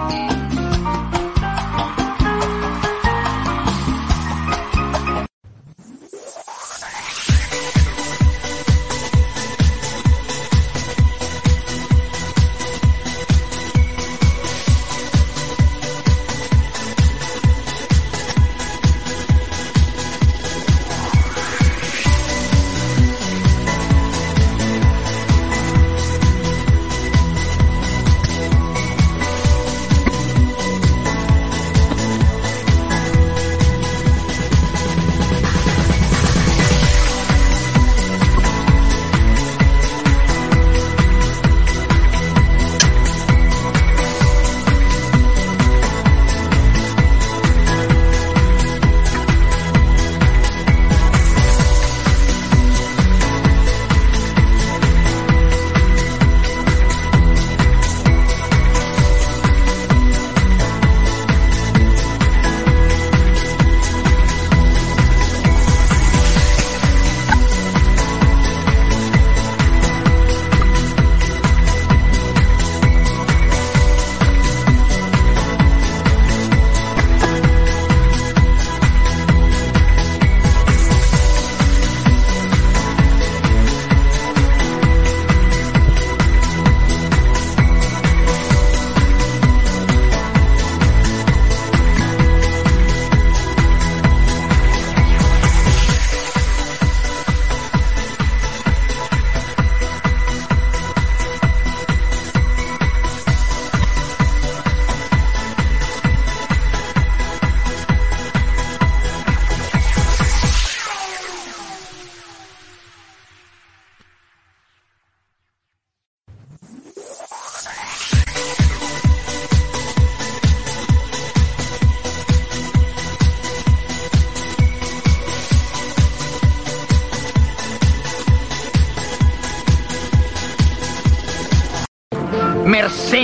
Bye.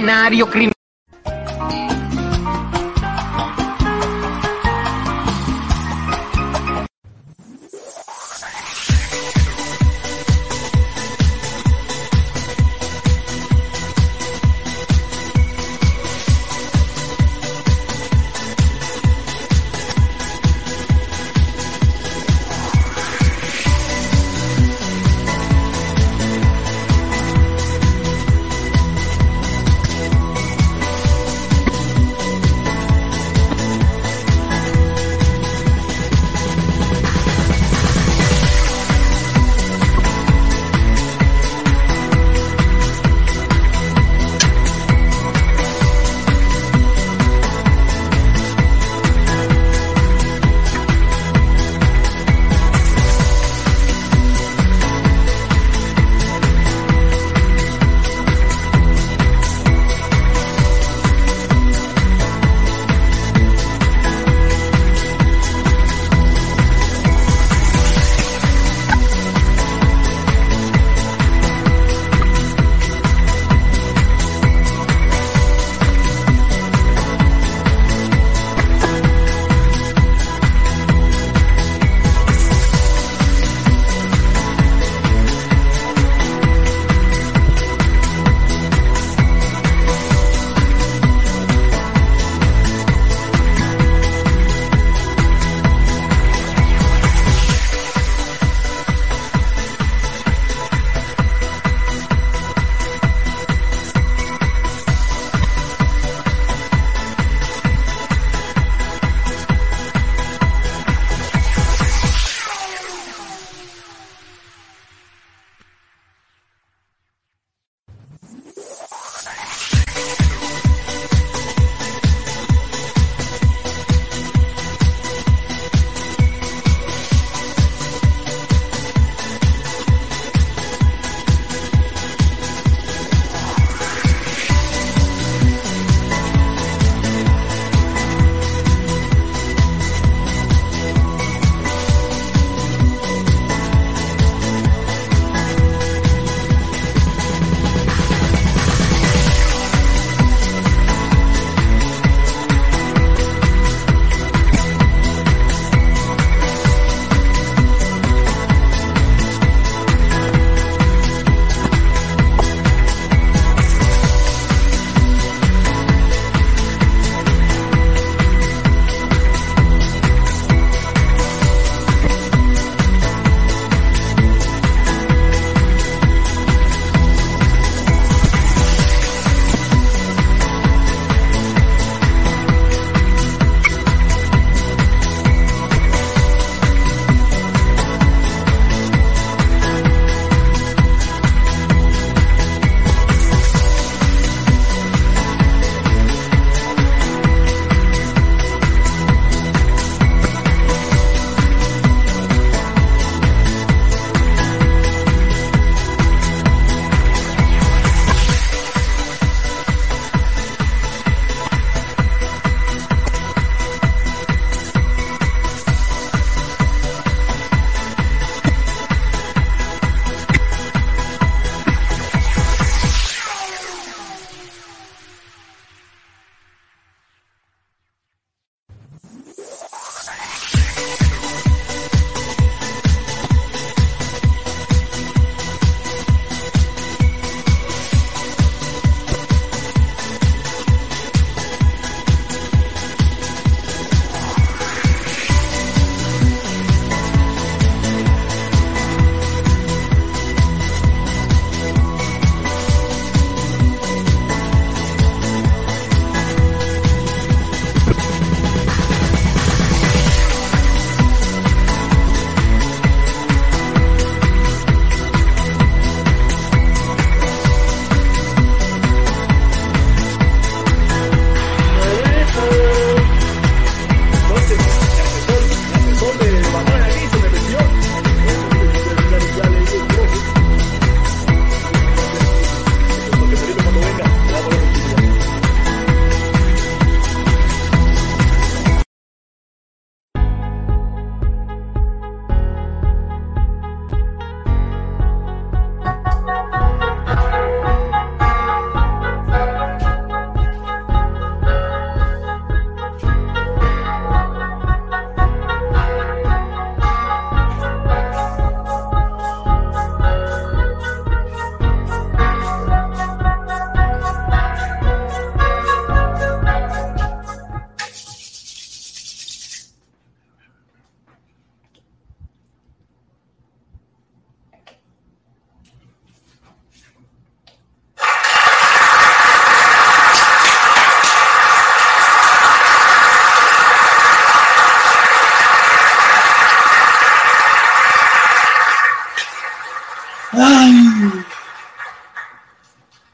Mercenario criminal.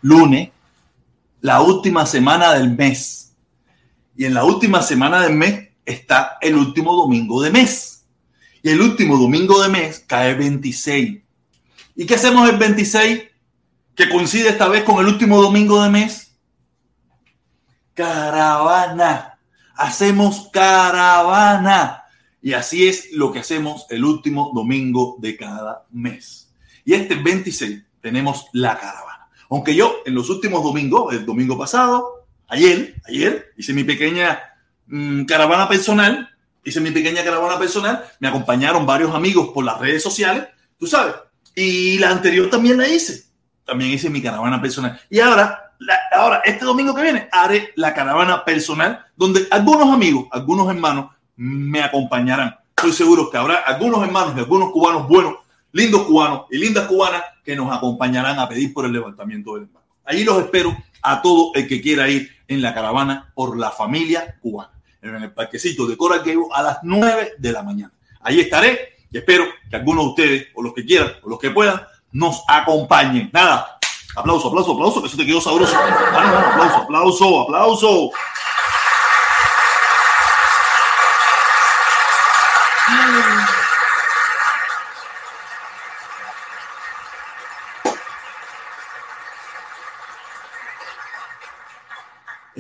Lunes, la última semana del mes. Y en la última semana del mes está el último domingo de mes. Y el último domingo de mes cae 26. ¿Y qué hacemos el 26? Que coincide esta vez con el último domingo de mes. Caravana. Hacemos caravana. Y así es lo que hacemos el último domingo de cada mes. Y este 26 tenemos la caravana. Aunque yo en los últimos domingos, el domingo pasado, ayer, ayer, hice mi pequeña mmm, caravana personal, hice mi pequeña caravana personal, me acompañaron varios amigos por las redes sociales, tú sabes, y la anterior también la hice, también hice mi caravana personal. Y ahora, la, ahora, este domingo que viene, haré la caravana personal, donde algunos amigos, algunos hermanos me acompañarán. Estoy seguro que habrá algunos hermanos y algunos cubanos buenos, lindos cubanos y lindas cubanas que nos acompañarán a pedir por el levantamiento del embargo. Allí los espero a todo el que quiera ir en la caravana por la familia cubana, en el parquecito de Coral a las 9 de la mañana. Ahí estaré y espero que algunos de ustedes, o los que quieran, o los que puedan, nos acompañen. Nada, aplauso, aplauso, aplauso, que eso te quedó sabroso. aplauso, aplauso, aplauso.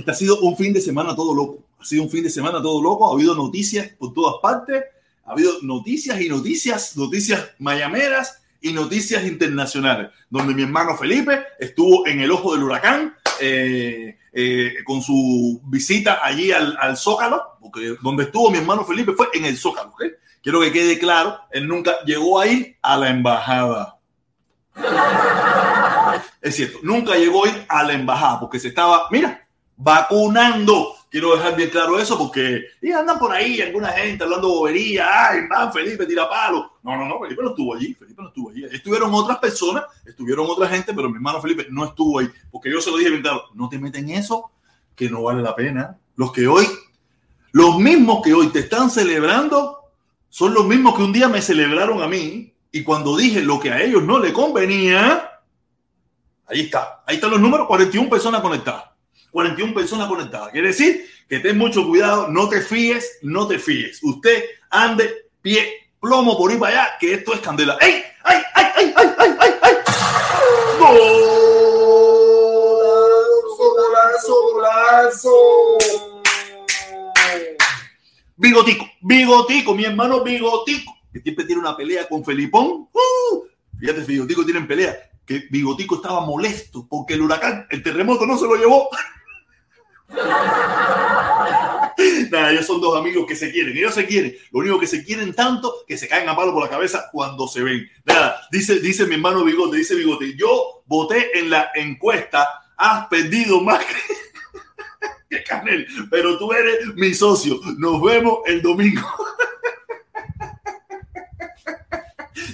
Este ha sido un fin de semana todo loco. Ha sido un fin de semana todo loco. Ha habido noticias por todas partes. Ha habido noticias y noticias, noticias mayameras y noticias internacionales, donde mi hermano Felipe estuvo en el ojo del huracán eh, eh, con su visita allí al, al, Zócalo, porque donde estuvo mi hermano Felipe fue en el Zócalo. ¿okay? Quiero que quede claro, él nunca llegó ahí a la embajada. Es cierto, nunca llegó ahí a la embajada porque se estaba, mira, vacunando. Quiero dejar bien claro eso porque y andan por ahí alguna gente hablando bobería. Ay, man, Felipe tira palo. No, no, no, Felipe no estuvo allí. Felipe no estuvo allí. Estuvieron otras personas, estuvieron otra gente, pero mi hermano Felipe no estuvo ahí. Porque yo se lo dije bien claro, no te meten en eso que no vale la pena. Los que hoy, los mismos que hoy te están celebrando, son los mismos que un día me celebraron a mí. Y cuando dije lo que a ellos no le convenía, ahí está. Ahí están los números, 41 personas conectadas. 41 personas conectadas. Quiere decir que ten mucho cuidado, no te fíes, no te fíes. Usted ande pie plomo por ir para allá, que esto es candela. ¡Ey! ¡Ay, ay, ay, ay, ay, ay! ay! ¡Golazo, golazo, golazo! Bigotico, bigotico, mi hermano bigotico, que siempre tiene una pelea con Felipón. ¡Uh! Fíjate, bigotico tienen pelea. Que bigotico estaba molesto porque el huracán, el terremoto no se lo llevó. Nada, ellos son dos amigos que se quieren, ellos se quieren, lo único que se quieren tanto que se caen a palo por la cabeza cuando se ven. Nada, dice, dice mi hermano Bigote, dice Bigote, yo voté en la encuesta, has perdido más que, que Canel, pero tú eres mi socio, nos vemos el domingo.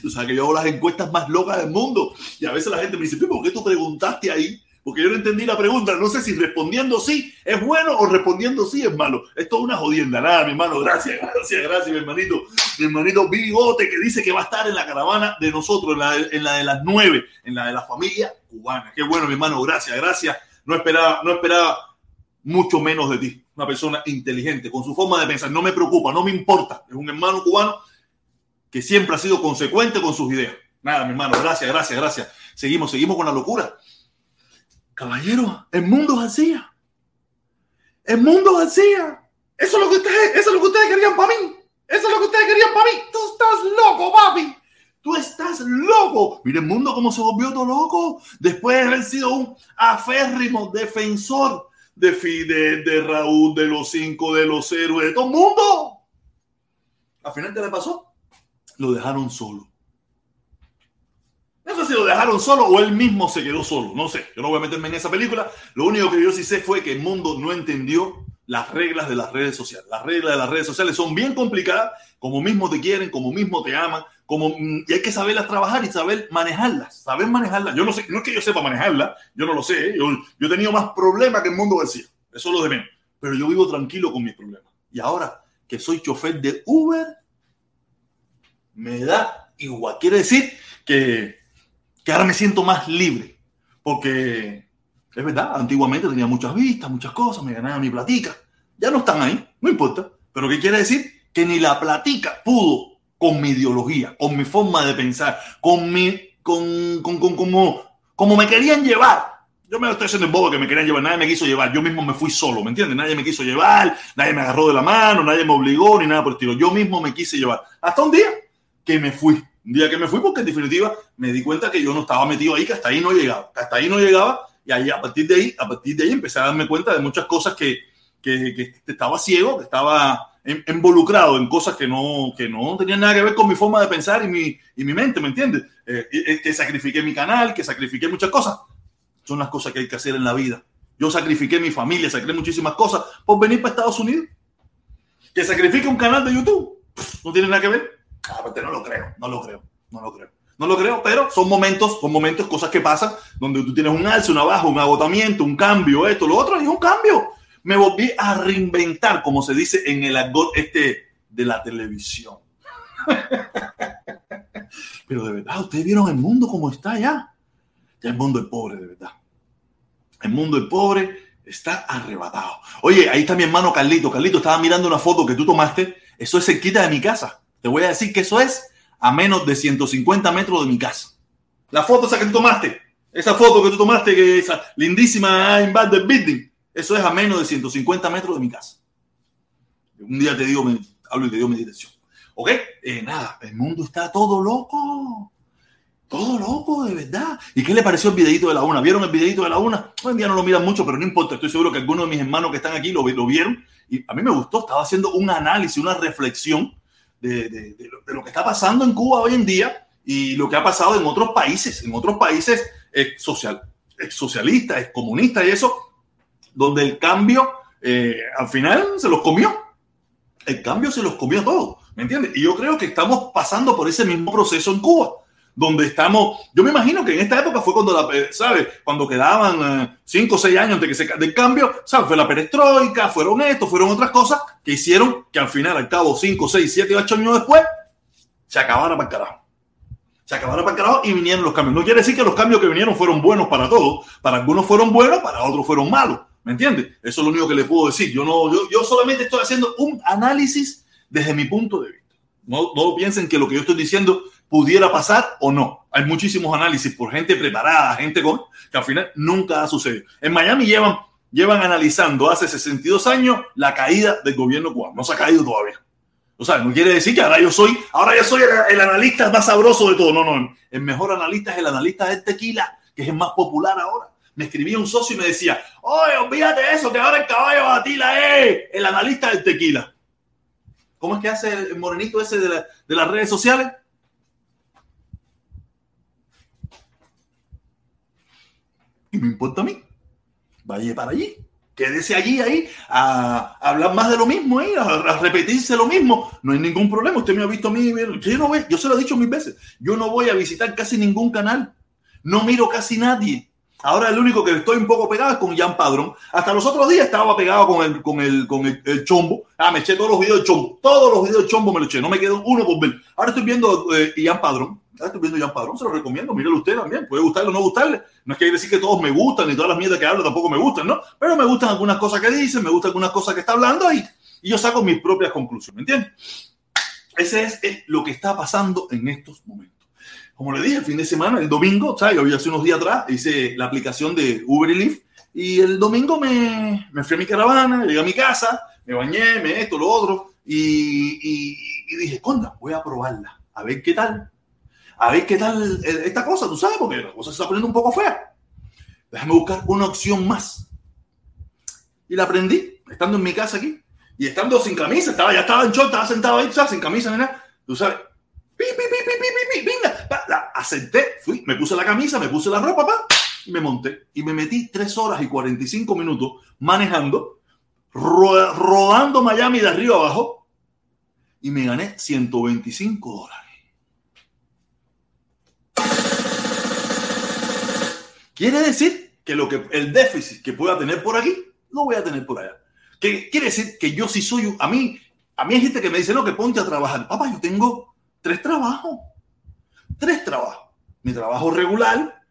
Tú sabes que yo hago las encuestas más locas del mundo y a veces la gente me dice, ¿por qué tú preguntaste ahí? Porque yo no entendí la pregunta. No sé si respondiendo sí es bueno o respondiendo sí es malo. Esto es una jodienda. Nada, mi hermano. Gracias, gracias, gracias, mi hermanito. Mi hermanito Bigote, que dice que va a estar en la caravana de nosotros, en la, en la de las nueve, en la de la familia cubana. Qué bueno, mi hermano. Gracias, gracias. No esperaba, no esperaba mucho menos de ti. Una persona inteligente, con su forma de pensar. No me preocupa, no me importa. Es un hermano cubano que siempre ha sido consecuente con sus ideas. Nada, mi hermano. Gracias, gracias, gracias. Seguimos, seguimos con la locura. Caballero, el mundo así. El mundo así. Eso es lo que ustedes, eso es lo que ustedes querían para mí. Eso es lo que ustedes querían para mí. Tú estás loco, papi. Tú estás loco. Mira el mundo cómo se volvió todo loco después de haber sido un aférrimo defensor de Fidel, de Raúl, de los cinco, de los héroes, de todo el mundo. Al final, ¿qué le pasó? Lo dejaron solo. Sé si lo dejaron solo o él mismo se quedó solo. No sé. Yo no voy a meterme en esa película. Lo único que yo sí sé fue que el mundo no entendió las reglas de las redes sociales. Las reglas de las redes sociales son bien complicadas, como mismo te quieren, como mismo te aman, como, y hay que saberlas trabajar y saber manejarlas, saber manejarlas. Yo no sé, no es que yo sepa manejarlas, yo no lo sé. Yo, yo he tenido más problemas que el mundo decía. Eso es lo de menos. Pero yo vivo tranquilo con mis problemas. Y ahora que soy chofer de Uber, me da igual. Quiere decir que que ahora me siento más libre, porque Es verdad, antiguamente tenía muchas vistas, muchas cosas, me ganaba mi platica. Ya no están ahí, no importa. Pero ¿qué quiere decir? Que ni la platica pudo con mi ideología, con mi forma de pensar, con mi, con, con, con como, como me querían llevar. Yo me estoy haciendo el bobo que me querían llevar, nadie me quiso llevar, yo mismo me fui solo, ¿me entiendes? Nadie me quiso llevar, nadie me agarró de la mano, nadie me obligó ni nada por el estilo. Yo mismo me quise llevar. Hasta un día que me fui. Un día que me fui porque en definitiva me di cuenta que yo no estaba metido ahí, que hasta ahí no llegaba, hasta ahí no llegaba y ahí a partir de ahí, a partir de ahí empecé a darme cuenta de muchas cosas que, que, que estaba ciego, que estaba involucrado en cosas que no, que no tenían nada que ver con mi forma de pensar y mi, y mi mente, ¿me entiendes? Eh, que sacrifiqué mi canal, que sacrifiqué muchas cosas. Son las cosas que hay que hacer en la vida. Yo sacrifiqué mi familia, sacrifiqué muchísimas cosas por venir para Estados Unidos. Que sacrifique un canal de YouTube, no tiene nada que ver. Aparte, no lo creo, no lo creo, no lo creo. No lo creo, pero son momentos, son momentos, cosas que pasan, donde tú tienes un alce, una baja, un agotamiento, un cambio, esto, lo otro, y un cambio me volví a reinventar, como se dice en el argot este de la televisión. Pero de verdad, ustedes vieron el mundo como está ya. Ya el mundo es pobre, de verdad. El mundo es pobre, está arrebatado. Oye, ahí está mi hermano Carlito. Carlito, estaba mirando una foto que tú tomaste. Eso es cerquita de mi casa. Te voy a decir que eso es a menos de 150 metros de mi casa. La foto esa que tú tomaste, esa foto que tú tomaste, que esa lindísima en Bad Building, eso es a menos de 150 metros de mi casa. Un día te digo, hablo y te digo mi dirección. ¿Ok? Eh, nada, el mundo está todo loco. Todo loco, de verdad. ¿Y qué le pareció el videito de la una? ¿Vieron el videito de la una? Hoy en día no lo miran mucho, pero no importa. Estoy seguro que algunos de mis hermanos que están aquí lo, lo vieron. Y a mí me gustó. Estaba haciendo un análisis, una reflexión de, lo, que está pasando en Cuba hoy en día y lo que ha pasado en otros países, en otros países eh, social, ex socialistas, ex comunistas y eso, donde el cambio eh, al final se los comió. El cambio se los comió todo, ¿me entiendes? Y yo creo que estamos pasando por ese mismo proceso en Cuba, donde estamos, yo me imagino que en esta época fue cuando, la, eh, ¿sabes? Cuando quedaban eh, cinco o seis años antes que se cambio, ¿sabes? Fue la perestroika, fueron esto, fueron otras cosas que hicieron que al final, al cabo, cinco, seis, siete, ocho años después, se acabara para el carajo se acabaron para el carajo y vinieron los cambios. No quiere decir que los cambios que vinieron fueron buenos para todos. Para algunos fueron buenos, para otros fueron malos. ¿Me entiendes? Eso es lo único que le puedo decir. Yo, no, yo, yo solamente estoy haciendo un análisis desde mi punto de vista. No piensen que lo que yo estoy diciendo pudiera pasar o no. Hay muchísimos análisis por gente preparada, gente con, que al final nunca ha sucedido. En Miami llevan, llevan analizando hace 62 años la caída del gobierno cubano. No se ha caído todavía. O sea, no quiere decir que ahora yo soy, ahora yo soy el, analista más sabroso de todo. No, no. El mejor analista es el analista del tequila, que es el más popular ahora me escribía un socio y me decía, oye, olvídate de eso, que ahora el caballo Batila es el analista del tequila. ¿Cómo es que hace el morenito ese de, de las redes sociales? Y me importa a mí. Vaya para allí. Quédese allí, ahí, a, hablar más de lo mismo, ahí, a, repetirse lo mismo. No hay ningún problema. Usted me ha visto a mí. Yo, no voy, yo se lo he dicho mil veces. Yo no voy a visitar casi ningún canal. No miro casi nadie. Ahora el único que estoy un poco pegado es con Jan Padrón. Hasta los otros días estaba pegado con el, con el, con el, chombo. Ah, me eché todos los videos de chombo. Todos los videos de chombo me lo eché. No me quedó uno por ver. Ahora estoy viendo eh, Jan Padrón. Ahora estoy viendo Jan Padrón. Se lo recomiendo. Mírelo usted también. Puede gustarle o no gustarle. No es que decir que todos me gustan ni todas las mierdas que habla tampoco me gustan, ¿no? Pero me gustan algunas cosas que dice, me gustan algunas cosas que está hablando y, y yo saco mis propias conclusiones. ¿Me entiendes? Ese es, es lo que está pasando en estos momentos como le dije, el fin de semana, el domingo, ¿sabes? Yo hace unos días atrás hice la aplicación de Uber y Lyft y el domingo me, me fui a mi caravana, llegué a mi casa, me bañé, me esto, lo otro y, y, y dije, conda, voy a probarla, a ver qué tal, a ver qué tal esta cosa, tú sabes, porque la cosa se está poniendo un poco fea. Déjame buscar una opción más. Y la aprendí, estando en mi casa aquí y estando sin camisa, estaba, ya estaba en short, estaba sentado ahí, ¿sabes? Sin camisa, nena, tú sabes. Pi, pi, pi, pi, venga, la asenté, fui, me puse la camisa, me puse la ropa, pa, y me monté. Y me metí 3 horas y 45 minutos manejando, ro rodando Miami de arriba abajo, y me gané 125 dólares. Quiere decir que lo que el déficit que pueda tener por aquí, lo voy a tener por allá. Que quiere decir que yo sí soy, a mí, a mí hay gente que me dice, no, que ponte a trabajar. Papá, yo tengo tres trabajos tres trabajos. Mi trabajo regular,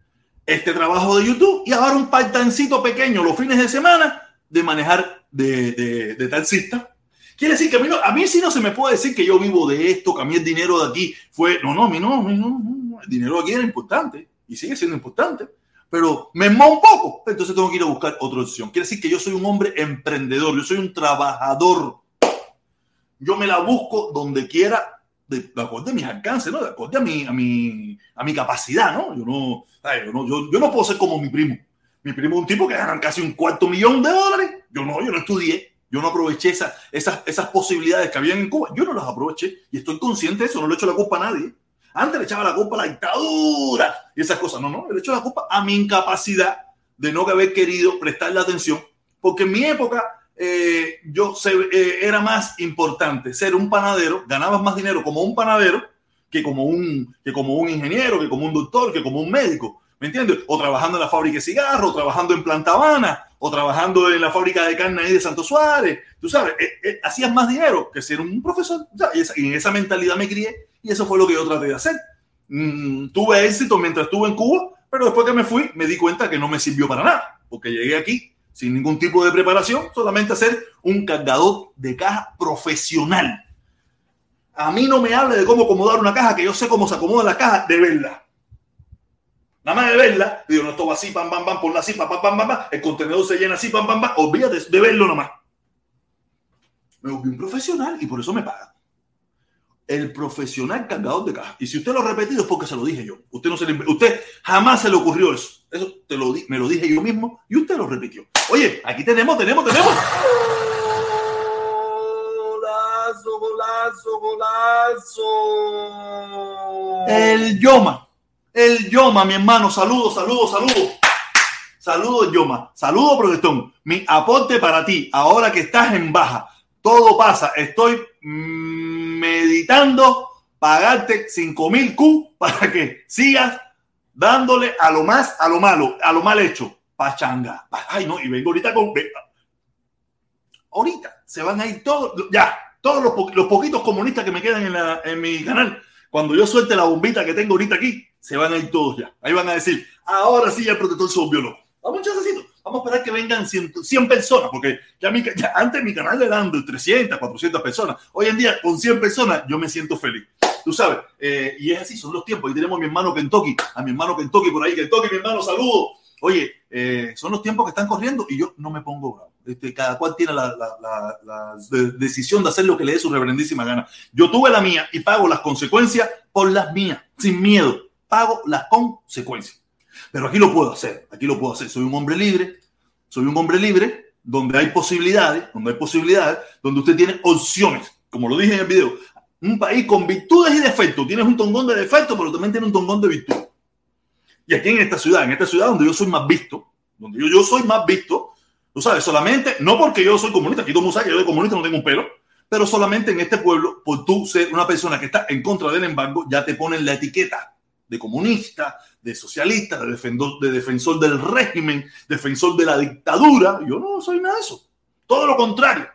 este trabajo de YouTube y ahora un part pequeño los fines de semana de manejar de, de, de taxista. Quiere decir que a mí, no, a mí no se me puede decir que yo vivo de esto, que a mí el dinero de aquí fue. No, no, a mí no, a mí no. El dinero aquí era importante y sigue siendo importante, pero me emma un poco. Entonces tengo que ir a buscar otra opción. Quiere decir que yo soy un hombre emprendedor, yo soy un trabajador. Yo me la busco donde quiera de, de mis alcances, ¿no? De acuerdo a mi, a mi, a mi capacidad, ¿no? Yo no, yo no, yo, yo no puedo ser como mi primo. Mi primo es un tipo que gana casi un cuarto millón de dólares. Yo no, yo no estudié. Yo no aproveché esa, esas, esas posibilidades que había en Cuba. Yo no las aproveché y estoy consciente de eso. No le echo la culpa a nadie. Antes le echaba la culpa a la dictadura y esas cosas. No, no, le echo la culpa a mi incapacidad de no haber querido prestarle atención. Porque en mi época eh, yo se, eh, era más importante ser un panadero, ganabas más dinero como un panadero que como un, que como un ingeniero, que como un doctor, que como un médico. ¿Me entiendes? O trabajando en la fábrica de cigarros, o trabajando en Planta Habana, o trabajando en la fábrica de carne ahí de Santo Suárez. Tú sabes, eh, hacías más dinero que ser un profesor. y, en esa mentalidad me crié y eso fue lo que yo traté de hacer. Mm, tuve éxito mientras estuve en Cuba, pero después que me fui me di cuenta que no me sirvió para nada, porque llegué aquí sin ningún tipo de preparación, solamente hacer un cargador de caja profesional. A mí no me hable de cómo acomodar una caja, que yo sé cómo se acomoda la caja de verla. Nada más de verla, digo, no, esto va así, pam, pam, pam, ponla así, pam, pam, pam, pam, el contenedor se llena así, pam, pam, pam, olvídate de verlo nomás. Me volví un profesional y por eso me pagan el profesional cargador de caja. Y si usted lo ha repetido es porque se lo dije yo. Usted, no se usted jamás se le ocurrió eso. Eso te lo, me lo dije yo mismo y usted lo repitió. Oye, aquí tenemos, tenemos, tenemos. Golazo, golazo, golazo. El Yoma. El Yoma, mi hermano. Saludos, saludos, saludos. Saludos, Yoma. Saludos, protestón. Mi aporte para ti, ahora que estás en baja. Todo pasa. Estoy meditando pagarte 5 mil Q para que sigas dándole a lo más, a lo malo, a lo mal hecho. Pachanga. Ay, no, y vengo ahorita con. Ahorita se van a ir todos, ya, todos los, los poquitos comunistas que me quedan en, la, en mi canal. Cuando yo suelte la bombita que tengo ahorita aquí, se van a ir todos ya. Ahí van a decir, ahora sí ya el protector se volvió loco. Vamos, Vamos a esperar que vengan 100, 100 personas, porque ya, mi, ya antes mi canal le dan 300, 400 personas. Hoy en día, con 100 personas, yo me siento feliz. Tú sabes, eh, y es así, son los tiempos. Ahí tenemos a mi hermano Kentucky, a mi hermano Kentucky por ahí. Kentucky, mi hermano, saludo. Oye, eh, son los tiempos que están corriendo y yo no me pongo bravo. Este, cada cual tiene la, la, la, decisión de hacer lo que le dé su reverendísima gana. Yo tuve la mía y pago las consecuencias por las mías, sin miedo. Pago las consecuencias. Pero aquí lo puedo hacer, aquí lo puedo hacer. Soy un hombre libre, soy un hombre libre donde hay posibilidades, donde hay posibilidades, donde usted tiene opciones. Como lo dije en el video, un país con virtudes y defectos. Tienes un tongón de defectos, pero también tienes un tongón de virtud. Y aquí en esta ciudad, en esta ciudad donde yo soy más visto, donde yo, yo soy más visto, tú sabes, solamente, no porque yo soy comunista, aquí todo mundo que yo de comunista no tengo un pelo, pero solamente en este pueblo, por tú ser una persona que está en contra del embargo, ya te ponen la etiqueta de comunista, de socialista, de defensor, de defensor del régimen, defensor de la dictadura. Yo no soy nada de eso. Todo lo contrario.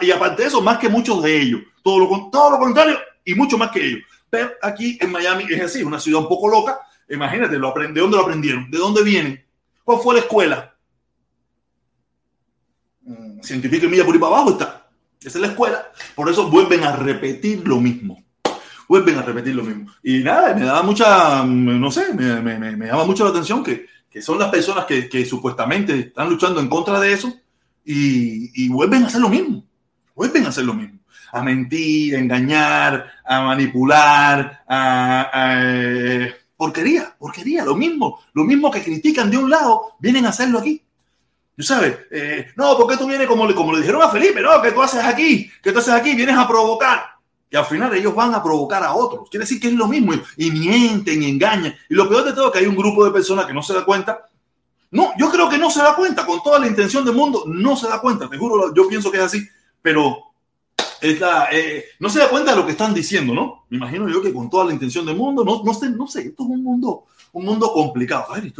Y aparte de eso, más que muchos de ellos. Todo lo, todo lo contrario y mucho más que ellos. Pero aquí en Miami es así, una ciudad un poco loca. Imagínate, lo ¿de dónde lo aprendieron? ¿De dónde vienen? ¿Cuál fue la escuela? Mm, científico y milla por ahí para abajo está. Esa es la escuela. Por eso vuelven a repetir lo mismo vuelven a repetir lo mismo. Y nada, me da mucha, no sé, me, me, me, llama mucho la atención que, que son las personas que, que, supuestamente están luchando en contra de eso y, y, vuelven a hacer lo mismo. Vuelven a hacer lo mismo. A mentir, a engañar, a manipular, a, a porquería, porquería, lo mismo. Lo mismo que critican de un lado, vienen a hacerlo aquí. Tú sabes, eh, no, porque tú vienes como, como le dijeron a Felipe, no, que tú haces aquí, que tú haces aquí, vienes a provocar. Y al final ellos van a provocar a otros. Quiere decir que es lo mismo. Y, mienten y engañan. Y lo peor de todo es que hay un grupo de personas que no se da cuenta. No, yo creo que no se da cuenta. Con toda la intención del mundo, no se da cuenta. Te juro, yo pienso que es así. Pero es la, eh, no se da cuenta de lo que están diciendo, ¿no? Me imagino yo que con toda la intención del mundo, no, no, sé, no sé, esto es un mundo, un mundo complicado. Ay,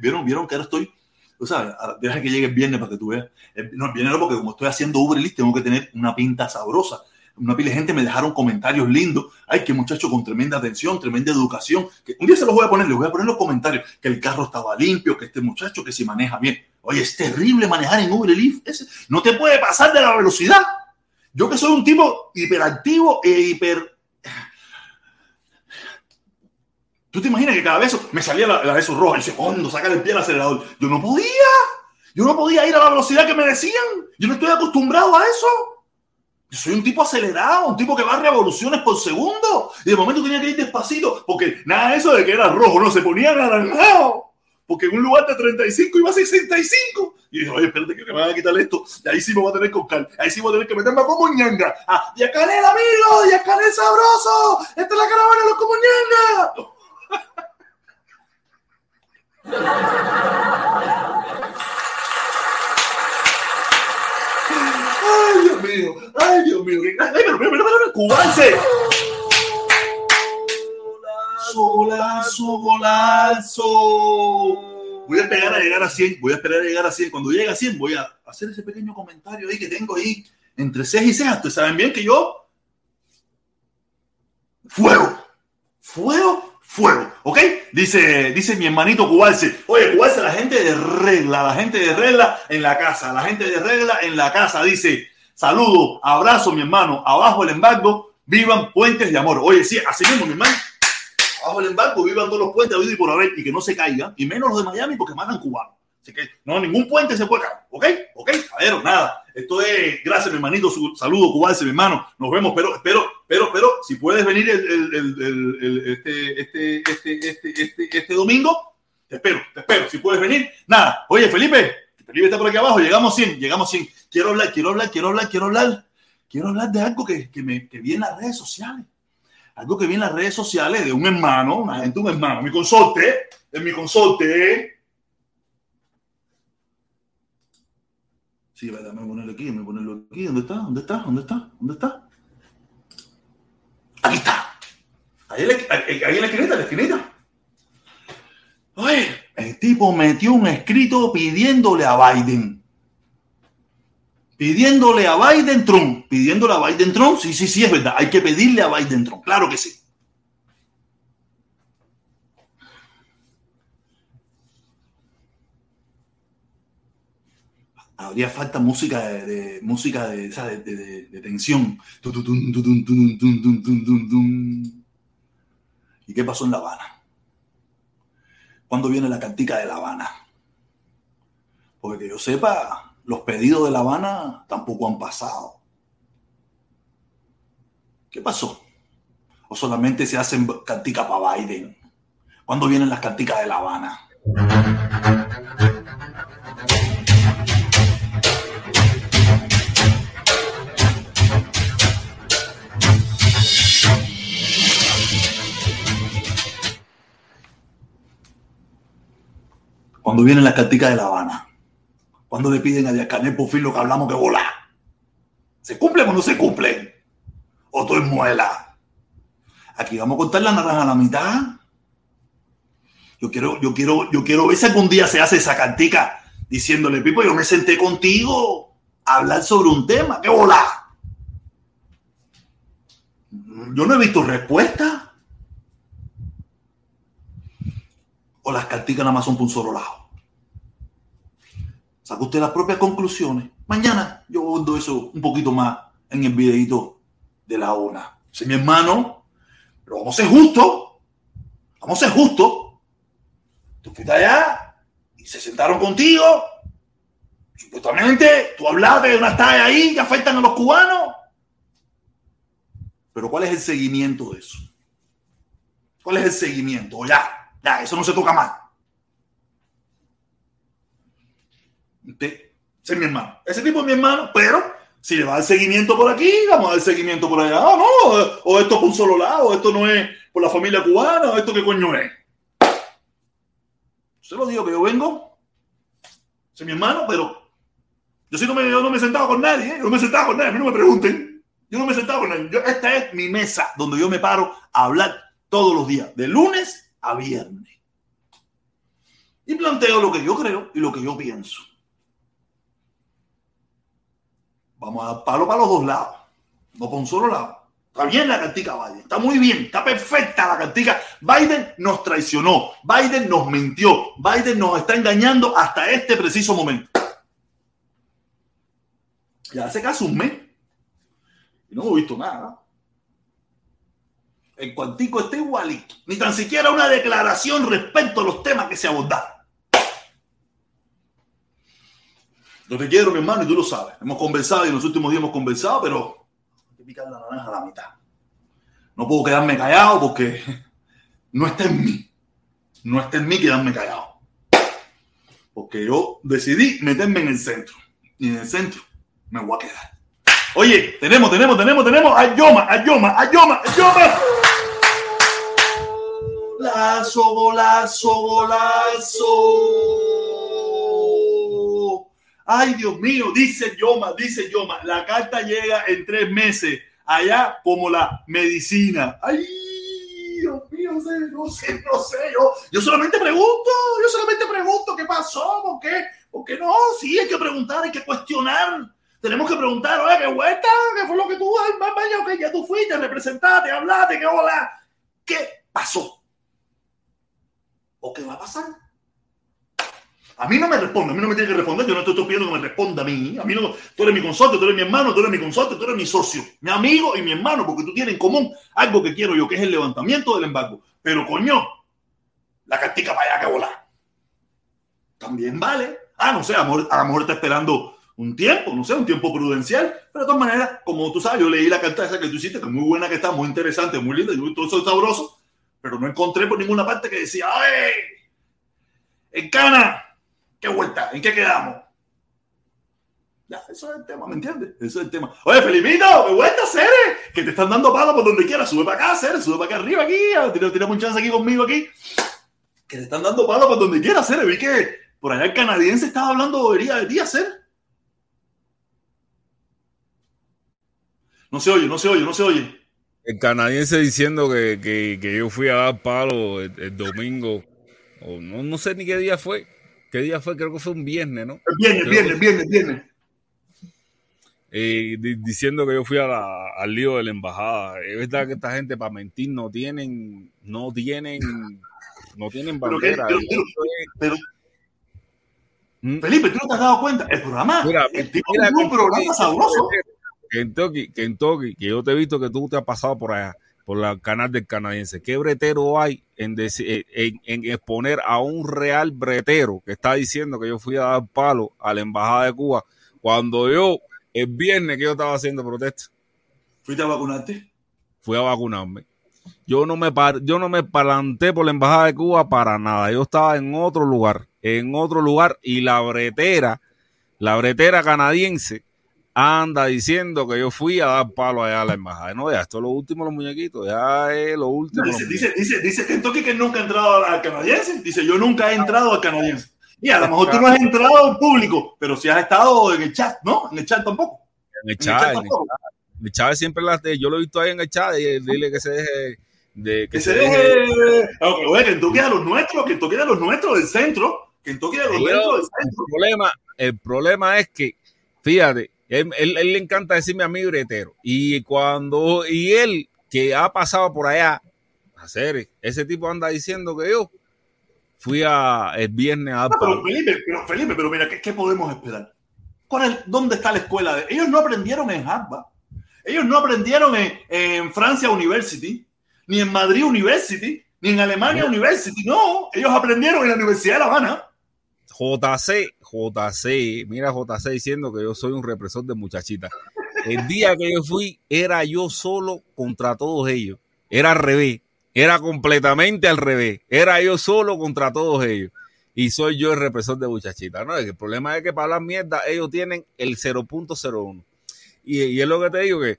vieron, vieron que ahora estoy, o sea, deja que llegue el viernes para que tú veas. No, el viernes porque como estoy haciendo Uber List, tengo que tener una pinta sabrosa una pila de gente me dejaron comentarios lindos. Ay, qué muchacho con tremenda atención, tremenda educación. Que un día se los voy a poner, les voy a poner los comentarios. Que el carro estaba limpio, que este muchacho que se maneja bien. Oye, es terrible manejar en Uber Eats. No te puede pasar de la velocidad. Yo que soy un tipo hiperactivo e hiper... ¿Tú te imaginas que cada vez me salía la, la de esos roja y dice, fondo, saca el pie al acelerador? Yo no podía. Yo no podía ir a la velocidad que me decían. Yo no estoy acostumbrado a eso. Yo soy un tipo acelerado, un tipo que va revoluciones por segundo. Y de momento tenía que ir despacito, porque nada de eso de que era rojo, no, se ponía naranjado. Porque en un lugar de 35 iba a 65. Y dije, oye, espérate que me van a quitar esto. Y ahí sí me voy a tener que buscar. Ahí sí voy a tener que meterme como ñanga. Ah, el amigo, Yacané sabroso. Esta es la caravana de los como Ay, Dios mío. Ay, Dios mío. Ay, pero, pero, pero, pero, cubanse. Golazo, golazo. Voy a esperar a llegar a 100. Voy a esperar a llegar a 100. Cuando llegue a 100, voy a hacer ese pequeño comentario ahí que tengo ahí entre 6 y 6. Ustedes saben bien que yo. Fuego. Fuego fuego, ¿ok? Dice, dice mi hermanito Cubalce, oye, Cubalce, la gente de regla, la gente de regla en la casa, la gente de regla en la casa, dice, saludo, abrazo, mi hermano, abajo el embargo, vivan puentes de amor. Oye, sí, así mismo, mi hermano, abajo el embargo, vivan todos los puentes, y por haber, y que no se caigan, y menos los de Miami porque mandan cubanos. Así que no, ningún puente se puede caer, ¿ok? ¿Ok? A ver, nada. Esto es, gracias, mi hermanito, su saludo, Cubalce, mi hermano. Nos vemos, pero, espero, pero, pero, si puedes venir el, el, el, este, este, este, este, este, este domingo, te espero, te espero. Si puedes venir, nada. Oye, Felipe, Felipe está por aquí abajo, llegamos 100, llegamos 100. Quiero hablar, quiero hablar, quiero hablar, quiero hablar. Quiero hablar de algo que, que, me, que vi en las redes sociales. Algo que vi en las redes sociales de un hermano, una gente, un hermano, mi consorte, de mi consorte, Sí, verdad, me ponerlo aquí, me ponerlo aquí. ¿Dónde está? ¿Dónde está? ¿Dónde está? ¿Dónde está? Aquí está. Ahí en la, ahí en la esquinita, en la esquinita. Oye, el tipo metió un escrito pidiéndole a Biden. Pidiéndole a Biden Trump. Pidiéndole a Biden Trump. Sí, sí, sí, es verdad. Hay que pedirle a Biden Trump. Claro que sí. habría falta música de, música de, de, de tensión. ¿Y qué pasó en La Habana? ¿Cuándo viene la cantica de La Habana? Porque que yo sepa, los pedidos de La Habana tampoco han pasado. ¿Qué pasó? ¿O solamente se hacen canticas para Biden? ¿Cuándo vienen las canticas de La Habana? Cuando vienen las canticas de La Habana. Cuando le piden a Díaz Canel por fin lo que hablamos que volar. ¿Se cumplen o no se cumplen? ¿O todo es muela? Aquí vamos a contar la naranja a la mitad. Yo quiero, yo quiero, yo quiero ver si algún día se hace esa cantica diciéndole, Pipo, yo me senté contigo a hablar sobre un tema. ¿Qué volar? Yo no he visto respuesta. o las canticas nada más son por un solo lado. Saca usted las propias conclusiones. Mañana yo voy eso un poquito más en el videito de la una. Si mi hermano, pero vamos a ser justos. Vamos a ser justos. Tú fuiste allá y se sentaron contigo. Supuestamente tú hablaste de una talla ahí que afectan a los cubanos. Pero ¿cuál es el seguimiento de eso? ¿Cuál es el seguimiento? Ya, ya, eso no se toca más. Usted, ese es mi hermano. Ese tipo es mi hermano, pero si le va al seguimiento por aquí, vamos a dar seguimiento por allá. Ah, no, o esto es por un solo lado, esto no es por la familia cubana, o esto qué coño es. Se lo digo que yo vengo, es mi hermano, pero yo sí no me, yo no me he sentado con nadie, ¿eh? yo no me he sentado con nadie, a mí no me pregunten. Yo no me he sentado con nadie. esta es mi mesa donde yo me paro a hablar todos los días, de lunes a viernes. Y planteo lo que yo creo y lo que yo pienso. Vamos a dar palo para los dos lados. No por un solo lado. Está bien la cantica Biden, está muy bien, está perfecta la cantica. Biden nos traicionó, Biden nos mintió, Biden nos está engañando hasta este preciso momento. Ya hace casi un mes y no hemos visto nada. El cuantico está igualito, ni tan siquiera una declaración respecto a los temas que se abordaron. Yo te quiero, mi hermano, y tú lo sabes. Hemos conversado y en los últimos días hemos conversado, pero hay que picar la naranja a la mitad. No puedo quedarme callado porque no está en mí. No está en mí quedarme callado. Porque yo decidí meterme en el centro. Y en el centro me voy a quedar. Oye, tenemos, tenemos, tenemos, tenemos a Yoma, a Yoma, a Yoma, a Yoma. Golazo, golazo, golazo. Ay, Dios mío, dice Yoma, dice Yoma, la carta llega en tres meses, allá como la medicina. Ay, Dios mío, no sé, no sé, no sé, yo, solamente pregunto, yo solamente pregunto qué pasó, por qué, por qué no, sí, hay que preguntar, hay que cuestionar. Tenemos que preguntar, oye, qué vuelta, qué fue lo que tú, ay, vaya, ok, ya tú fuiste, representaste, hablaste, qué hola, qué pasó. ¿O qué va a pasar? A mí no me responde, a mí no me tiene que responder, yo no estoy pidiendo que me responda a mí. A mí no, tú eres mi consorte, tú eres mi hermano, tú eres mi consorte, tú eres mi socio, mi amigo y mi hermano, porque tú tienes en común algo que quiero yo, que es el levantamiento del embargo. Pero coño, la cartica para allá que volar. También vale. Ah, no sé, a lo, mejor, está esperando un tiempo, no sé, un tiempo prudencial. Pero de todas maneras, como tú sabes, yo leí la carta esa que tú hiciste, que es muy buena, que está muy interesante, muy linda, y todo eso es sabroso, pero no encontré por ninguna parte que decía, ¡ay! En cana, ¿Qué vuelta? ¿En qué quedamos? Ya, eso es el tema, ¿me entiendes? Eso es el tema. Oye, Felipito, ¿qué vuelta, Cere? Que te están dando palo por donde quieras. Sube para acá, Cere, sube para acá arriba, aquí. Tira, tira un chance aquí conmigo, aquí. Que te están dando palo por donde quieras, Cere. Vi que por allá el canadiense estaba hablando bobería de ti, Cere. No se oye, no se oye, no se oye. El canadiense diciendo que, que, yo fui a dar palo el, domingo, o no, no sé ni qué día fue ¿Qué día fue? Creo que fue un viernes, ¿no? Viernes, viernes, viernes, viernes. Eh, diciendo que yo fui al lío de la embajada. Es verdad que esta gente para mentir no tienen, no tienen, no tienen bandera. Pero, ¿Mm? Felipe, ¿tú no te has dado cuenta? El programa, mira, el tipo mira, un programa sabroso. Kentucky, Kentucky, que yo te he visto que tú te has pasado por allá por el canal del canadiense. ¿Qué bretero hay en, en, exponer a un real bretero que está diciendo que yo fui a dar palo a la embajada de Cuba cuando yo, el viernes que yo estaba haciendo protesta? ¿Fuiste a vacunarte? Fui a vacunarme. Yo no me yo no me planté por la embajada de Cuba para nada. Yo estaba en otro lugar, en otro lugar y la bretera, la bretera canadiense anda diciendo que yo fui a dar palo allá a la embajada. No, ya esto es lo último los muñequitos, ya es lo último. Dice, dice, dice, dice Kentucky que nunca ha entrado al canadiense. Dice, yo nunca he entrado al canadiense. Y a lo mejor tú no has entrado al público, pero si has estado en el chat, ¿no? En el chat tampoco. En el chat, en el chat, en el chat siempre las de, yo lo he visto ahí en el chat y dile que se deje de que, se, deje. Okay, oye, Kentucky a los nuestros, Kentucky a los nuestros del centro, Kentucky a los nuestros del centro. El problema, el problema es que, fíjate, él, le encanta decirme a mí bretero. Y cuando, y él que ha pasado por allá, a hacer, ese tipo anda diciendo que yo fui a el viernes a. pero, Felipe, pero, Felipe, pero mira, ¿qué, podemos esperar? ¿Dónde está la escuela? Ellos no aprendieron en Harvard. Ellos no aprendieron en, en Francia University, ni en Madrid University, ni en Alemania University. No, ellos aprendieron en la Universidad de La Habana. JC, JC, mira JC diciendo que yo soy un represor de muchachitas. El día que yo fui era yo solo contra todos ellos. Era al revés, era completamente al revés. Era yo solo contra todos ellos. Y soy yo el represor de muchachitas. No, el problema es que para la mierda ellos tienen el 0.01. Y, y es lo que te digo que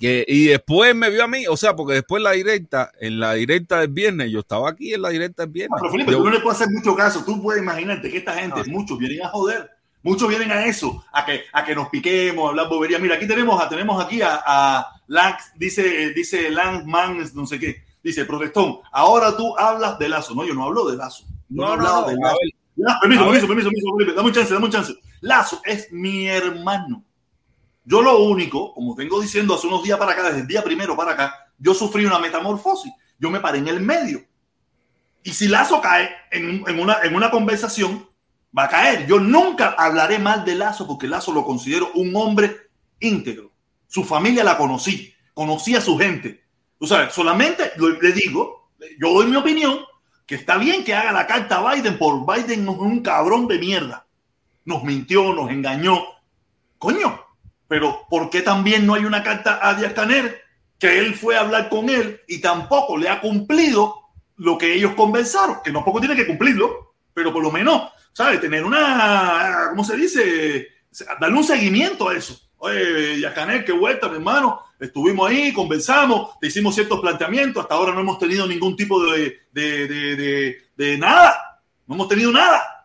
y después me vio a mí, o sea, porque después la directa, en la directa del viernes, yo estaba aquí en la directa del viernes. pero Felipe, tú no le puedes hacer mucho caso. Tú puedes imaginarte que esta gente, muchos vienen a joder. Muchos vienen a eso, a que, a que nos piquemos, a hablar bobería. Mira, aquí tenemos, a, tenemos aquí a, a Lance, dice, dice Lance Man, no sé qué. Dice, protestón, ahora tú hablas de Lazo. No, yo no hablo de Lazo. no, he hablado de Lazo. permiso, permiso, permiso, permiso, Felipe, dame un chance, dame un chance. Lazo es mi hermano Yo lo único, como vengo diciendo hace unos días para acá, desde el día primero para acá, yo sufrí una metamorfosis. Yo me paré en el medio. Y si Lazo cae en, una, en una conversación, va a caer. Yo nunca hablaré mal de Lazo porque Lazo lo considero un hombre íntegro. Su familia la conocí, conocí a su gente. O sea, solamente le digo, yo doy mi opinión, que está bien que haga la carta a Biden por Biden es un cabrón de mierda. Nos mintió, nos engañó. Coño, pero ¿por qué también no hay una carta a Díaz Caner que él fue a hablar con él y tampoco le ha cumplido lo que ellos conversaron? Que no poco tiene que cumplirlo, pero por lo menos, ¿sabes? Tener una, ¿cómo se dice? Darle un seguimiento a eso. Oye, Díaz Canel, qué vuelta, mi hermano Estuvimos ahí, conversamos, te hicimos ciertos planteamientos. Hasta ahora no hemos tenido ningún tipo de, de, de, de, nada. No hemos tenido nada.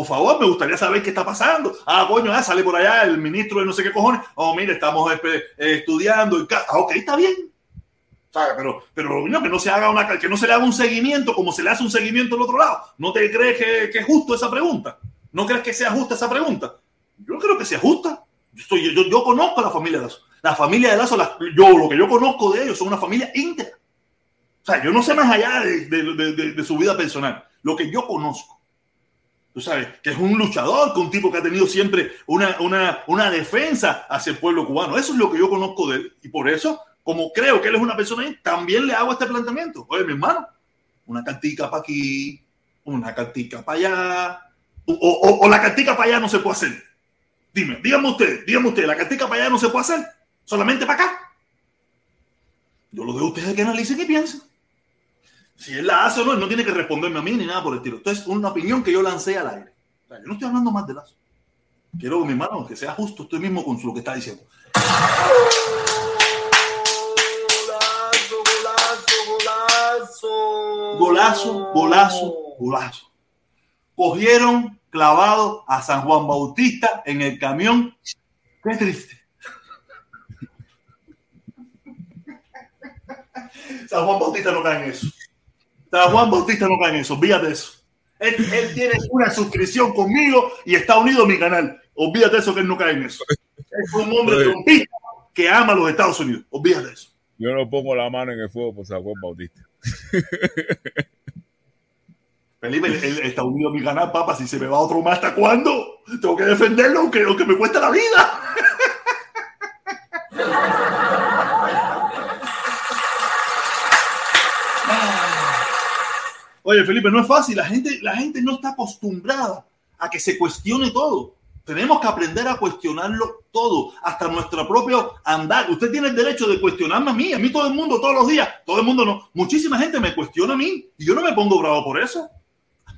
Por favor, me gustaría saber qué está pasando. Ah, coño, ah, sale por allá el ministro de no sé qué cojones. Oh, mire, estamos eh, estudiando. Ah, ok, está bien. Pero, pero que no se haga una, que no se le haga un seguimiento como se le hace un seguimiento al otro lado. ¿No te crees que, que es justo esa pregunta? ¿No crees que sea justa esa pregunta? Yo creo que sea justa. Yo, yo, yo conozco a la familia de eso. La familia de Lazo, yo lo que yo conozco de ellos son una familia íntegra. O sea, yo no sé más allá de, su vida personal, lo que yo conozco. Tú sabes, que es un luchador, que un tipo que ha tenido siempre una, una, una defensa hacia el pueblo cubano. Eso es lo que yo conozco de él. Y por eso, como creo que él es una persona, también le hago este planteamiento. Oye, mi hermano, una cartica para aquí, una cartica para allá, o, la cartica para allá no se puede hacer. Dime, dígame usted, dígame usted, la cartica para allá no se puede hacer solamente para acá. Yo lo dejo a ustedes que analicen y piensen. Si él la hace o no, él no tiene que responderme a mí ni nada por el estilo. Esto es una opinión que yo lancé al aire. yo no estoy hablando más de Lazo. Quiero, mi hermano, que sea justo usted mismo con lo que está diciendo. Golazo, golazo, golazo. Cogieron clavado a San Juan Bautista en el camión. Qué triste. San Juan Bautista no cae en eso. San Juan Bautista no cae en eso, olvídate de eso. Él, tiene una suscripción conmigo y está unido a mi canal. Olvídate de eso que él no cae en eso. Es un hombre trompista que ama a los Estados Unidos. Olvídate de eso. Yo no pongo la mano en el fuego por San Juan Bautista. Felipe, él, está unido a mi canal, papá. Si se me va otro más, ¿hasta cuándo? Tengo que defenderlo, aunque, aunque me cueste la vida. Oye, Felipe, no es fácil. La gente, la gente no está acostumbrada a que se cuestione todo. Tenemos que aprender a cuestionarlo todo, hasta nuestro propio andar. Usted tiene el derecho de cuestionarme a mí, a mí todo el mundo, todos los días, todo el mundo no. Muchísima gente me cuestiona a mí y yo no me pongo bravo por eso.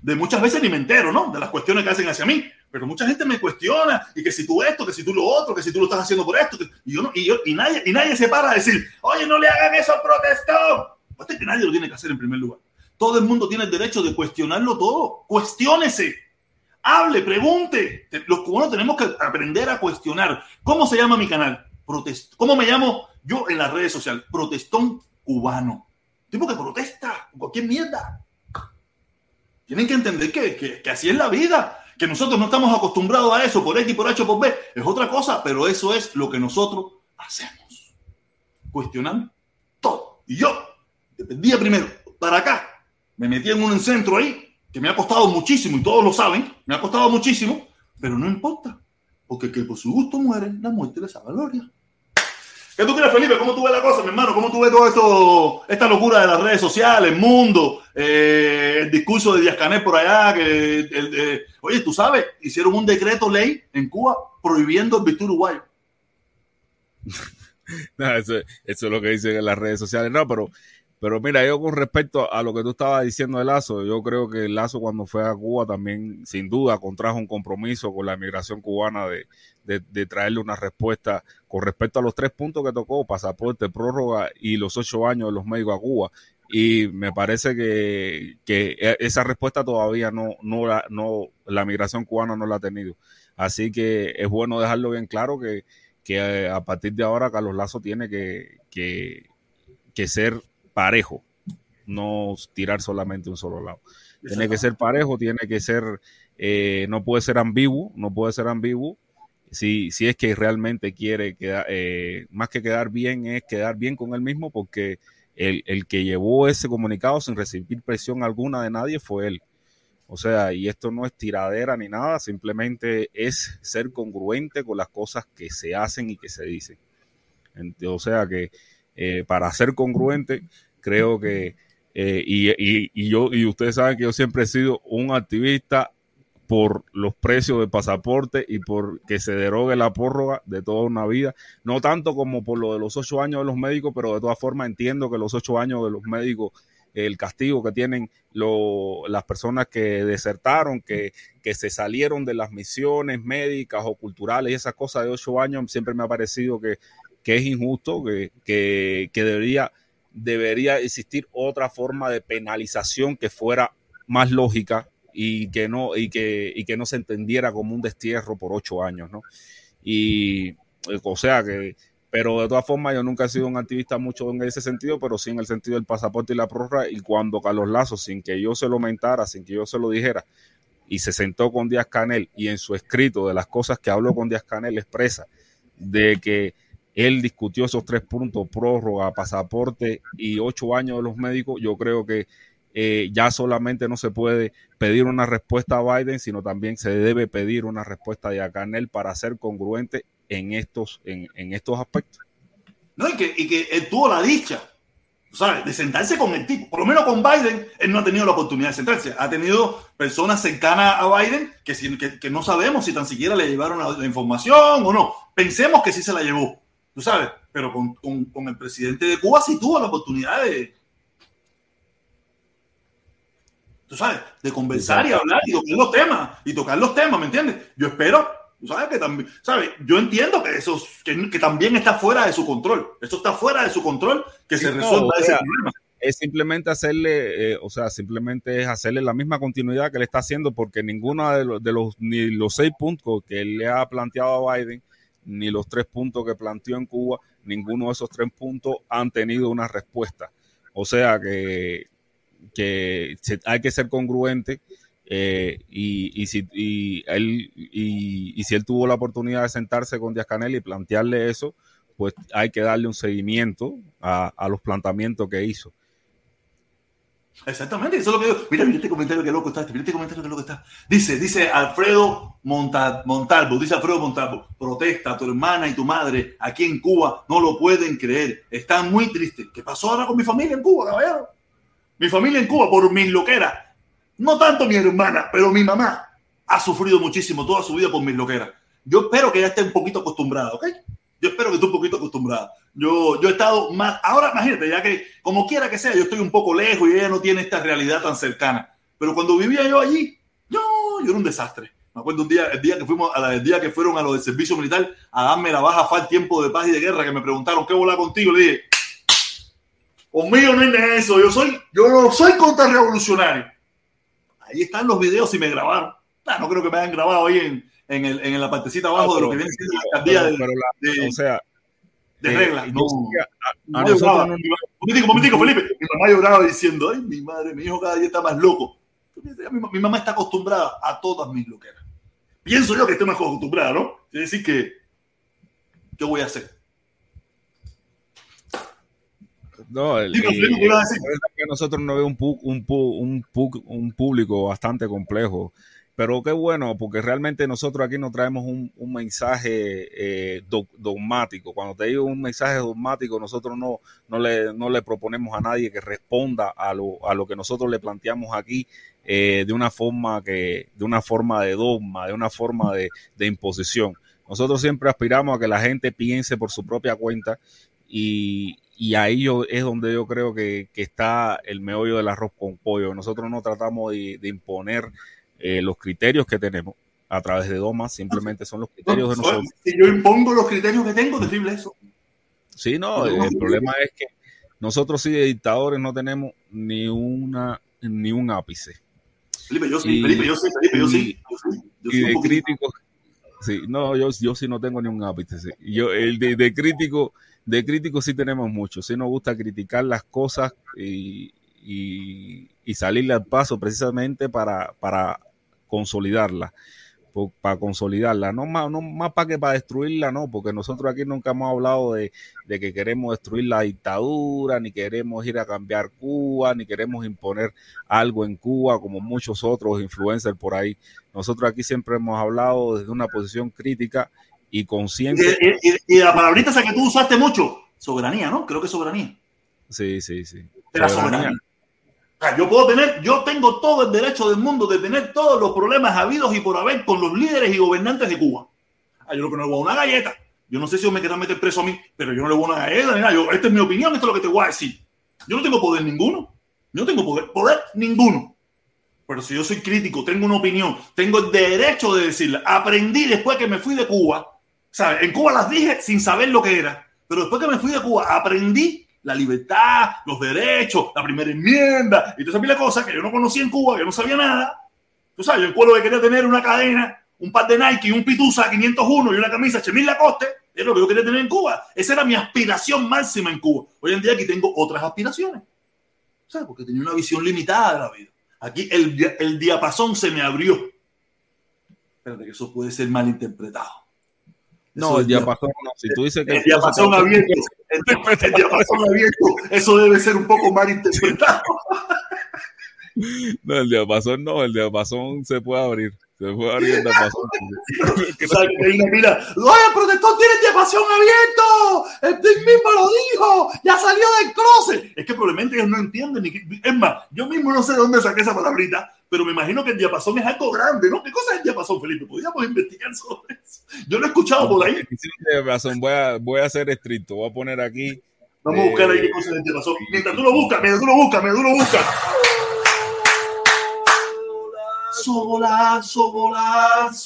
De muchas veces ni me entero, ¿no? De las cuestiones que hacen hacia mí. Pero mucha gente me cuestiona y que si tú esto, que si tú lo otro, que si tú lo estás haciendo por esto. y, yo no, y, yo, y, nadie, y nadie se para a decir, oye, no le hagan eso, protestón. Pues que nadie lo tiene que hacer en primer lugar. Todo el mundo tiene el derecho de cuestionarlo todo. Cuestiónese. Hable, pregunte. Los cubanos tenemos que aprender a cuestionar. ¿Cómo se llama mi canal? ¿Cómo me llamo yo en las redes sociales? Protestón cubano. Tipo que protesta cualquier mierda. Tienen que entender que, que, así es la vida. Que nosotros no estamos acostumbrados a eso por X, por H, por B. Es otra cosa, pero eso es lo que nosotros hacemos. Cuestionando todo. Y yo, día primero para acá, me metí en un centro ahí que me ha costado muchísimo y todos lo saben, me ha costado muchísimo, pero no importa, porque que por su gusto muere, la muerte le sabe gloria. ¿Qué tú crees, Felipe? ¿Cómo tú ves la cosa, mi hermano? ¿Cómo tú ves todo esto, esta locura de las redes sociales, el mundo, eh, el discurso de Díaz Canel por allá? Que, oye, tú sabes, hicieron un decreto ley en Cuba prohibiendo el vestir uruguayo. eso, eso, es lo que dicen en las redes sociales. No, pero pero mira, yo con respecto a lo que tú estabas diciendo de Lazo, yo creo que Lazo cuando fue a Cuba también, sin duda, contrajo un compromiso con la migración cubana de, de, traerle una respuesta con respecto a los tres puntos que tocó, pasaporte, prórroga y los ocho años de los médicos a Cuba. Y me parece que, que e, esa respuesta todavía no, no, la, no, la migración cubana no la ha tenido. Así que es bueno dejarlo bien claro que, que eh, a partir de ahora Carlos Lazo tiene que, que, que ser parejo, no tirar solamente un solo lado. Tiene que ser parejo, tiene que ser, eh, no puede ser ambiguo, no puede ser ambiguo si, si es que realmente quiere quedar, eh, más que quedar bien, es quedar bien con él mismo, porque el, el que llevó ese comunicado sin recibir presión alguna de nadie fue él. O sea, y esto no es tiradera ni nada, simplemente es ser congruente con las cosas que se hacen y que se dicen. O sea que eh, para ser congruente, creo que, eh, y, y, y, yo, y ustedes saben que yo siempre he sido un activista por los precios del pasaporte y por que se derogue la prórroga de toda una vida, no tanto como por lo de los ocho años de los médicos, pero de todas formas entiendo que los ocho años de los médicos, el castigo que tienen lo, las personas que desertaron, que, que se salieron de las misiones médicas o culturales y esas cosas de ocho años, siempre me ha parecido que, que es injusto, que, que, que debería, debería existir otra forma de penalización que fuera más lógica y que no, y que, y que no se entendiera como un destierro por ocho años, ¿no? Y, o sea que, pero de todas formas yo nunca he sido un activista mucho en ese sentido, pero sí en el sentido del pasaporte y la prórroga, y cuando Carlos Lazo, sin que yo se lo mentara, sin que yo se lo dijera, y se sentó con Díaz Canel, y en su escrito de las cosas que habló con Díaz Canel expresa de que él discutió esos tres puntos, prórroga, pasaporte y ocho años de los médicos, yo creo que eh, ya solamente no se puede pedir una respuesta a Biden, sino también se debe pedir una respuesta de Canel para ser congruente en estos, en, en estos aspectos. No, y que, y que él tuvo la dicha, ¿sabes? De sentarse con el tipo. Por lo menos con Biden, él no ha tenido la oportunidad de sentarse. Ha tenido personas cercanas a Biden que, que, no sabemos si tan siquiera le llevaron la, información o no. Pensemos que sí se la llevó, tú sabes. Pero con, con, con el presidente de Cuba sí tuvo la oportunidad de, tú sabes, de conversar y hablar y tocar los temas, y tocar los temas, ¿me entiendes? Yo espero, tú sabes que también, ¿sabes? Yo entiendo que eso, que, que, también está fuera de su control, eso está fuera de su control, que sí, se resuelva no, ese sea, problema. Es simplemente hacerle, eh, o sea, simplemente es hacerle la misma continuidad que le está haciendo, porque ninguno de los, de los, ni los seis puntos que él le ha planteado a Biden, ni los tres puntos que planteó en Cuba, ninguno de esos tres puntos han tenido una respuesta. O sea que que hay que ser congruente eh, y, y, si, y, él, y, y, si él tuvo la oportunidad de sentarse con Díaz Canel y plantearle eso, pues hay que darle un seguimiento a, a los planteamientos que hizo. Exactamente, eso es lo que digo. Mira, mira este comentario que loco está, mira este comentario que loco está. Dice, dice Alfredo Montal, Montalvo, dice Alfredo Montalvo, protesta, tu hermana y tu madre aquí en Cuba no lo pueden creer, están muy tristes. ¿Qué pasó ahora con mi familia en Cuba, caballero? Mi familia en Cuba, por mis loqueras. No tanto mi hermana, pero mi mamá ha sufrido muchísimo toda su vida por mis loqueras. Yo espero que ya esté un poquito acostumbrada, ¿ok? Yo espero que esté un poquito acostumbrada. Yo, yo he estado más. Ahora imagínate, ya que como quiera que sea, yo estoy un poco lejos y ella no tiene esta realidad tan cercana. Pero cuando vivía yo allí, yo, yo era un desastre. Me acuerdo un día, el día que fuimos, a la, el día que fueron a lo del servicio militar a darme la baja FAL tiempo de paz y de guerra, que me preguntaron qué volar contigo. Le dije, Conmigo no es eso, yo soy, yo no soy contrarrevolucionario. Ahí están los videos si me grabaron. Ah, no creo que me hayan grabado ahí en, en, el, en la partecita abajo no, pero, de lo que viene siendo la alcaldía de, pero la, de, o sea, de eh, reglas. No, a, a nosotros no, momentico, momentico, Felipe. Mi mamá lloraba diciendo, ay, mi madre, mi hijo cada día está más loco. Mi, mi mamá está acostumbrada a todas mis loqueras. Pienso yo que estoy mejor acostumbrada, ¿no? Es decir, que, ¿qué voy a hacer? No, el, Dime, Felipe, ¿qué a decir? nosotros no vemos un, pu, un, pu, un, pu, un, público bastante complejo. Pero qué bueno, porque realmente nosotros aquí nos traemos un, un mensaje eh, do, dogmático. Cuando te digo un mensaje dogmático, nosotros no, no, le, no le proponemos a nadie que responda a lo, a lo que nosotros le planteamos aquí eh, de una forma que, de una forma de dogma, de una forma de, imposición. Nosotros siempre aspiramos a que la gente piense por su propia cuenta y, y ahí yo, es donde yo creo que, que, está el meollo del arroz con pollo. Nosotros no tratamos de imponer eh, los criterios que tenemos a través de Doma, simplemente son los criterios de nosotros. Si yo impongo los criterios que tengo, terrible eso. Sí, no, el, el problema es que nosotros sí de dictadores no tenemos ni una ni un ápice. Felipe, yo sí, y, Felipe, yo sí, Felipe, yo sí. Yo y de críticos, sí, no, yo, yo sí no tengo ni un ápice. Sí. Yo, el de, de crítico, de críticos sí tenemos mucho. Sí nos gusta criticar las cosas y, y, y salirle al paso precisamente para, para consolidarla. para consolidarla, no más, no más para que para destruirla, no, porque nosotros aquí nunca hemos hablado de, de, que queremos destruir la dictadura, ni queremos ir a cambiar Cuba, ni queremos imponer algo en Cuba, como muchos otros influencers por ahí. Nosotros aquí siempre hemos hablado desde una posición crítica y consciente. Y, y, y la palabrita esa que tú usaste mucho, soberanía, ¿no? Creo que soberanía. Sí, sí, sí. De la soberanía. Sea, yo puedo tener, yo tengo todo el derecho del mundo de tener todos los problemas habidos y por haber con los líderes y gobernantes de Cuba. Ah, yo lo que no le voy a una galleta. Yo no sé si me quieran meter preso a mí, pero yo no le voy a una galleta nada. Yo, esta es mi opinión, esto es lo que te voy a decir. Yo no tengo poder ninguno. Yo no tengo poder, poder ninguno. Pero si yo soy crítico, tengo una opinión, tengo el derecho de decirla. Aprendí después que me fui de Cuba. ¿Sabes? En Cuba las dije sin saber lo que era. Pero después que me fui de Cuba, aprendí la libertad, los derechos, la primera enmienda, y toda esa cosas que yo no conocía en Cuba, yo no sabía nada. Tú sabes, yo el pueblo que quería tener una cadena, un par de Nike, un Pitusa 501 y una camisa Chemil Lacoste, es lo que yo quería tener en Cuba. Esa era mi aspiración máxima en Cuba. Hoy en día aquí tengo otras aspiraciones. ¿Sabes? Porque tenía una visión limitada de la vida. Aquí el, el diapasón se me abrió. Espérate, que eso puede ser malinterpretado. No, el diapasón no. Si tú dices que el diapasón abierto, el, el, diapasón abierto, eso debe ser un poco mal interpretado. No, el diapasón no, el diapasón se puede abrir. Se puede abrir el diapasón. mira, ¡Oye, el protector tiene el diapasón abierto! ¡El mismo lo dijo! ¡Ya salió del closet! Es que probablemente ellos no entienden. Ni que, es más, yo mismo no sé de dónde saqué esa palabrita, pero me imagino que el diapasón es algo grande, ¿no? ¿Qué cosa es el diapasón, Felipe? Podríamos investigar sobre eso. Yo lo he escuchado por ahí. Diapasón, voy, a, voy a ser estricto, voy a poner aquí. Vamos eh, a buscar ahí qué cosa es el diapasón. Mientras tú lo buscas, mientras tú lo buscas, mientras tú lo buscas. Golazo, golazo.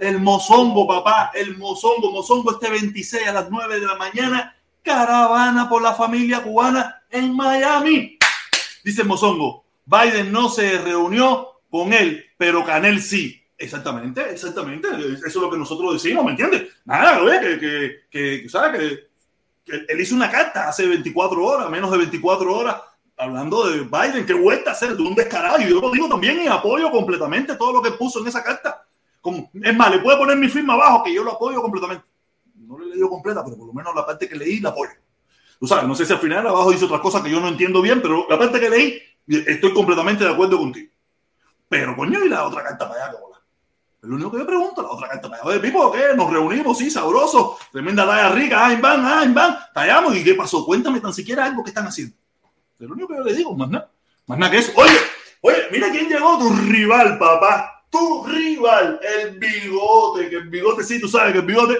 El mozongo, papá, el mozongo. Mozongo este 26 a las 9 de la mañana. Caravana por la familia cubana en Miami. Dice Mozongo, Biden no se reunió con él, pero Canel sí. Exactamente, exactamente. Eso es lo que nosotros decimos, ¿me entiendes? Nada, que, que, que, ¿sabes? Que, que él hizo una carta hace 24 horas, menos de 24 horas, hablando de Biden, que vuelta a ser de un descarado. Y yo lo digo también y apoyo completamente todo lo que puso en esa carta. Como, es más, le puede poner mi firma abajo, que yo lo apoyo completamente. No le he leído completa, pero por lo menos la parte que leí la apoyo. Tú sabes, no sé si al final abajo dice otras cosas que yo no entiendo bien, pero la parte que leí, estoy completamente de acuerdo contigo. Pero coño, y la otra carta para allá, bola. Es lo único que yo pregunto, la otra carta para allá. Oye, Pipo, ¿qué? Nos reunimos, sí, sabroso. Tremenda talla rica, ah, van, ah, van. Tallamos, ¿y qué pasó? Cuéntame tan siquiera algo que están haciendo. Es lo único que yo le digo, más nada. Más nada que eso. Oye, oye, mira quién llegó, tu rival, papá. Tu rival, el bigote, que el bigote, sí, tú sabes que el bigote.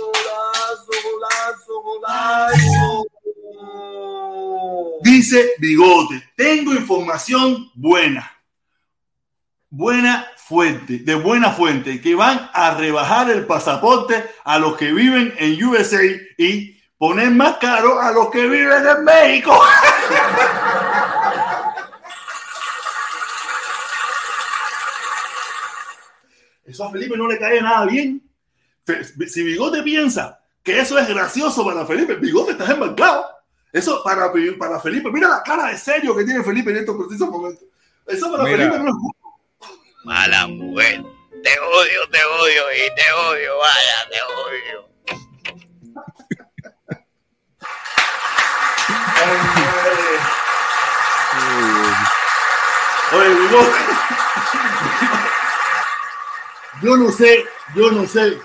Golazo, golazo, golazo. Dice bigote, tengo información buena. Buena fuente, de buena fuente, que van a rebajar el pasaporte a los que viven en USA y poner más caro a los que viven en México. Eso a Felipe no le cae nada bien. Si Bigote piensa que eso es gracioso para Felipe, Bigote está embarcado. Eso para, para Felipe, mira la cara de serio que tiene Felipe en estos precisos momentos. Eso para mira, Felipe no es justo. Mala mujer. Te odio, te odio y te odio, vaya, te odio. Oye, bigote. Yo no sé, yo no sé.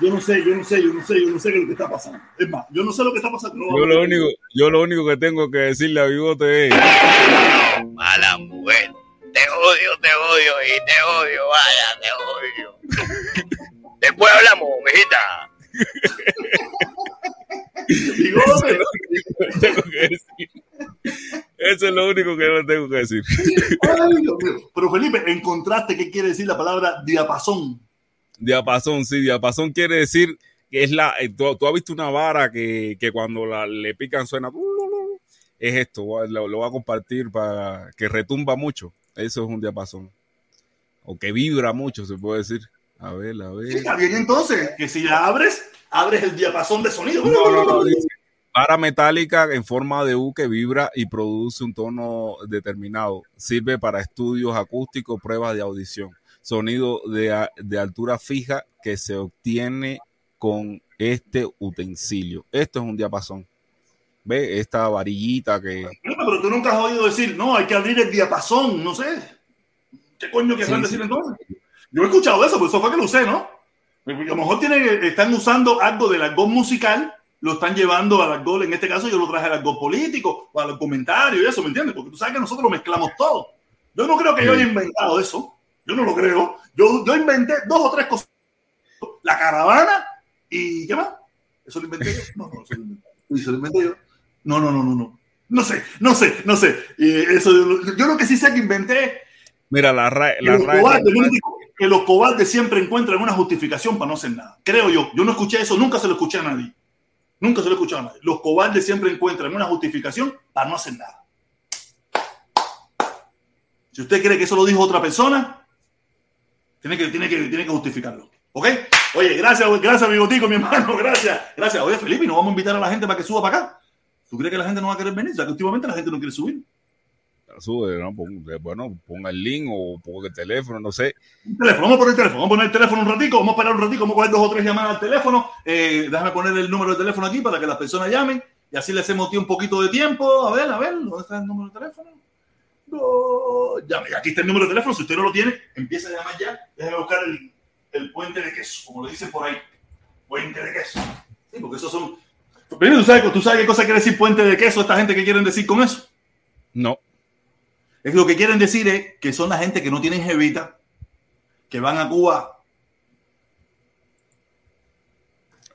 Yo no sé, yo no sé, yo no sé, yo no sé qué es lo que está pasando. Es más, yo no sé lo que está pasando. No, yo, lo único, yo lo único que tengo que decirle a Bigote es... Mala mujer. Te odio, te odio y te odio, vaya, te odio. Después hablamos, mijita. Bigote. tengo que decir. Eso es lo único que yo tengo que decir. Ay. Pero Felipe, encontraste qué quiere decir la palabra diapasón. Diapasón, sí, diapasón quiere decir que es la. Tú, tú has visto una vara que, que cuando la, le pican suena. Es esto, lo, lo voy a compartir para que retumba mucho. Eso es un diapasón. O que vibra mucho, se puede decir. A ver, a ver. Sí, está bien entonces, que si la abres, abres el diapasón de sonido. No, no, no, dice, Vara metálica en forma de U que vibra y produce un tono determinado. Sirve para estudios acústicos, pruebas de audición. Sonido de, de altura fija que se obtiene con este utensilio. Esto es un diapasón. ¿Ve? Esta varillita que... Pero tú nunca has oído decir, no, hay que abrir el diapasón, no sé. ¿Qué coño querrán Sí, decir sí. entonces? Yo he escuchado eso, por eso fue que lo usé, ¿no? A lo mejor tiene, están usando algo del argot musical, lo están llevando al argot, en este caso yo lo traje al argot político, o al comentario y eso, ¿me entiendes? Porque tú sabes que nosotros lo mezclamos todo. Yo no creo que yo haya inventado eso, yo no lo creo. Yo, yo inventé dos o tres cosas. La caravana y ¿qué más? ¿Eso lo inventé yo? No, no, eso lo inventé. Sí, ¿Eso lo inventé yo? No, no, no, no, no. No sé, no sé, no sé. Eso, yo lo que sí sé que inventé Mira, la, ra- la los, cobardes, que los cobardes siempre encuentran una justificación para no hacer nada. Creo yo. Yo no escuché eso, nunca se lo escuché a nadie. Nunca se lo escuché a nadie. Los cobardes siempre encuentran una justificación para no hacer nada. Si usted cree que eso lo dijo otra persona, tiene que, tiene que, tiene que justificarlo. ¿Ok? Oye, gracias, gracias, bigotico, mi hermano. Gracias. Gracias. Oye, Felipe, ¿no vamos a invitar a la gente para que suba para acá? ¿Tú crees que la gente no va a querer venir? O sea, que últimamente la gente no quiere subir. sube, ¿no? Pon- bueno, ponga el link o ponga el teléfono, no sé. Un teléfono, vamos a poner el teléfono, vamos a poner el teléfono un ratico, vamos a parar un ratico, vamos a coger dos o tres llamadas al teléfono. Eh, déjame poner el número de teléfono aquí para que las personas llamen y así le hacemos un poquito de tiempo. A ver, a ver, ¿dónde está el número de teléfono? Llame, aquí está el número de teléfono. Si usted no lo tiene, empieza a llamar ya. Déjame buscar el, el puente de queso, como lo dicen por ahí. Puente de queso. Sí, porque esos son. Primero, ¿tú sabes, ¿tú sabes qué cosa quiere decir puente de queso? Esta gente que quieren decir con eso. No. Es lo que quieren decir es que son la gente que no tienen jevita, que van a Cuba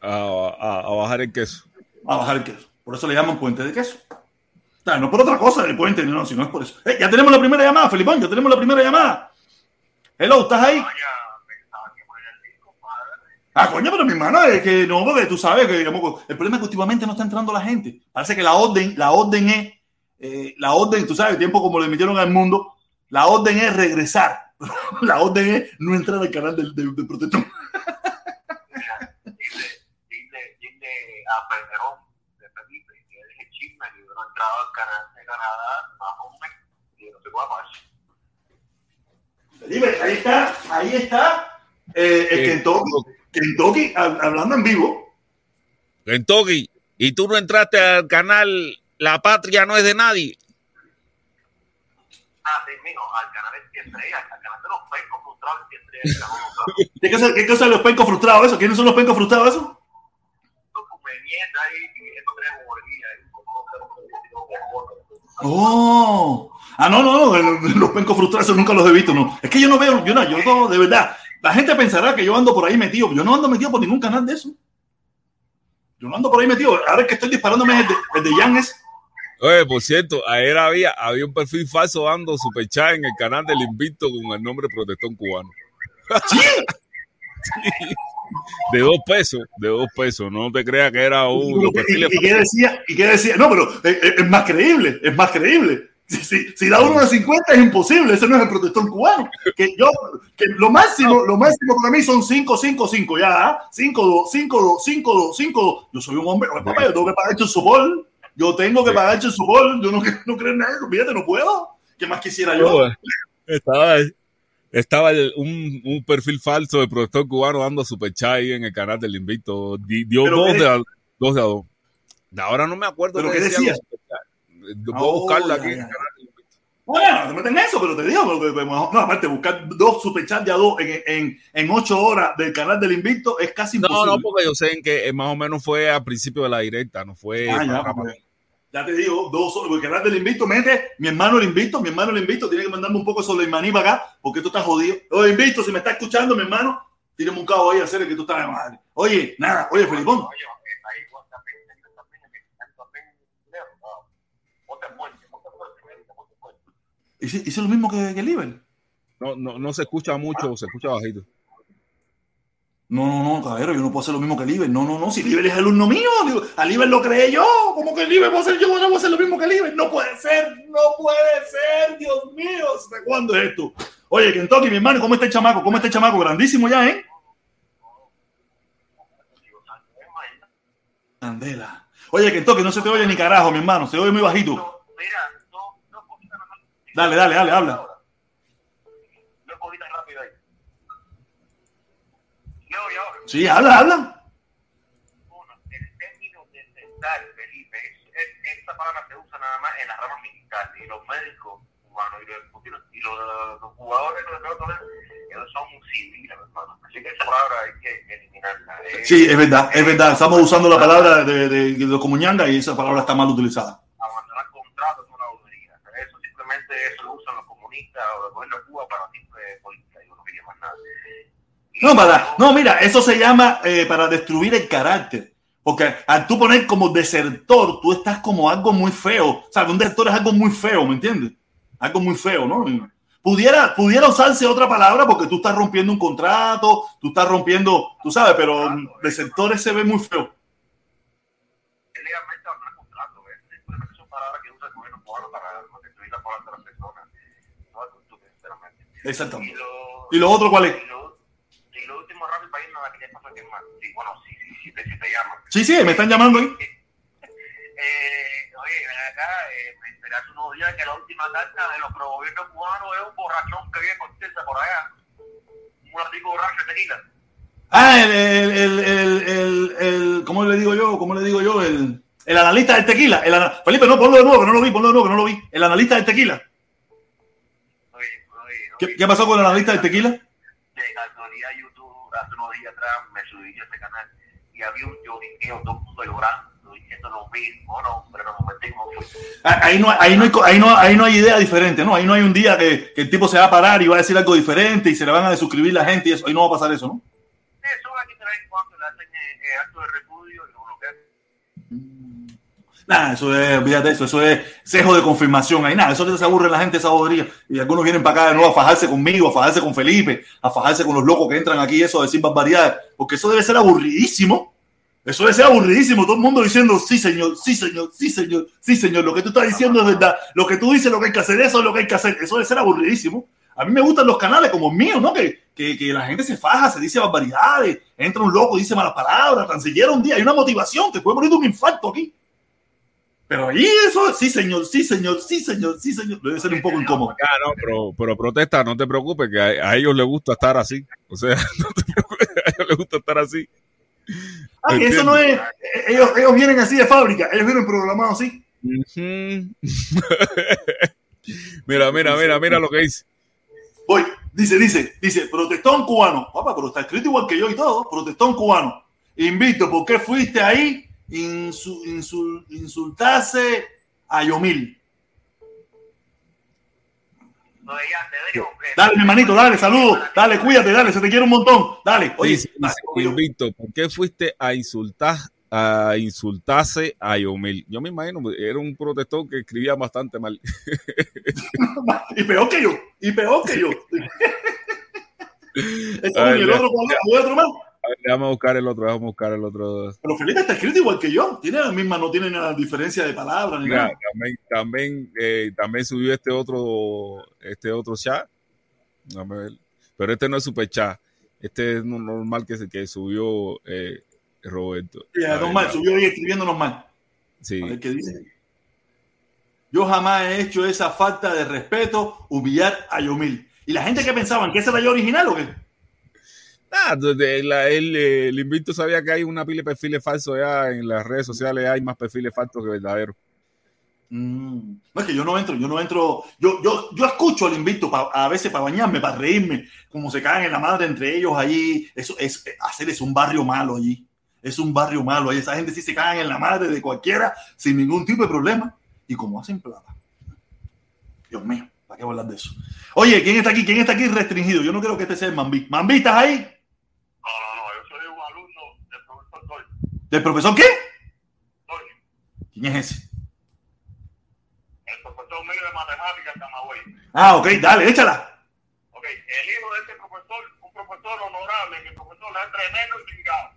A, a- a bajar el queso. a bajar el queso. Por eso le llaman puente de queso. No por otra cosa el puente, no, sino es por eso. Eh, ya tenemos la primera llamada, Felipón, ya tenemos la primera llamada. Hello, ¿estás ahí? Ah, coño, pero mi hermano, es que no, porque tú sabes que el problema es que últimamente no está entrando la gente. Parece que la orden, la orden es, eh, la orden, tú sabes, el tiempo como le metieron al mundo, la orden es regresar. la orden es no entrar al canal del, del, protector. dile, a de Felipe que deje chisme no de Canadá más o menos y no se puede más. Felipe, ahí está, ahí está eh, el Eh, Kentucky, Kentucky hab- hablando en vivo. Kentucky, y tú no entraste al canal La Patria no es de nadie. Ah, sí, al canal de estrella, al canal de los pecos frustrados. ¿Qué cosa, qué cosa de los pencos frustrados eso? ¿Quiénes son los pencos frustrados eso? Tú come mierda ahí Oh. Ah, no, no, no, los, pencos frustrados nunca los he visto, no. Es que yo no veo, yo no, yo no, de verdad. La gente pensará que yo ando por ahí metido, yo no ando metido por ningún canal de eso. Yo no ando por ahí metido. Ahora es que estoy disparándome el de, el de Jan es. Oye, por cierto, ayer había, había un perfil falso dando superchat en el canal del Invicto con el nombre Protestón Cubano. Sí, De dos pesos, de dos pesos. No te creas que era un. y, los perfiles y qué decía, y qué decía, no, pero eh, eh, es, más creíble, es más creíble. Si, si, si da uno de 50 es imposible, ese no es el protestón cubano. Que yo, que lo máximo, lo máximo para mí son 5, 5, 5, ya, 5, 2, 5, 2, 5, 2, 5, 2. Yo soy un hombre, papá, yo tengo que pagar el support, yo tengo que pagar el support, yo no, no creo en eso, fíjate, no puedo. ¿Qué más quisiera yo? Estaba estaba el- un, un perfil falso de Protestón Cubano dando superchat ahí en el canal del Invicto. Di- Dio ¿Pero dos de, a, dos de a dos. Ahora no me acuerdo ¿Pero qué decía? superchats. Puedo Oh, buscarla ya, aquí en el canal del Invicto. Bueno, no te meten en eso, pero te digo, porque, pues, no, aparte, buscar dos superchats de a dos en, en, en 8 horas del canal del Invicto es casi No, imposible. no, porque yo sé en que eh, más o menos fue al principio de la directa, no fue. Ah, ya, ya te digo, dos horas, porque el canal del invito mete, mi hermano el invito, mi hermano el invito, tiene que mandarme un poco sobre el maní para acá, porque tú estás jodido. Oye, invito, si me está escuchando, mi hermano, tírame un cabo ahí a hacer que tú estás de madre. Oye, nada, oye, Felipón, Oye, te te te hice, hice lo mismo que, que Liber. No, no, no se escucha mucho, se escucha bajito. No, no, no, caballero, yo no puedo hacer lo mismo que Liber. No, no, no, si Liber es alumno mío, digo, a Liber lo creé yo. ¿Cómo que Liber puedo hacer yo? No puedo hacer lo mismo que Liber. No puede ser, no puede ser, Dios mío. ¿Hasta cuándo es esto? Oye, Kentucky, mi hermano, ¿cómo está el chamaco? ¿Cómo está el chamaco? Grandísimo ya, ¿eh? Candela. Oye, que toque, no se te oye ni carajo, mi hermano. Se oye muy bajito. Mira, nada más. Dale, dale, dale, habla. Dos cositas rápido ahí. No, y ahora, Sí, habla, habla. uno, el término de dental, Felipe, es, es- esta palabra se usa nada más en la rama militar y los médicos cubanos y los, y los, los jugadores de pelota, ellos son civiles, hermano. Así que esa palabra hay que eliminarla. Eh, Sí, es verdad, es verdad. Estamos usando la palabra de, de, de los comuñanga y esa palabra está mal utilizada. abandonar contratos es una bobería. Eso simplemente eso lo usan los comunistas o el gobierno de Cuba para simple política. Yo no quería más nada. Y No, para, no, mira, eso se llama eh, para destruir el carácter. Porque al tú poner como desertor, tú estás como algo muy feo. O sea, un desertor es algo muy feo, ¿me entiendes? Algo muy feo, ¿no? Pudiera, pudiera usarse otra palabra porque tú estás rompiendo un contrato, tú estás rompiendo, tú sabes, pero desertores se ve muy feo. es legalmente abandonar contratos. Es simplemente sí. Sí, me están llamando ahí. Eh, oye, ven acá, eh, me enteré hace unos días que la última carta de los gobiernos cubanos es un borrachón que viene con por allá. Un amigo borracho de tequila. Ah, el, el, el, el, ¿cómo le digo yo? ¿Cómo le digo yo? El, el analista del tequila. El Felipe, no, ponlo de nuevo, que no lo vi, ponlo de nuevo, que no lo vi. El analista del tequila. Oye, oye, ¿Qué, qué pasó con el analista del tequila? De casualidad YouTube hace unos días atrás me subí a este canal y había un lloriqueo, todo el mundo llorando, diciendo lo mismo, no, hombre, no me metí. Ah, Ahí no, ahí, no hay, ahí, no, ahí no hay idea diferente, ¿no? Ahí no hay un día que, que el tipo se va a parar y va a decir algo diferente y se le van a desuscribir la gente y eso. Ahí no va a pasar eso, ¿no? Eso aquí de vez en cuando le hacen eh, eh, acto de repudio y lo. Nada, eso es, de eso, eso es cejo de confirmación. Ahí nada, eso se aburre la gente esa bobería. Y algunos vienen para acá de nuevo a fajarse conmigo, a fajarse con Felipe, a fajarse con los locos que entran aquí, eso a decir barbaridades. Porque eso debe ser aburridísimo. Eso debe ser aburridísimo. Todo el mundo diciendo, sí, señor, sí, señor, sí, señor, sí, señor. Lo que tú estás diciendo es verdad. Lo que tú dices, lo que hay que hacer, eso es lo que hay que hacer. Eso debe ser aburridísimo. A mí me gustan los canales como el mío, ¿no? Que, que, que la gente se faja, se dice barbaridades, entra un loco, dice malas palabras, tan un día hay una motivación, te puede morir de un infarto aquí. Pero ahí eso, sí señor, sí señor, sí señor, sí señor, debe ser un poco incómodo. Ah, no, pero, pero protesta, no te preocupes, que a, a ellos les gusta estar así. O sea, no te preocupes, a ellos les gusta estar así. Ah, que eso no es, ellos, ellos vienen así de fábrica, ellos vienen programados así. Mira, mira, mira, mira lo que dice. Voy, dice, dice, dice, protestón cubano. Papá, pero está escrito igual que yo y todo, protestón cubano. Invito, ¿por qué fuiste ahí? Insu- insul- insultarse a Yomil. Eh, Dale, mi hermanito, dale, saludos, dale, cuídate, dale, se te quiere un montón. Dale, oye, Dice, dice, Invicto, ¿por qué fuiste a insultar a insultarse a Yomil? Yo me imagino, era un protestón que escribía bastante mal. y peor que yo, y peor que yo. Ay, y el otro, ¿cuál es? ¿Hay otro más? A ver, déjame buscar el otro, déjame buscar el otro. Pero Felipe está escrito igual que yo. Tiene la misma, no tiene nada diferencia de palabras ni Mira, nada. también, también, eh, también subió este otro, este otro chat. Déjame ver. Pero este no es super chat. Este es no- normal que, que subió eh, Roberto. A ver, normal, subió ahí escribiéndonos mal. Sí. A ver qué dice. Yo jamás he hecho esa falta de respeto, humillar a Yomil. ¿Y la gente que pensaban que esa era yo original o qué? Ah, la- el, eh, el invito sabía que hay una pila de perfiles falsos ya en las redes sociales, hay más perfiles falsos que verdaderos. Mm. No es que yo no entro, yo no entro. Yo, yo, yo escucho al invito pa- a veces para bañarme, para reírme, como se cagan en la madre entre ellos allí. Eso es hacer es un barrio malo allí. Es un barrio malo. Ahí esa gente sí se cagan en la madre de cualquiera sin ningún tipo de problema. Y como hacen plata. Dios mío, ¿para qué hablar de eso? Oye, ¿quién está aquí? ¿Quién está aquí restringido? Yo no creo que este sea el Mambí. ¿Mambí, estás ahí? No, no, no, yo soy un alumno del profesor Doyle. ¿Del profesor qué? Doyle, ¿Quién es ese? el profesor mío de matemáticas Camagüey. Ah, ok, dale, échala. Ok, el hijo de ese profesor, un profesor honorable, que el profesor es tremendo y chingado.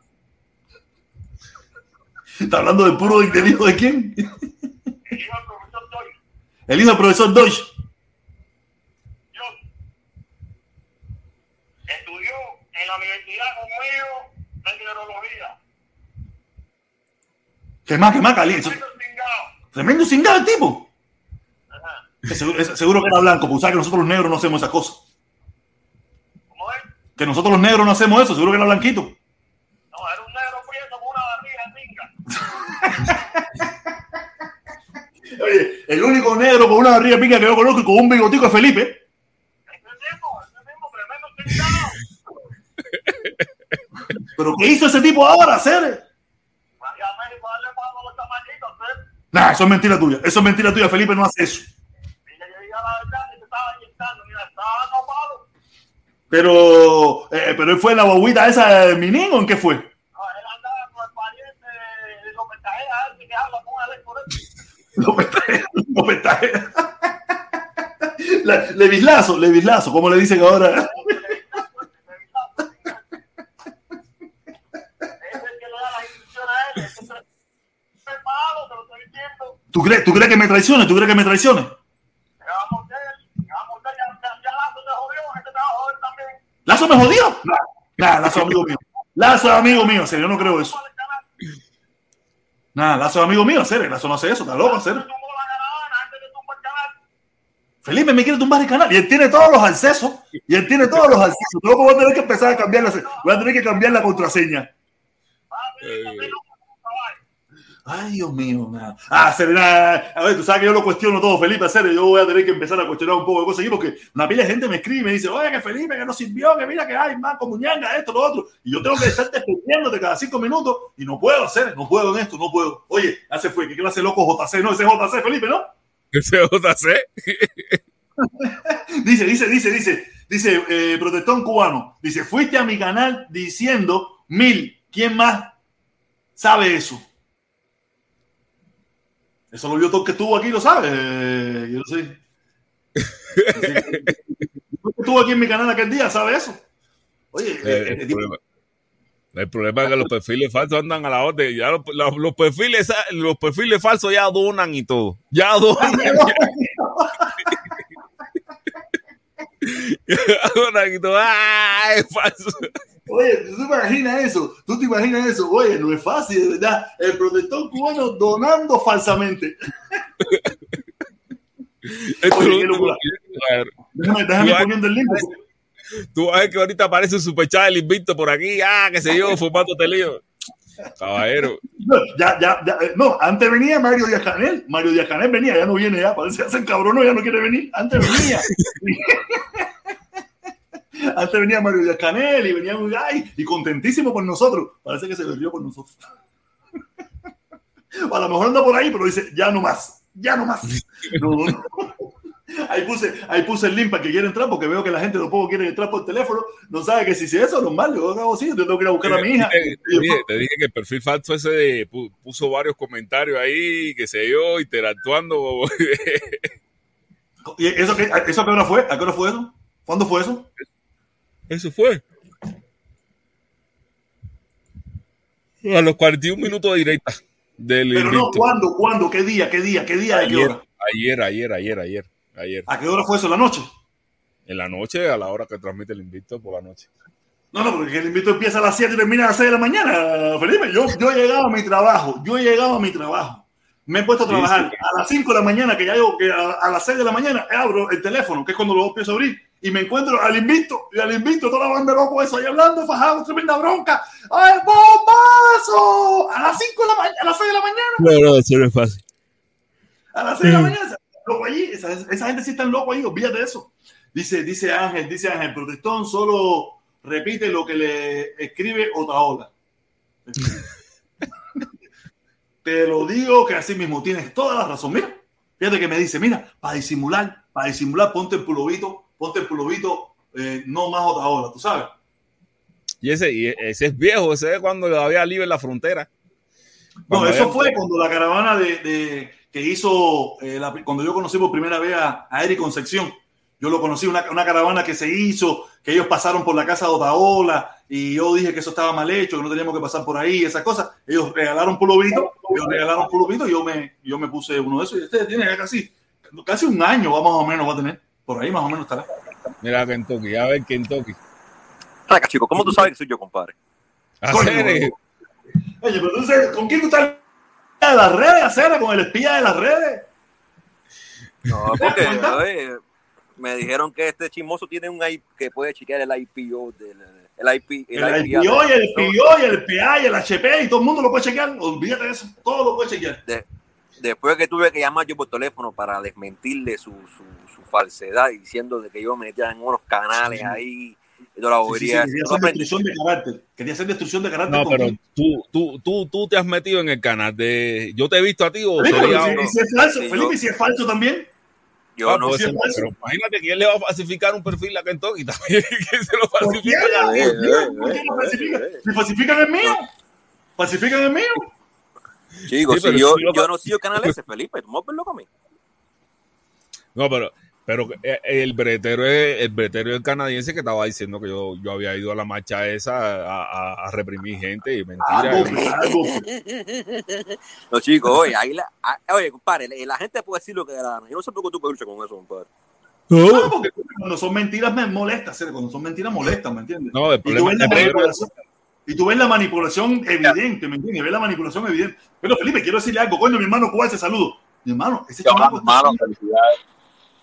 ¿Está hablando del puro del hijo de quién? El hijo del profesor Doyle, El hijo del profesor Deutsch. yo, estudió en la universidad conmigo de tecnología. ¿Qué más, qué más, caliente? Tremendo cingado. El tipo. Ajá. Que seguro, es- seguro que era blanco, pues sabes que nosotros los negros no hacemos esas cosas. ¿Cómo es? Que nosotros los negros no hacemos eso, seguro que era blanquito. No, era un negro prieto con una barriga pinga. Oye, el único negro con una barriga pica que yo conozco y con un bigotico es Felipe. Ese tipo, ese tipo, tremendo cingado. ¿Pero qué hizo ese tipo ahora, hacer? Vaya a México a darle pago a los tamañitos, ¿eh? Nah, eso es mentira tuya. Eso es mentira tuya. Felipe no hace eso. Mira, yo diga la verdad que te estaba inyectando. Mira, estaba dando palo. Pero, eh, pero él fue la guaguita esa de Minín o en qué fue? No, él andaba con el pariente de los metajeras ese que habla con él por eso. López Tajera, López Tajera. La- Levislazo, Levislazo, como le dicen ahora. Es el que le da las instrucciones a él. Es el palo, te lo estoy diciendo. ¿Tú crees, ¿Tú crees que me traicione? ¿Tú crees que me traicione? Lazo te jodió, este te va a joder también. ¿Lazo me jodió? Nah, nah, Lazo amigo mío. Lazo amigo mío, serio, yo no creo eso. Nah, Lazo amigo mío, en serio. Lazo no hace eso, está loco, en Se serio. Felipe me quiere tumbar el canal y él tiene todos los accesos. Y él tiene todos los accesos. Luego voy a tener que empezar a cambiar la, voy a tener que cambiar la contraseña. Ay, Dios mío, nada. Ah, Serena, a ver, tú sabes que yo lo cuestiono todo, Felipe, serio, yo voy a tener que empezar a cuestionar un poco de cosas aquí porque una pila de gente me escribe y me dice, oye, que Felipe, que no sirvió, que mira que hay más como ñanga, esto, lo otro. Y yo tengo que estar defendiéndote cada cinco minutos y no puedo hacer, no puedo en esto, no puedo. Oye, ya se fue, que clase loco JC, no, ese es JC, Felipe, ¿no? Ese JC. Dice, dice, dice, dice, dice, eh, protestón cubano, dice, fuiste a mi canal diciendo mil, ¿quién más sabe eso? Eso lo vio todo que estuvo aquí, lo sabe, eh, yo no sé. Dice, "Todo el que estuvo aquí en mi canal aquel día, ¿sabe eso? Oye, Eh, eh, el, eh, tipo, problema, el problema es que los perfiles falsos andan a la orden. Ya los, los- los perfiles, los perfiles falsos ya donan y todo. Ya donan. ya donan y todo. ¡Ah! Es falso. Oye, ¿tú te imaginas eso? ¿Tú te imaginas eso? Oye, no es fácil, de verdad. El protestón cubano donando falsamente. Oye, qué locura. Déjame, déjame poniendo el link. Tú vas a ver que ahorita aparece un superchat del invicto por aquí. Ah, qué sé yo, formando lío. Caballero. No, ya, ya, ya, eh, no, antes venía Mario Díaz Canel. Mario Díaz Canel venía, ya no viene ya. Parece que se encabronó, ya no quiere venir. Antes venía. antes venía Mario Díaz Canel y venía muy, ay, y contentísimo por nosotros. Parece que se berrió por nosotros. O a lo mejor anda por ahí, pero dice, ya no más, ya no más. No, no. Ahí puse, ahí puse el link para que quiera entrar, porque veo que la gente tampoco quiere entrar por teléfono. No sabe que si es eso, normal, yo hago así, yo tengo que ir a buscar a mi hija. Te, te dije, te dije que el perfil falso ese de- pu- puso varios comentarios ahí, qué sé yo, interactuando. ¿Y eso, qué, eso a qué hora fue? ¿A qué hora fue eso? ¿Cuándo fue eso? Eso fue. A los 41 minutos de directa del Pero no. ¿cuándo? ¿Cuándo? ¿Qué día? ¿Qué día? ¿Qué día? ¿De qué ayer, hora? ayer, ayer, ayer, ayer, ayer. ¿A qué hora fue eso? ¿La noche? En la noche, a la hora que transmite el invicto por la noche. No, no, porque el invito empieza a las 7 y termina a las 6 de la mañana, Felipe. Yo, yo he llegado a mi trabajo, yo he llegado a mi trabajo. Me he puesto a Sí, trabajar sí. a las 5 de la mañana, que ya yo, que a, a las 6 de la mañana abro el teléfono, que es cuando lo empiezo a abrir, y me encuentro al invito, y al invito, toda la banda loco eso, ahí hablando, fajado, tremenda bronca. ¡Ay, bombazo! A las 5 de la mañana, a las 6 de la mañana. No, no, eso no es fácil. A las 6 de la mañana, loco allí, esa, esa gente sí está loco ahí, olvídate de eso. Dice, dice Ángel, dice Ángel, protestón solo repite lo que le escribe Otaola. Te lo digo que así mismo tienes toda la razón. Mira, fíjate que me dice, mira, para disimular, para disimular, ponte el pulovito, ponte el pulovito, eh, no más Otaola, tú sabes. Y ese, y ese es viejo, ese es cuando había libre en la frontera. No, Cuando eso había- fue cuando la caravana de, de- que hizo, eh, la- cuando yo conocí por primera vez a, a Eric Concepción. Yo lo conocí, una, una caravana que se hizo, que ellos pasaron por la casa de Otaola, y yo dije que eso estaba mal hecho, que no teníamos que pasar por ahí, esas cosas. Ellos regalaron pulovito, ellos regalaron pulovito, y yo me, yo me puse uno de esos, y este tiene casi, casi un año, más o menos, va a tener. Por ahí más o menos estará. Mira Kentucky, a ver Kentucky. Saca, chico, ¿cómo tú sabes que soy yo, compadre? A Coño, hacer, eh, Oye, pero entonces, ¿con quién tú estás de las redes, hacer con el espía de las redes. No, porque oye, me dijeron que este chismoso tiene un IP que puede chequear el IPO del el IP. El, el IPO, y el PO, y el PA, y el HP, y todo el mundo lo puede chequear. Olvídate de eso, todo lo puede chequear. De, después que tuve que llamar yo por teléfono para desmentirle su, su, su falsedad, diciendo de que yo me metía en unos canales sí. ahí. Y toda la bobería. Sí, sí, quería hacer destrucción de carácter. Quería hacer destrucción de carácter. No, pero tú, tú, tú, tú te has metido en el canal de. Yo te he visto a ti o Felipe, sería si, es falso, Sí, Felipe, yo- si es falso también. Yo Ah, no pues, sé. pero imagínate quién le va a falsificar un perfil a Kentucky también. ¿Quién se lo ¿Por qué? falsifica? ¿Por eh, qué? eh, ¿Por qué lo falsifican? eh, eh. Si falsifican el mío. Falsifican el mío. Sí, pero si yo, si lo- yo no sigo canal ese, Felipe, tú me vas a ver loco a mí. No, pero, pero eh, el bretero es el bretero es el canadiense que estaba diciendo que yo, yo había ido a la marcha esa a, a- a reprimir gente y mentira. Algo, Yo- algo. No, chicos, oye, ahí la, ah, oye, compadre, la, la gente puede decir lo que gana. Yo no sé por qué tú luchar con eso, compadre. No, porque cuando son mentiras me molesta, cuando son mentiras molestan, ¿me entiendes? No, el Y tú problema ves la el problema- y tú ves la manipulación evidente, ¿me entiendes? Ves la manipulación evidente. Pero Felipe, quiero decirle algo, coño, mi hermano, ¿cuál ese saludo? Mi hermano, ese chamaco está Hermano, felicidades.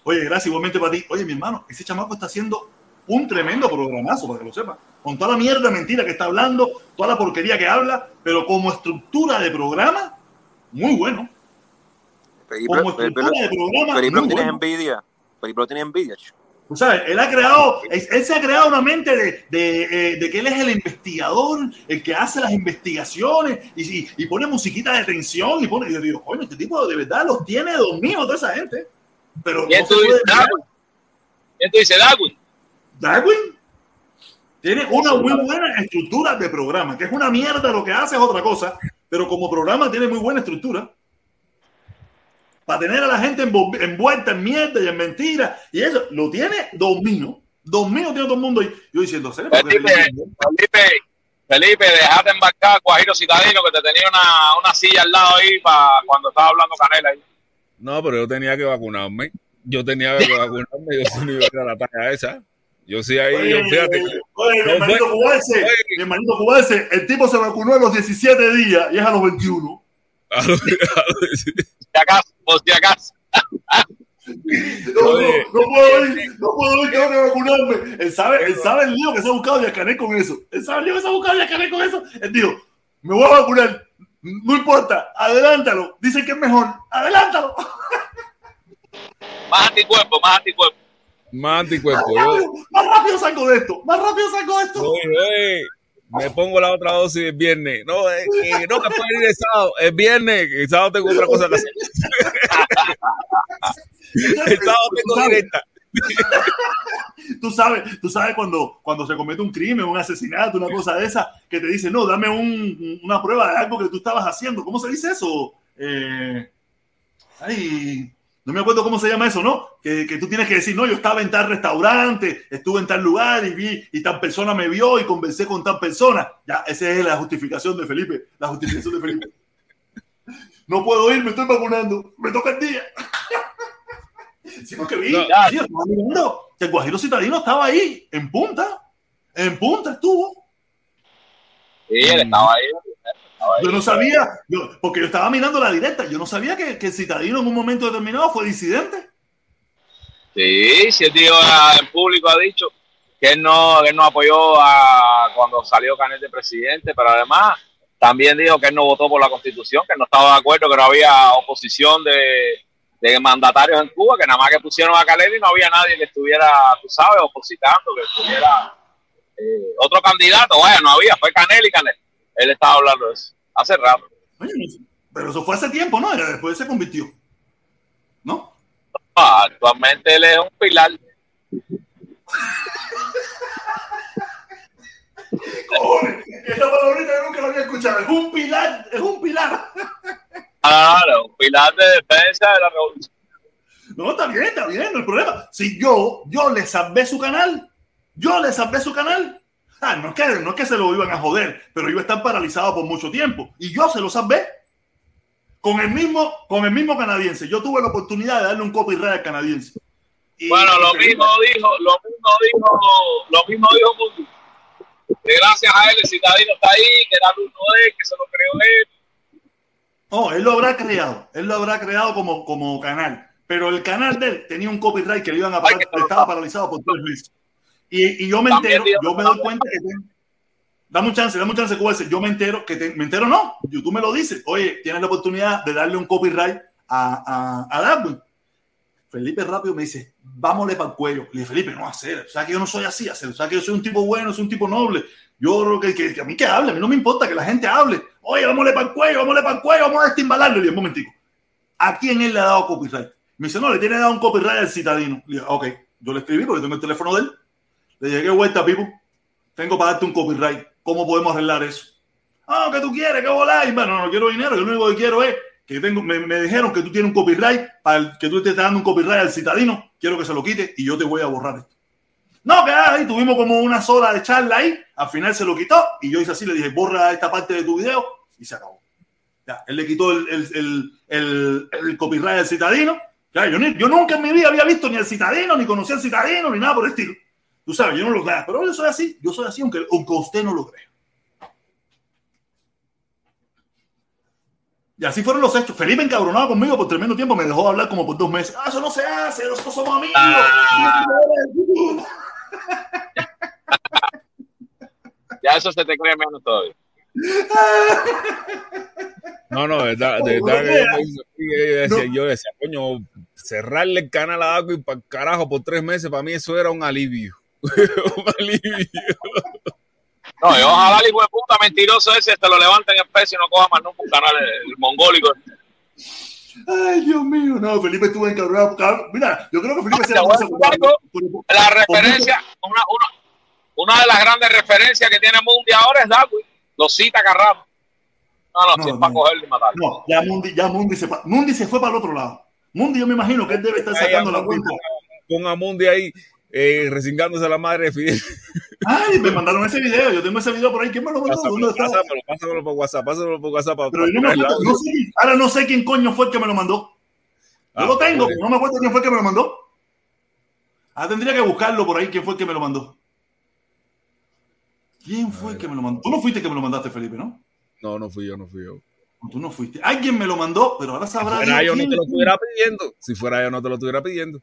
Oye, gracias igualmente para ti. Oye, mi hermano, ese chamaco está haciendo un tremendo programazo, para que lo sepa. Con toda la mierda mentira que está hablando, toda la porquería que habla, pero como estructura de programa, muy bueno. Como estructura de programa, Felipe muy bueno. envidia. Felipe tiene envidia, chico. Tú sabes, él ha creado, él, se ha creado una mente de, de, eh, de que él es el investigador, el que hace las investigaciones y, y, y pone musiquita de tensión y pone, y yo digo, coño, este tipo de verdad los tiene dormidos toda esa gente. Pero ¿Quién no tú dices. Darwin? ¿Quién tú dices, Darwin? Darwin tiene una muy buena estructura de programa, que es una mierda, lo que hace es otra cosa, pero como programa tiene muy buena estructura. Para tener a la gente envuelta en mierda y en mentiras, y eso lo tiene domino. Domino tiene todo el mundo ahí. Yo diciendo, Felipe, Felipe, Felipe, dejate embarcar a Guajiro Citadino que te tenía una, una silla al lado ahí para cuando estaba hablando Canela ahí. No, pero yo tenía que vacunarme. Yo tenía que vacunarme. Yo sí no iba a ir a la talla esa. Yo sí ahí, Oye, yo, fíjate. oye, mi hermanito Oye. mi hermanito cubanse, el tipo se vacunó a los 17 días y es a los 21. acaso, por si acaso. No, no, no puedo ir, no puedo ir, tengo que vacunarme. Él sabe, él sabe el lío que se ha buscado Yacané con eso. Él sabe el lío que se ha buscado Yacané con eso. Él dijo, me voy a vacunar. No importa, adelántalo. Dicen que es mejor, adelántalo. Más anticuerpo, más anticuerpo. Más anticuerpo. Más Yo, rápido, más rápido salgo de esto, más rápido salgo de esto. oye, oye, me pongo la otra dosis el viernes. No, es que no puede ir el sábado. El viernes, el sábado tengo otra cosa que hacer. El sábado tengo directa. Tú sabes, tú sabes cuando, cuando se comete un crimen, un asesinato, una cosa de esa, que te dice, no, dame un- una prueba de algo que tú estabas haciendo. ¿Cómo se dice eso? Eh, ay, no me acuerdo cómo se llama eso, ¿no? Que, que tú tienes que decir, no, yo estaba en tal restaurante, estuve en tal lugar y vi, y tal persona me vio y conversé con tal persona. Ya, esa es la justificación de Felipe, la justificación de Felipe. No puedo ir, me estoy vacunando, me toca el día. Sí, porque vi, No. el Guajiro Citadino estaba ahí, en punta, en punta estuvo. Sí, él estaba ahí. Yo no sabía, yo- porque yo estaba mirando la directa, yo no sabía que, que el Citadino en un momento determinado fue disidente. Sí, sí, el tío en público ha dicho que él no, que él no apoyó a cuando salió Canel de presidente, pero además también dijo que él no votó por la constitución, que no estaba de acuerdo, que no había oposición de, de mandatarios en Cuba, que nada más que pusieron a Canel y no había nadie que estuviera, tú sabes, opositando, que estuviera eh, otro candidato, vaya, no había, fue Canel y Canel. Él estaba hablando de eso, hace rato. Pero eso fue hace tiempo, ¿no? Era Después se convirtió. ¿No? Ah, actualmente él es un pilar. Cojones, esa palabrita yo nunca la había escuchado. Es un pilar, es un pilar. Claro, un pilar de defensa de la revolución. No, está bien, está bien, no hay problema. Si yo, yo le salvé su canal, yo le salvé su canal. Ah, no es que, no es que se lo iban a joder, pero iba a estar paralizado por mucho tiempo. Y yo se lo salvé. Con el mismo, con el mismo canadiense. Yo tuve la oportunidad de darle un copyright al canadiense. Y- Bueno, lo mismo dijo, lo mismo dijo, lo mismo dijo Mundi. Que gracias a él el citadino está ahí, que era alumno de él, que se lo creó él. Oh, él lo habrá creado. Él lo habrá creado como, como canal. Pero el canal de él tenía un copyright que le iban a pagar, estaba paralizado por tres meses. Y, y yo me entero, yo me doy cuenta que dame un chance, dame un chance, QS. Yo me entero que te, me entero, no. YouTube me lo dice. Oye, tienes la oportunidad de darle un copyright a, a, a Darwin. Felipe rápido me dice, vámonos para el cuello. Le dije, Felipe, no hacer. O sea que yo no soy así, hacer. O sea que yo soy un tipo bueno, soy un tipo noble. Yo creo que, que, que, a mí que hable, a mí no me importa que la gente hable. Oye, vámonos para el cuello, vámonos para el cuello, vamos a estimbalarlo. Le dije, un momentico. ¿A quién él le ha dado copyright? Me dice, no, le tiene dado un copyright al citadino. Le dije, ok, yo le escribí porque tengo el teléfono de él. Le ¿qué vuelta, Pipo? Tengo para darte un copyright. ¿Cómo podemos arreglar eso? Ah, que tú quieres, que voláis. Bueno, no quiero dinero, yo lo único que quiero es que tengo, me, dijeron que tú tienes un copyright, para el, que tú te estás dando un copyright al citadino, quiero que se lo quite y yo te voy a borrar esto. No, que ahí tuvimos como una sola de charla ahí, al final se lo quitó y yo hice así, le dije, borra esta parte de tu video y se acabó. Ya, él le quitó el, el, el, copyright al citadino. Ya, yo, yo, nunca en mi vida había visto ni al citadino, ni conocía al citadino, ni nada por el estilo. Tú sabes, yo no lo creo, pero yo soy así, yo soy así, aunque, aunque usted no lo crea. Y así fueron los hechos. Felipe encabronado conmigo por tremendo tiempo, me dejó hablar como por dos meses. Ah, eso no se hace, nosotros somos amigos. Ah. ya eso se te cree menos todavía. No, no, de verdad, de verdad que yo, decía, yo decía, coño, cerrarle el canal a Agua y para carajo por tres meses, para mí eso era un alivio. un alivio. No, y ojalá el hijo de puta mentiroso ese te lo levanten en peso y no coja más nunca un canal el, mongólico. Ay, Dios mío, no, Felipe estuvo encabronado. Mira, yo creo que Felipe se la, la referencia, una, una, una de las grandes referencias que tiene Mundi ahora es Darwin. Lo cita Carramo. No, no, no, si es para cogerlo y matarlo. No, ya Mundi, ya Mundi se, Mundi se fue para el otro lado. Mundi, yo me imagino que él debe estar sacando la cuenta. Ponga a Mundi ahí eh, resingándose a la madre de Fidel. Ay, me mandaron ese video. Yo tengo ese video por ahí. ¿Quién me lo mandó? Pásamelo, pásamelo por WhatsApp. Pásamelo por WhatsApp. Pero no me acuerdo, no sé, ahora no sé quién coño fue el que me lo mandó. Yo ah, lo tengo, pues. no me acuerdo quién fue el que me lo mandó. Ah, tendría que buscarlo por ahí. ¿Quién fue el que me lo mandó? ¿Quién fue el que me lo mandó? Tú no fuiste el que me lo mandaste, Felipe, ¿no? No, no fui yo, no fui yo. Tú no fuiste. Alguien me lo mandó, pero ahora sabrá. Si fuera yo no te lo estuviera pidiendo. Si fuera yo no te lo estuviera pidiendo.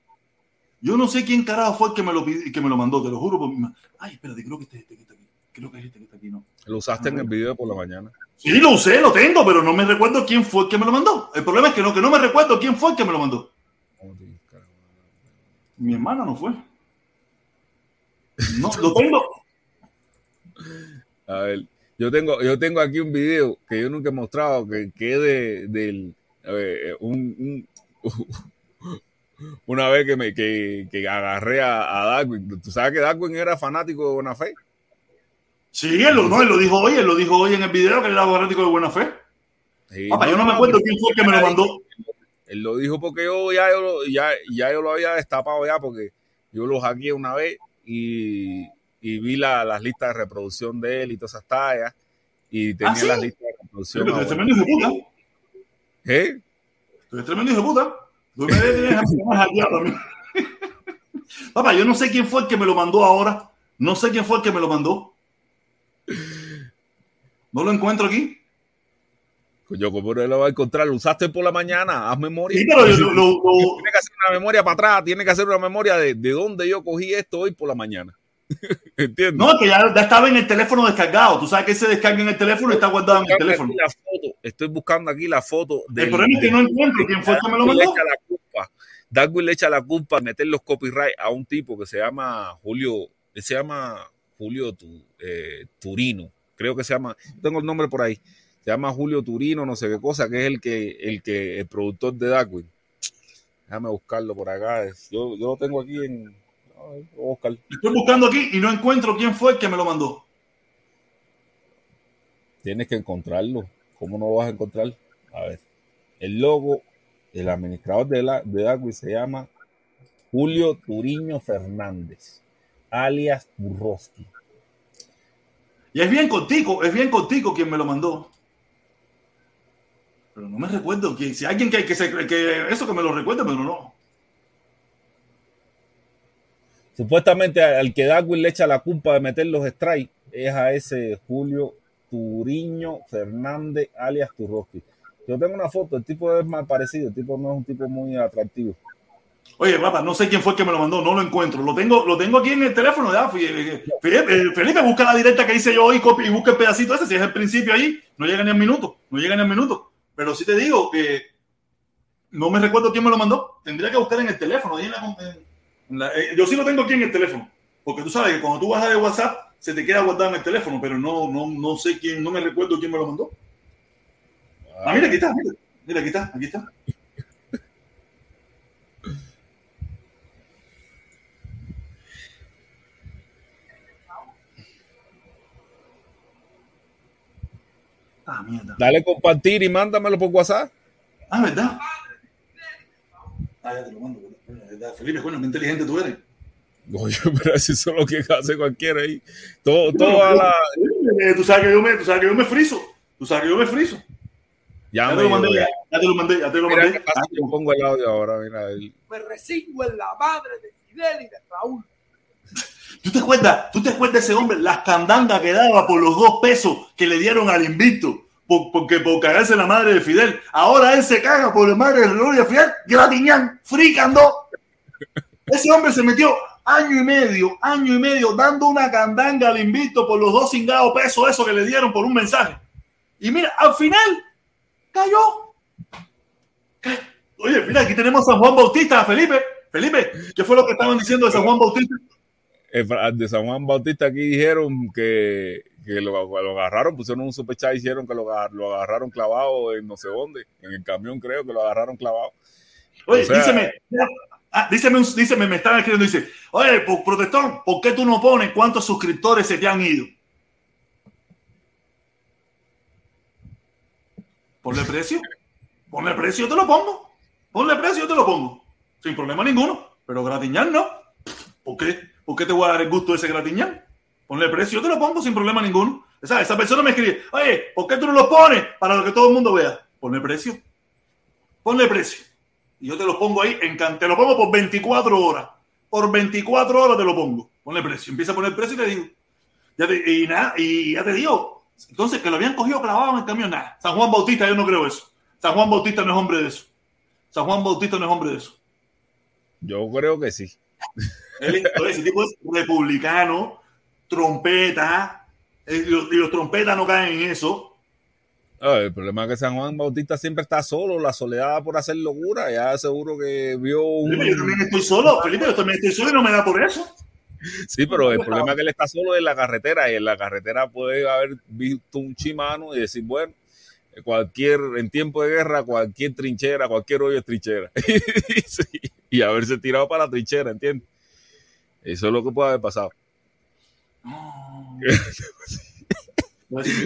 Yo no sé quién carajo fue el que me lo, que me lo mandó, te lo juro por mi. Ay, espérate, creo que este, este que está aquí. Creo que es este que está aquí, ¿no? Lo usaste en el video por la mañana. Sí, lo usé, lo tengo, pero no me recuerdo quién fue el que me lo mandó. El problema es que no, que no me recuerdo quién fue el que me lo mandó. Mi hermana no fue. No, lo tengo. A ver, yo tengo, yo tengo aquí un video que yo nunca he mostrado, que, que es de, del, ver, un, un una vez que me que, que agarré a, a, Darwin. ¿Tú sabes que Darwin era fanático de Buena Fe? Sí, él lo, no, él lo dijo hoy, él lo dijo hoy en el video que él era fanático de Buena Fe. Sí, Papá, no, yo no me acuerdo quién fue el que me lo mandó. Él lo dijo porque yo ya yo lo, ya, ya yo lo había destapado ya porque yo lo hackeé una vez y, y vi la, las listas de reproducción de él y todas esas tallas y tenía ¿Ah, sí? las listas de reproducción. Pero es tremendo hijo de puta. ¿Eh? Tú eres tremendo hijo de puta. Papá, yo no sé quién fue el que me lo mandó ahora. No sé quién fue el que me lo mandó. No lo encuentro aquí. Yo, ¿cómo no lo va a encontrar? Lo usaste por la mañana, haz memoria. Sí, pero yo, lo, lo... Tiene que hacer una memoria para atrás, tiene que hacer una memoria de, de dónde yo cogí esto hoy por la mañana. ¿Entiendes? No, que ya, ya, estaba en el teléfono descargado. Tú sabes que se descarga en el teléfono y está guardado en el teléfono. Foto. Estoy buscando aquí la foto. Del, el problema es que no encuentro quién fue que me lo mandó. Darwin le echa la culpa a meter los copyright a un tipo que se llama Julio, él se llama Julio tu, eh, Turino, creo que se llama, tengo el nombre por ahí, se llama Julio Turino, no sé qué cosa, que es el que, el que, el productor de Darwin. Déjame buscarlo por acá. Yo, yo lo tengo aquí en, Estoy buscando aquí y no encuentro quién fue el que me lo mandó. Tienes que encontrarlo. ¿Cómo no lo vas a encontrar? A ver. El logo, el administrador de, la, de Darwin se llama Julio Turiño Fernández, alias Burroski. Y es bien contigo, es bien contigo quien me lo mandó. Pero no me recuerdo que si alguien que, que, se, que eso que me lo recuerde, pero no. Supuestamente al que Darwin le echa la culpa de meter los strikes es a ese Julio Turiño Fernández alias Turroski. Yo tengo una foto, el tipo es mal parecido, el tipo no es un tipo muy atractivo. Oye, papá, no sé quién fue el que me lo mandó, no lo encuentro. Lo tengo, lo tengo aquí en el teléfono. Ya. Felipe, eh, Felipe, busca la directa que hice yo hoy y busca el pedacito ese. Si es el principio ahí, no llega ni al minuto. No llega ni al minuto. Pero sí te digo que no me recuerdo quién me lo mandó. Tendría que buscar en el teléfono. La, eh, yo sí lo tengo aquí en el teléfono. Porque tú sabes que cuando tú bajas de WhatsApp, se te queda guardado en el teléfono. Pero no, no, no sé quién, no me recuerdo quién me lo mandó. Ah, mira, aquí está. Mira, mira aquí está, aquí está. Ah, mierda. Dale compartir y mándamelo por WhatsApp. Ah, ¿verdad? Ah, ya te lo mando. Felipe, bueno, qué inteligente tú eres. Oye, pero si eso es lo que hace cualquiera ahí. Todo, todo a la... Eh, Tú sabes que yo me, tú sabes que yo me friso. Tú sabes que yo me friso. Ya, Ya me te lo mandé, ya, ya te lo mandé, ya te lo Mira mandé. pasa, Ah, yo pongo el audio ahora, mira. el- Me resigno en la madre de Fidel y de Raúl. ¿Tú te acuerdas? ¿Tú te acuerdas de ese hombre? Las candangas que daba por los dos pesos que le dieron al invicto. Por, porque por cagarse la madre de Fidel. Ahora él se caga por la madre de Gloria Fidel. Gratiñán, fricando. Ese hombre se metió año y medio, año y medio, dando una candanga al invicto por los dos cingados pesos eso que le dieron por un mensaje. Y mira, al final cayó. Ca- Oye, mira, aquí tenemos a San Juan Bautista, Felipe. Felipe, ¿qué fue lo que estaban diciendo de San Juan Bautista? De San Juan Bautista aquí dijeron que, que lo, lo agarraron, pusieron un superchat y hicieron que lo, lo agarraron clavado en no sé dónde, en el camión creo que lo agarraron clavado. Oye, O sea- díseme, ah, díseme, un- díseme, me están escribiendo, dice, oye, por protestón, ¿por qué tú no pones cuántos suscriptores se te han ido? Ponle precio, ponle precio, yo te lo pongo, ponle precio, yo te lo pongo, sin problema ninguno, pero gratiñán no, ¿por qué? ¿Por qué te voy a dar el gusto de ese gratiñán? Ponle precio, yo te lo pongo sin problema ninguno. Esa, esa persona me escribe, oye, ¿por qué tú no lo pones para que todo el mundo vea? Ponle precio, ponle precio. Y yo te lo pongo ahí, en, can- te lo pongo por 24 horas. Por 24 horas te lo pongo. Ponle precio. Empieza a poner precio y te digo. Ya y nada, y ya te digo. Entonces, que lo habían cogido clavado en el camión, nada. San Juan Bautista, yo no creo eso. San Juan Bautista no es hombre de eso. San Juan Bautista no es hombre de eso. Yo creo que sí. Él, ese tipo es republicano, trompeta, eh, y los, y los trompetas no caen en eso. Ah, el problema es que San Juan Bautista siempre está solo, la soledad por hacer locura, ya seguro que vio un... Felipe, yo también estoy solo, Felipe, yo también estoy solo y no me da por eso. Sí, pero el problema es que él está solo en la carretera y en la carretera puede haber visto un chimano y decir, bueno, cualquier, en tiempo de guerra, cualquier trinchera, cualquier hoyo es trinchera. Sí, y haberse tirado para la trinchera, ¿entiendes? Eso es lo que puede haber pasado. Seis,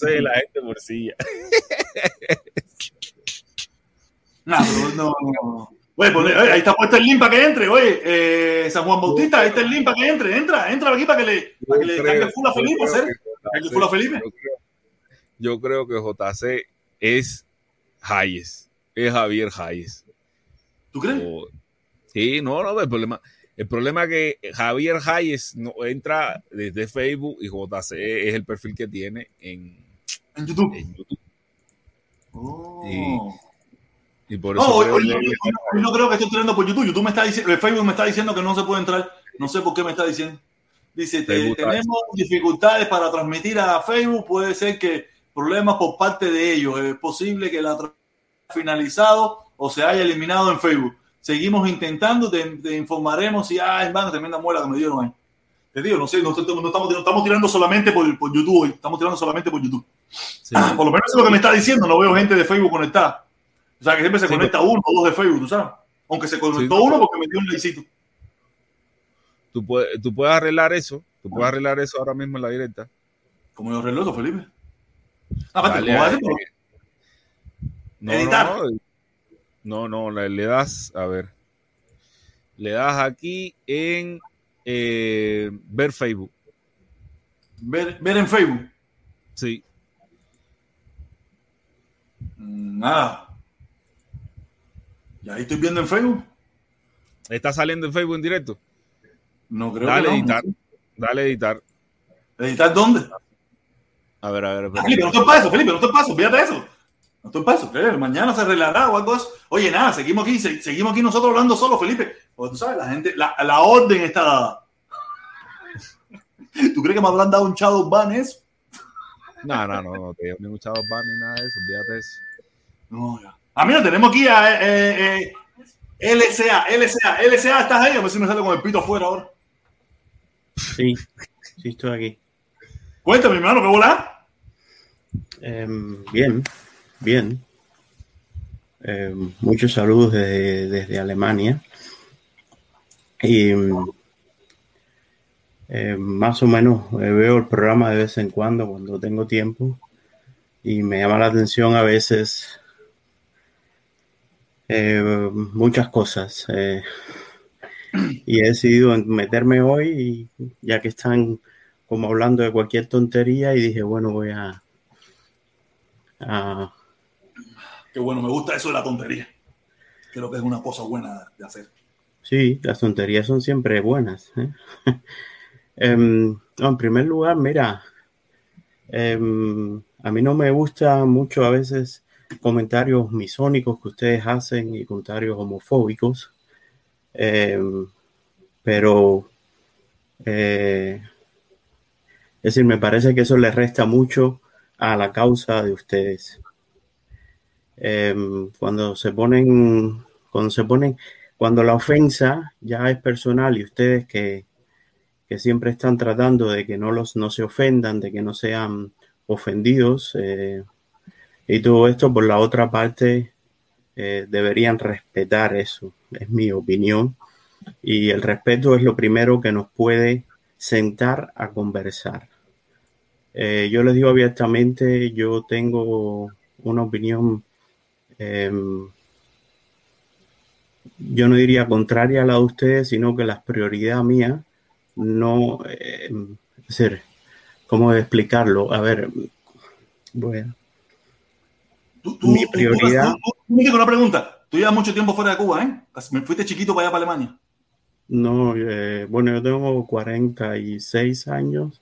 seis, la gente morcilla. No, no, no. Oye, ponle- oye, ahí está puesto el link para que entre. Oye, eh, San Juan Bautista, ahí está el link para que entre. Entra, entra aquí para que le, para que le creo- full a Felipe. JC full a Felipe. Yo creo, yo creo que JC es Hayes, es Javier Hayes. ¿Tú crees? O- sí, no, no, el problema, el problema es que Javier Hayes no entra desde Facebook y JC es el perfil que tiene en, En YouTube. en YouTube. Oh. Y por No, eso hoy, creo que- no, no- no creo que esté entrando por YouTube. YouTube me está diciendo, Facebook me está diciendo que no se puede entrar. No sé por qué me está diciendo. Dice, te- tenemos dificultades para transmitir a Facebook. Puede ser que problemas por parte de ellos. Es posible que la haya finalizado o se haya eliminado en Facebook. Seguimos intentando, te, te informaremos si hay van tremenda muela que me dieron ahí. Te digo, no sé, no, estamos, no estamos, no estamos tirando solamente por, por YouTube hoy, estamos tirando solamente por YouTube. sí. Por lo menos es lo que me está diciendo, no veo gente de Facebook conectada. O sea, que siempre se Sí, conecta uno o dos de Facebook, tú sabes. Aunque se conectó Sí. uno porque me dio un likecito. tú, puedes, tú puedes arreglar eso, tú puedes arreglar eso ahora mismo en la directa. Como los relojes, Felipe. Ah, aparte, Dale ¿cómo va a no, Editar. No, no, no, le, das, a ver, le das aquí en eh, ver Facebook. Ver, ver en Facebook. Sí, Mm, Nada. Y ahí estoy viendo en Facebook. está saliendo en Facebook en directo. No creo Dale que no. editar, dale editar. ¿Editar dónde? A ver, a ver, espera. Felipe, no te paso, Felipe, no te paso, fíjate eso. No estoy para. Mañana se arreglará o algo así. Oye, nada, seguimos aquí, se- seguimos aquí nosotros hablando solo, Felipe. Porque tú sabes, la gente, la, la orden está dada. ¿Tú crees que me habrán dado un shadow ban eso? No, no, no, no te dio ningún chavo ban ni nada de eso, olvídate eso. No, ya. Ah, mira, tenemos aquí a eh, eh, LSA, LSA, LSA, ¿estás ahí? A ver si me sale con el pito afuera ahora. Sí, sí estoy aquí. Cuéntame, hermano, ¿qué volá? Em, bien, bien. Em, muchos saludos desde, desde Alemania. Y em, más o menos eh, veo el programa de vez en cuando, cuando tengo tiempo. Y me llama la atención a veces eh, muchas cosas. eh, y he decidido meterme hoy, y ya que están como hablando de cualquier tontería, y dije, bueno, voy a, a Qué bueno, me gusta eso de la tontería. Creo que es una cosa buena de hacer. Sí, las tonterías son siempre buenas. ¿eh? Em, en primer lugar, mira, em, a mí no me gusta mucho a veces comentarios misónicos que ustedes hacen y comentarios homofóbicos, Em, pero eh, es decir, me parece que eso le resta mucho a la causa de ustedes. Em, cuando se ponen, cuando se ponen cuando la ofensa ya es personal y ustedes que, que siempre están tratando de que no los no se ofendan, de que no sean ofendidos eh, y todo esto por la otra parte eh, deberían respetar eso, es mi opinión y el respeto es lo primero que nos puede sentar a conversar. Eh, yo les digo abiertamente, yo tengo una opinión em, yo no diría contraria a la de ustedes, sino que la prioridad mía no, eh, es decir, ¿cómo explicarlo? A ver, bueno, Tú, tú, Mi prioridad- tú- una pregunta. Tú llevas mucho tiempo fuera de Cuba, ¿eh? Me fuiste chiquito para allá, para Alemania. no, eh, bueno, yo tengo 46 años.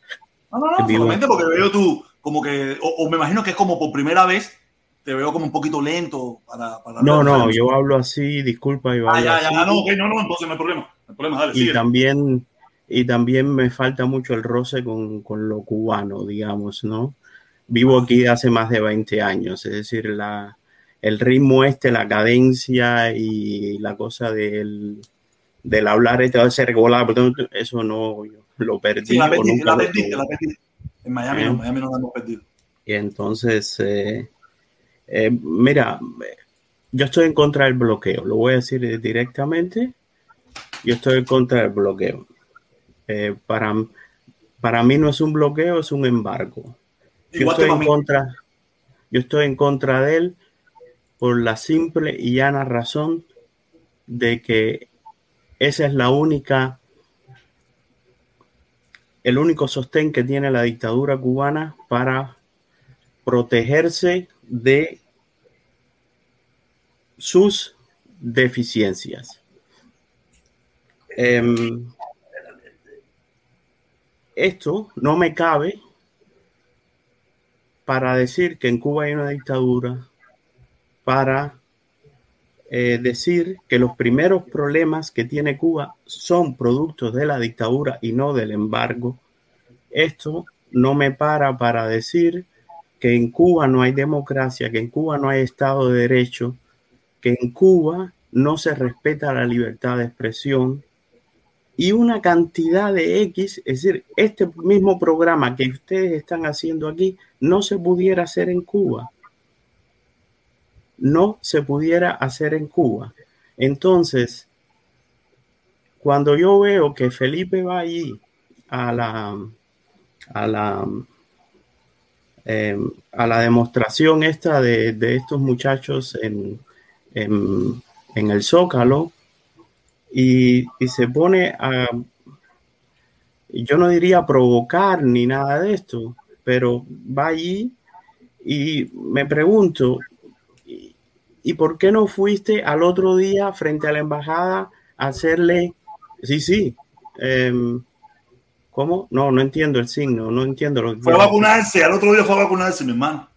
No, no, no, solamente porque veo tú, como que, o, o me imagino que es como por primera vez, te veo como un poquito lento para... para No, no, yo hablo así, disculpa, yo Ah, ya, ya, ah, no, ok, no, no, entonces no hay problema. No hay problema, dale, y sigue. también y también me falta mucho el roce con, con lo cubano, digamos, ¿no? Vivo aquí hace más de 20 años, es decir, la, el ritmo este, la cadencia y la cosa del, del hablar este, ese regular, eso no, yo lo perdí. Sí, la nunca la tuve. la. En Miami Eh. no, Miami no la hemos perdido. Y entonces, eh, eh, mira, yo estoy en contra del bloqueo, lo voy a decir directamente, yo estoy en contra del bloqueo. Eh, para, para mí no es un bloqueo, es un embargo. Yo estoy, en contra, yo estoy en contra de él por la simple y llana razón de que esa es la única, el único sostén que tiene la dictadura cubana para protegerse de sus deficiencias. Em, esto no me cabe para decir que en Cuba hay una dictadura, para eh, decir que los primeros problemas que tiene Cuba son productos de la dictadura y no del embargo. Esto no me para para decir que en Cuba no hay democracia, que en Cuba no hay Estado de Derecho, que en Cuba no se respeta la libertad de expresión y una cantidad de X, es decir, este mismo programa que ustedes están haciendo aquí no se pudiera hacer en Cuba. No se pudiera hacer en Cuba. Entonces, cuando yo veo que Felipe va allí a la, a la, eh, a la demostración esta de, de estos muchachos en, en, en el Zócalo y, y, se pone a, yo no diría provocar ni nada de esto, pero va allí y me pregunto, ¿y, ¿y por qué no fuiste al otro día frente a la embajada a hacerle, sí, sí, eh, ¿Cómo? No, no entiendo el signo, no entiendo lo que Fue a vacunarse, al otro día fue a vacunarse, mi hermano.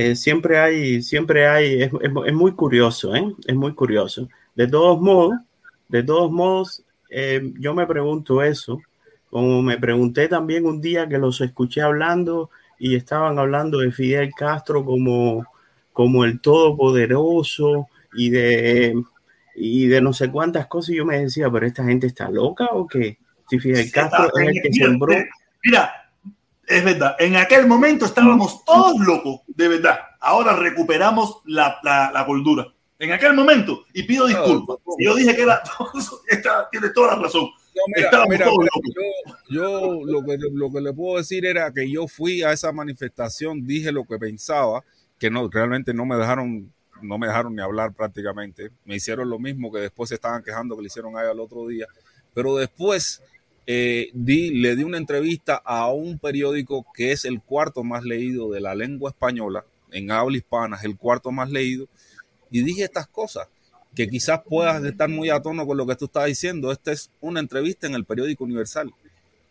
Eh, siempre hay, siempre hay, es, es- es muy curioso, ¿eh? Es muy curioso. De todos modos, de todos modos, eh, yo me pregunto eso, como me pregunté también un día que los escuché hablando y estaban hablando de Fidel Castro como, como el todopoderoso y de, y de no sé cuántas cosas, y yo me decía, pero esta gente está loca o qué? Si Fidel Castro es el que sembró. Mira, es verdad. En aquel momento estábamos todos locos, de verdad. Ahora recuperamos la, la, la cordura. En aquel momento, y pido disculpas. Si yo dije que era. Esta- Tienes toda la razón. No, mira, mira, todos mira, locos. yo, yo lo, que, lo que le puedo decir era que yo fui a esa manifestación, dije lo que pensaba, que no, realmente no me dejaron, no me dejaron ni hablar prácticamente. Me hicieron lo mismo que después se estaban quejando que le hicieron a ella el otro día. Pero después eh, di, le di una entrevista a un periódico que es el cuarto más leído de la lengua española, en habla hispana, es el cuarto más leído, y dije estas cosas que quizás puedas estar muy a tono con lo que tú estás diciendo. Esta es una entrevista en el periódico Universal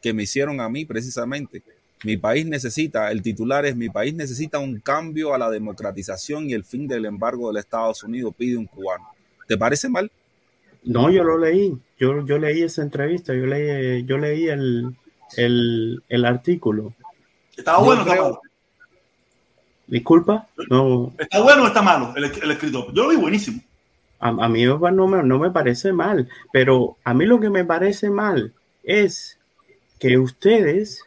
que me hicieron a mí precisamente. Mi país necesita, el titular es, mi país necesita un cambio a la democratización y el fin del embargo del Estados Unidos, pide un cubano. ¿Te parece mal? No, yo lo leí. Yo, yo leí esa entrevista, yo leí, yo leí el, el, el artículo. ¿Está bueno está malo? Disculpa, no, ¿Está bueno o está malo el, el escritor? Yo lo vi buenísimo. a, a mí no me, no me parece mal, pero a mí lo que me parece mal es que ustedes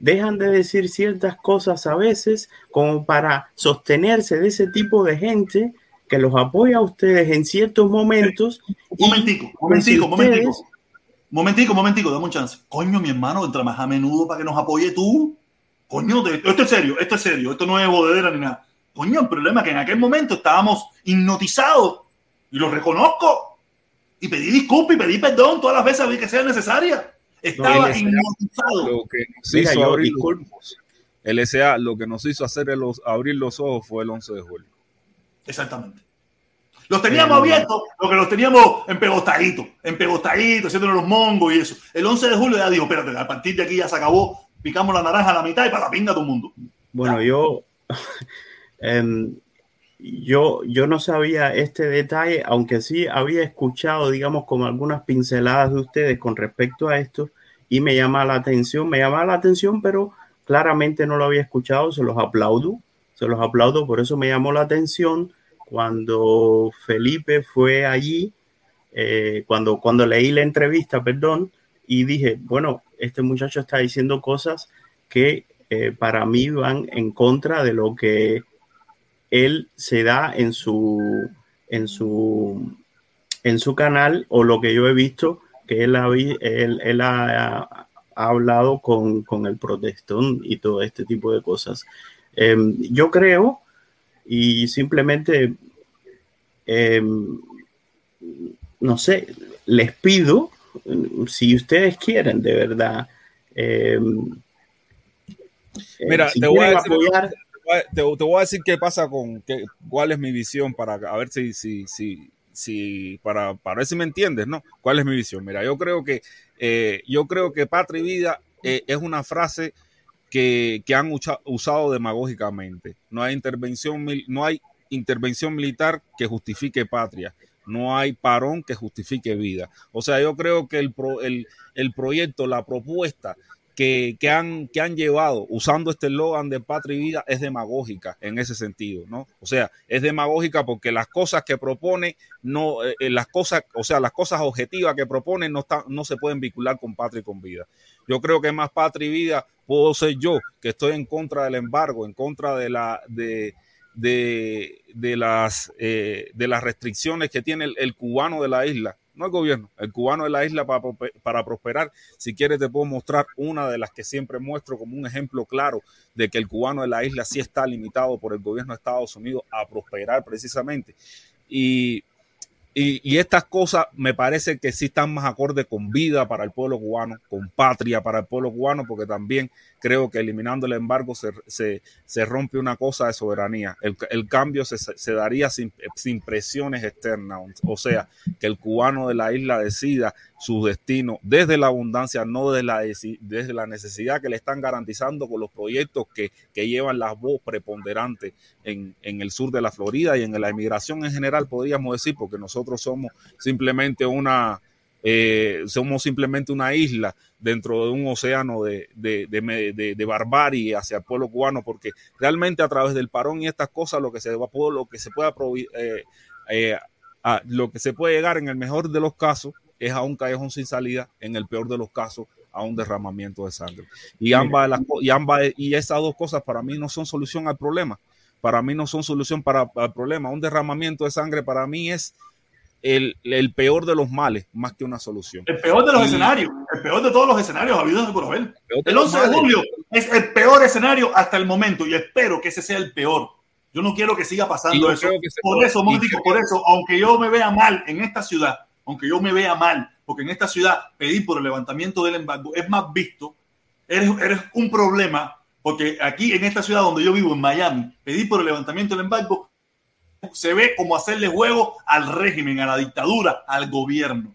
dejan de decir ciertas cosas a veces como para sostenerse de ese tipo de gente que los apoya a ustedes en ciertos momentos. Un y momentico, pues, momentico, si momentico. ustedes- Momentico, momentico, dame un chance. Coño, mi hermano, entra más a menudo para que nos apoye tú. Coño, de- esto es serio, esto es serio, esto no es bodedera ni nada. Coño, el problema es que en aquel momento estábamos hipnotizados y lo reconozco. Y pedí disculpas y pedí perdón todas las veces que sea necesaria. Estaba hipnotizado. Lo que nos Mira, hizo yo abrir los disculpo. ojos, el SA, lo que nos hizo hacer el- abrir los ojos fue el 11 de julio. Exactamente. Los teníamos abiertos, lo que los teníamos empegostaditos, empegostaditos, haciéndonos los mongos y eso. El 11 de julio ya dijo, espérate, a partir de aquí ya se acabó, picamos la naranja a la mitad y para la pinga todo el mundo. Bueno, yo, em, yo, yo no sabía este detalle, aunque sí había escuchado, digamos, como algunas pinceladas de ustedes con respecto a esto, y me llama la atención, me llama la atención, pero claramente no lo había escuchado, se los aplaudo, se los aplaudo, por eso me llamó la atención cuando Felipe fue allí, eh, cuando, cuando leí la entrevista, perdón, y dije, bueno, este muchacho está diciendo cosas que eh, para mí van en contra de lo que él se da en su, en su, en su canal o lo que yo he visto que él ha, él, él ha, ha hablado con, con el protestón y todo este tipo de cosas. Eh, yo creo y simplemente, eh, no sé, les pido, si ustedes quieren de verdad, eh, eh, Mira, si te voy decir- apoyar, te, te voy a decir qué pasa con qué, cuál es mi visión para a ver si si si si para para ver si me entiendes, ¿no? ¿Cuál es mi visión? Mira, yo creo que eh, yo creo que patria y vida eh, es una frase que, que han usa- usado demagógicamente. No hay intervención no hay intervención militar que justifique patria. No hay parón que justifique vida. O sea, yo creo que el, pro- el, el proyecto, la propuesta que, han, que han llevado usando este eslogan de patria y vida es demagógica en ese sentido, ¿no? O sea, es demagógica porque las cosas que propone, no, eh, eh, las cosas, o sea, las cosas objetivas que propone no, están, no se pueden vincular con patria y con vida. Yo creo que más patria y vida puedo ser yo, que estoy en contra del embargo, en contra de la de, de, las eh, de las restricciones que tiene el cubano de la isla, no el gobierno, el cubano de la isla para, para prosperar. Si quieres te puedo mostrar una de las que siempre muestro como un ejemplo claro de que el cubano de la isla sí está limitado por el gobierno de Estados Unidos a prosperar precisamente. Y, y, y estas cosas me parece que sí están más acorde con vida para el pueblo cubano, con patria para el pueblo cubano, porque también creo que eliminando el embargo se, se, se rompe una cosa de soberanía. El, el cambio se, se daría sin, sin presiones externas, o sea, que el cubano de la isla decida su destino desde la abundancia, no desde la, desde la necesidad que le están garantizando con los proyectos que, que llevan la voz preponderante en, en, el sur de la Florida y en la emigración en general, podríamos decir, porque nosotros somos simplemente una, eh, somos simplemente una isla dentro de un océano de, de, de, de, barbarie hacia el pueblo cubano, porque realmente a través del parón y estas cosas lo que se, lo que se pueda eh, eh, a, lo que se puede llegar en el mejor de los casos es a un callejón sin salida, en el peor de los casos, a un derramamiento de sangre. Y ambas, las, y ambas y esas dos cosas para mí no son solución al problema. Para mí no son solución para, para el problema. Un derramamiento de sangre para mí es el, el, peor de los males más que una solución. El peor de los y, escenarios, el peor de todos los escenarios habidos por haber. El 11 de julio es el peor escenario hasta el momento y espero que ese sea el peor. Yo no quiero que siga pasando eso. Por eso, digo, por eso, aunque yo me vea mal en esta ciudad, aunque yo me vea mal, porque en esta ciudad pedir por el levantamiento del embargo es más visto, eres, eres un problema, porque aquí en esta ciudad donde yo vivo, en Miami, pedir por el levantamiento del embargo se ve como hacerle juego al régimen, a la dictadura, al gobierno.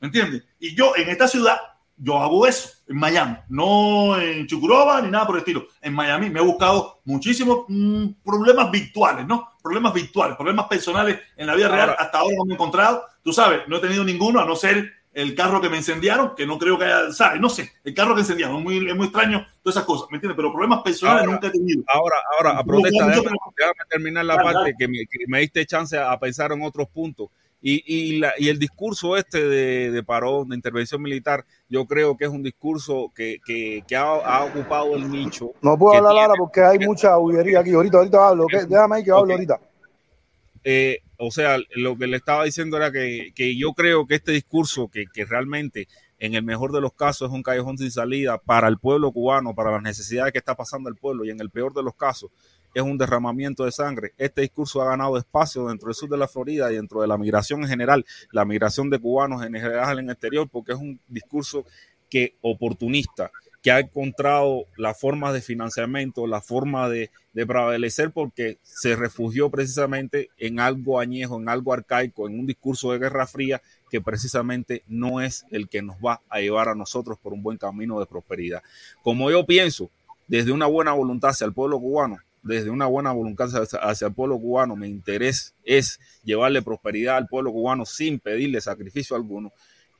¿Me entiendes? Y yo en esta ciudad, yo hago eso, en Miami, no en Chucuroba ni nada por el estilo. En Miami me he buscado muchísimos mmm, problemas virtuales, ¿no? Problemas virtuales, problemas personales en la vida real. Ahora, Hasta ahora no me he encontrado. Tú sabes, no he tenido ninguno, a no ser el carro que me incendiaron, que no creo que haya, ¿sabes? No sé, el carro que incendiaron, es muy, es muy extraño, todas esas cosas, ¿me entiendes? Pero problemas personales ahora, nunca he tenido. Ahora, ahora, a protesta, déjame, déjame, terminar la parte que me, que me, diste chance a pensar en otros puntos. Y, y, la, y el discurso este de, de, parón, de intervención militar, yo creo que es un discurso que, que, que ha, ha, ocupado el nicho. No puedo hablar ahora porque hay mucha huyería aquí. Ahorita, ahorita hablo. ¿okay? Déjame ahí que hablo okay. ahorita. Eh, o sea, lo que le estaba diciendo era que, que yo creo que este discurso, que, que, realmente en el mejor de los casos es un callejón sin salida para el pueblo cubano, para las necesidades que está pasando el pueblo, y en el peor de los casos es un derramamiento de sangre. Este discurso ha ganado espacio dentro del sur de la Florida y dentro de la migración en general, la migración de cubanos en general en el exterior, porque es un discurso que oportunista, que ha encontrado la forma de financiamiento, la forma de, de, prevalecer, porque se refugió precisamente en algo añejo, en algo arcaico, en un discurso de guerra fría que precisamente no es el que nos va a llevar a nosotros por un buen camino de prosperidad. Como yo pienso, desde una buena voluntad hacia el pueblo cubano, desde una buena voluntad hacia, el pueblo cubano, mi interés es llevarle prosperidad al pueblo cubano sin pedirle sacrificio alguno.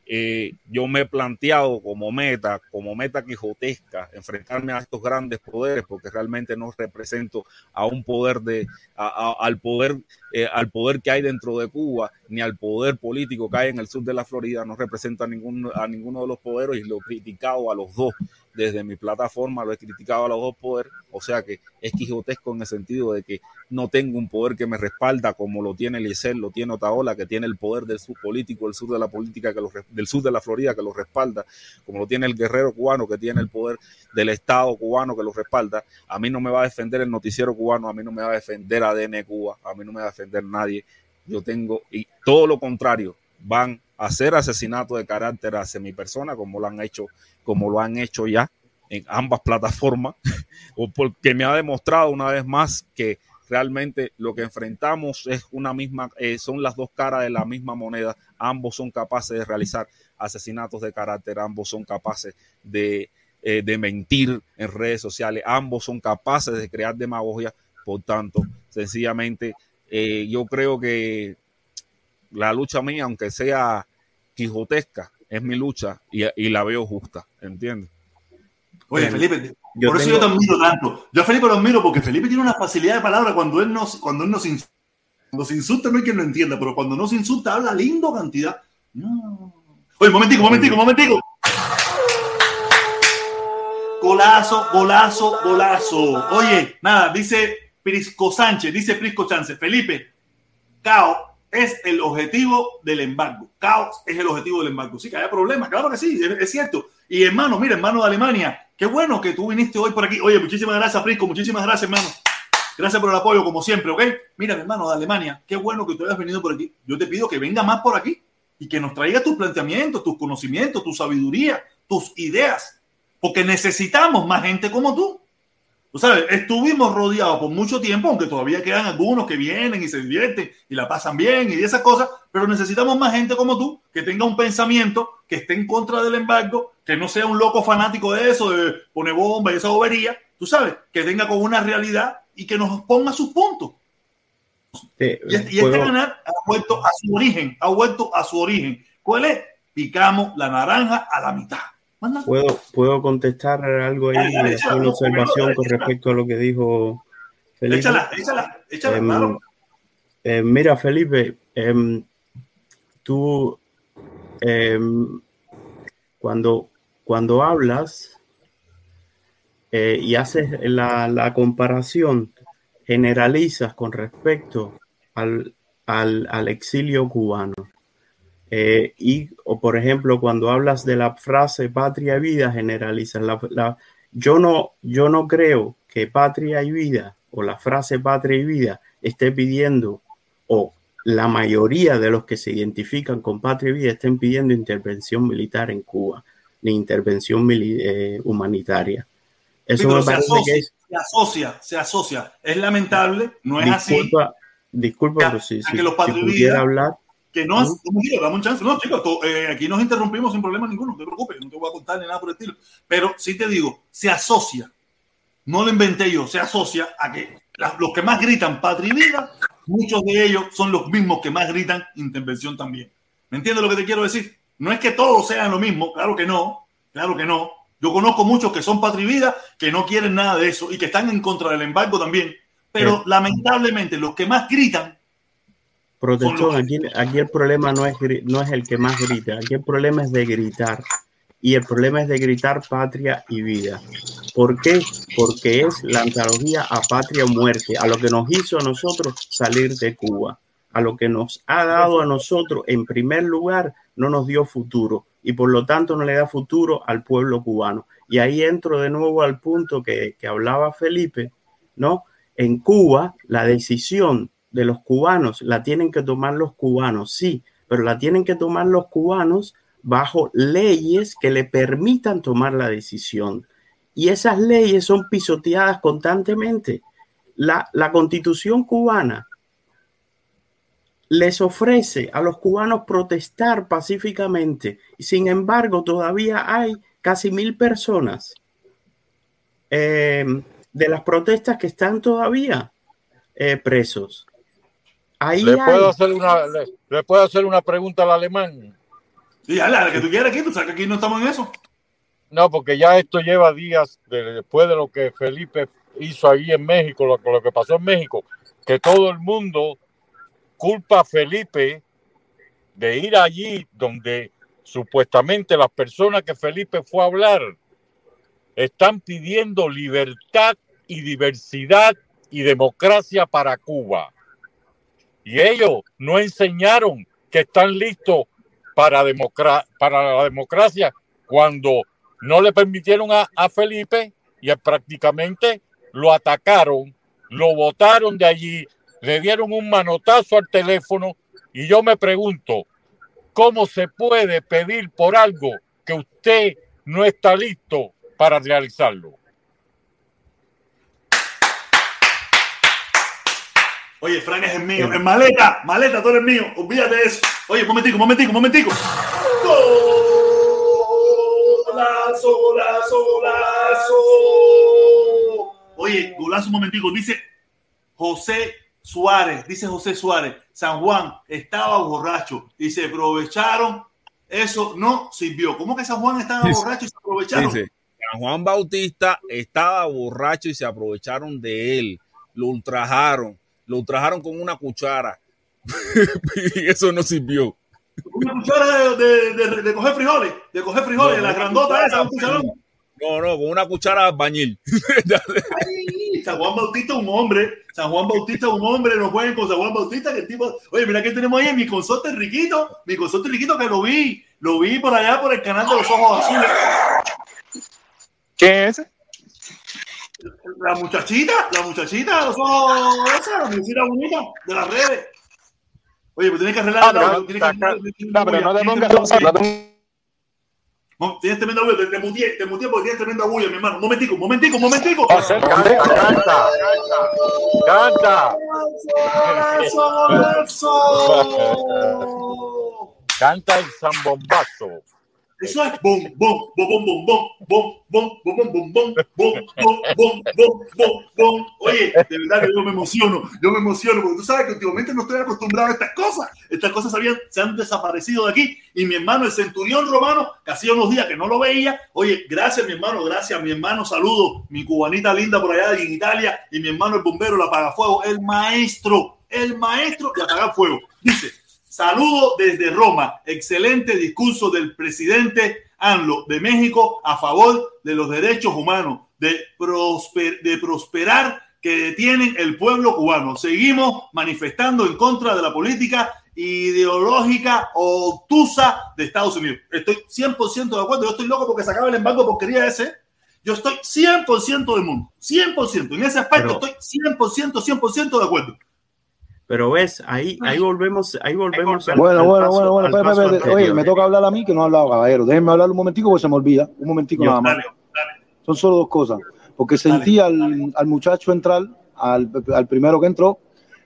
Eh, yo me he planteado como meta, como meta quijotesca, enfrentarme a estos grandes poderes, porque realmente no represento a un poder de, a, al poder, eh, al poder que hay dentro de Cuba, ni al poder político que hay en el sur de la Florida, no represento a, ningún, a ninguno de los poderes y lo he criticado a los dos desde mi plataforma, lo he criticado a los dos poderes, o sea que es quijotesco en el sentido de que no tengo un poder que me respalda como lo tiene Eliezer, lo tiene Otaola, que tiene el poder del sur político, el sur de la política, que del sur de la Florida, que lo respalda, como lo tiene el guerrero cubano, que tiene el poder del Estado cubano, que lo respalda. A mí no me va a defender el noticiero cubano, a mí no me va a defender ADN Cuba, a mí no me va a defender nadie. Yo tengo, y todo lo contrario, van a hacer asesinatos de carácter hacia mi persona, como lo han hecho, como lo han hecho ya en ambas plataformas, porque me ha demostrado una vez más que realmente lo que enfrentamos es una misma, eh, son las dos caras de la misma moneda. Ambos son capaces de realizar asesinatos de carácter, ambos son capaces de, eh, de mentir en redes sociales, ambos son capaces de crear demagogia. Por tanto, sencillamente, eh, yo creo que la lucha mía, aunque sea quijotesca, es mi lucha y, y la veo justa, ¿entiendes? Oye, Felipe, yo por eso yo te admiro tanto. Yo a Felipe lo admiro porque Felipe tiene una facilidad de palabra cuando él nos, cuando él nos insulta. Cuando se insulta no hay quien lo entienda, pero cuando no se insulta habla lindo cantidad. No. Oye, momentico, momentico, momentico. Golazo, golazo, golazo. Oye, nada, dice Prisco Sánchez, dice Prisco Sánchez, Felipe, Cao es el objetivo del embargo. Caos es el objetivo del embargo. Sí, que haya problemas, claro que sí, es, cierto. Y hermano, mira, hermano de Alemania, qué bueno que tú viniste hoy por aquí. Oye, muchísimas gracias, Prisco, muchísimas gracias, hermano. Gracias por el apoyo, como siempre, ¿ok? Mira, hermano de Alemania, qué bueno que tú hayas venido por aquí. Yo te pido que venga más por aquí y que nos traiga tus planteamientos, tus conocimientos, tu sabiduría, tus ideas, porque necesitamos más gente como tú. Tú sabes, estuvimos rodeados por mucho tiempo, aunque todavía quedan algunos que vienen y se divierten y la pasan bien y esas cosas, pero necesitamos más gente como tú que tenga un pensamiento, que esté en contra del embargo, que no sea un loco fanático de eso, de poner bomba y esa bobería, tú sabes, que venga con una realidad y que nos ponga sus puntos. Y este, y este canal ha vuelto a su origen, ha vuelto a su origen. ¿Cuál es? Picamos la naranja a la mitad. ¿Puedo, puedo contestar algo ahí, Dale, dale, hacer una observación con respecto a lo que dijo Felipe? Échala, échala, échala, Em, claro. eh, mira, Felipe, em, tú em, cuando, cuando hablas eh, y haces la, la comparación, generalizas con respecto al, al- al exilio cubano. Eh, y, o por ejemplo, cuando hablas de la frase patria y vida, generalizas. La, la- yo, no, yo no creo que patria y vida o la frase patria y vida esté pidiendo o la mayoría de los que se identifican con patria y vida estén pidiendo intervención militar en Cuba, ni intervención mili- eh, humanitaria. Eso Sí, me se parece asocia, que es, se asocia, se asocia. Es lamentable, no es así. disculpa, pero si, si- si pudiera hablar, Que no dame un chance. No, chicos, eh, aquí nos interrumpimos sin problema ninguno, no te preocupes, no te voy a contar ni nada por el estilo. Pero sí te digo, se asocia, no lo inventé yo, se asocia a que la- los que más gritan patria y vida, muchos de ellos son los mismos que más gritan intervención también. ¿Me entiendes lo que te quiero decir? No es que todos sean lo mismo, claro que no, claro que no. Yo conozco muchos que son patria y vida, que no quieren nada de eso y que están en contra del embargo también. Pero Sí. lamentablemente los que más gritan protección, aquí, aquí el problema no es, no es el que más grita, aquí el problema es de gritar. Y el problema es de gritar patria y vida. ¿Por qué? Porque es la antología a patria o muerte, a lo que nos hizo a nosotros salir de Cuba, a lo que nos ha dado a nosotros, en primer lugar, no nos dio futuro y por lo tanto no le da futuro al pueblo cubano. Y ahí entro de nuevo al punto que, que hablaba Felipe, ¿no? En Cuba, la decisión de los cubanos la tienen que tomar los cubanos, sí, pero la tienen que tomar los cubanos bajo leyes que le permitan tomar la decisión. Y esas leyes son pisoteadas constantemente. La, la constitución cubana les ofrece a los cubanos protestar pacíficamente. Sin embargo, todavía hay casi mil personas eh, de las protestas que están todavía eh, presos. Ahí ¿Le puedo, hacer una, le, le puedo hacer una pregunta al alemán? Sí, dale, la que tú quieras aquí, tú sabes que aquí no estamos en eso. No, porque ya esto lleva días de- después de lo que Felipe hizo ahí en México, lo, lo que pasó en México, que todo el mundo culpa a Felipe de ir allí donde supuestamente las personas que Felipe fue a hablar están pidiendo libertad y diversidad y democracia para Cuba. Y ellos no enseñaron que están listos para, la democracia cuando no le permitieron a, Felipe y prácticamente lo atacaron, lo botaron de allí, le dieron un manotazo al teléfono y yo me pregunto, ¿cómo se puede pedir por algo que usted no está listo para realizarlo? Oye, Frank es el mío. En maleta, maleta, tú eres mío. Olvídate de eso. Oye, un momentico, un momentico, un momentico. Golazo, golazo, golazo. Oye, golazo, un momentico. Dice José Suárez, dice José Suárez, San Juan estaba borracho y se aprovecharon. Eso no sirvió. ¿Cómo que San Juan estaba Dice- borracho y se aprovecharon? Dice, San Juan Bautista estaba borracho y se aprovecharon de él. Lo ultrajaron. Lo ultrajaron con una cuchara. y eso no sirvió. Una cuchara de, de, de- de coger frijoles, de coger frijoles, No, la grandota esa, un cucharón. No, no, con una cuchara de albañil. Ay, San Juan Bautista es un hombre. San Juan Bautista es un hombre. No jueguen con San Juan Bautista. Que el tipo. Oye, mira que tenemos ahí mi consorte riquito. Mi consorte riquito que lo vi. Lo vi por allá por el canal de los ojos azules. ¿Quién es ese? La muchachita, la muchachita los ojos. Esa, la muchachita bonita de las redes. Oye, pues tienes que arreglar. Ah, no- tienes que arreglar- tienes No, pero no te pongas Tienes tremenda bulla. Te, te muteé, te muteé porque tienes tremenda bulla, mi hermano. Un momentico, un momentico, un momentico. Canta, canta, canta, Golazo, golazo. canta el zambombazo. Eso es bom, bom, bom, bom, bom, bom, bom, bom, bom, bom, bom, bom, bom, bom. Oye, de verdad que yo me emociono, yo me emociono, porque tú sabes que últimamente no estoy acostumbrado a estas cosas. Estas cosas habían, se han desaparecido de aquí. Y mi hermano, el centurión romano, que hacía unos días que no lo veía, oye, gracias mi hermano, gracias mi hermano, saludo, mi cubanita linda por allá en Italia, y mi hermano el bombero, el apagafuego, el maestro, el maestro de apagar fuego. Dice, Saludo desde Roma. Excelente discurso del presidente ANLO de México a favor de los derechos humanos, de, prosper, de prosperar que tienen el pueblo cubano. Seguimos manifestando en contra de la política ideológica obtusa de Estados Unidos. Estoy 100% de acuerdo. Yo estoy loco porque se acaba el embargo porquería ese. Yo estoy 100% del mundo. 100%. En ese aspecto Pero- estoy 100%, 100% de acuerdo. Pero ves, ahí, ahí volvemos, ahí volvemos al- Bueno, al bueno, paso- bueno, bueno, espera. Oye, me toca hablar a mí que no he hablado, caballero. Déjenme hablar un momentico porque se me olvida. Un momentico Yo- nada más. Son solo dos cosas. Porque sentí al, al muchacho entrar, al, al primero que entró,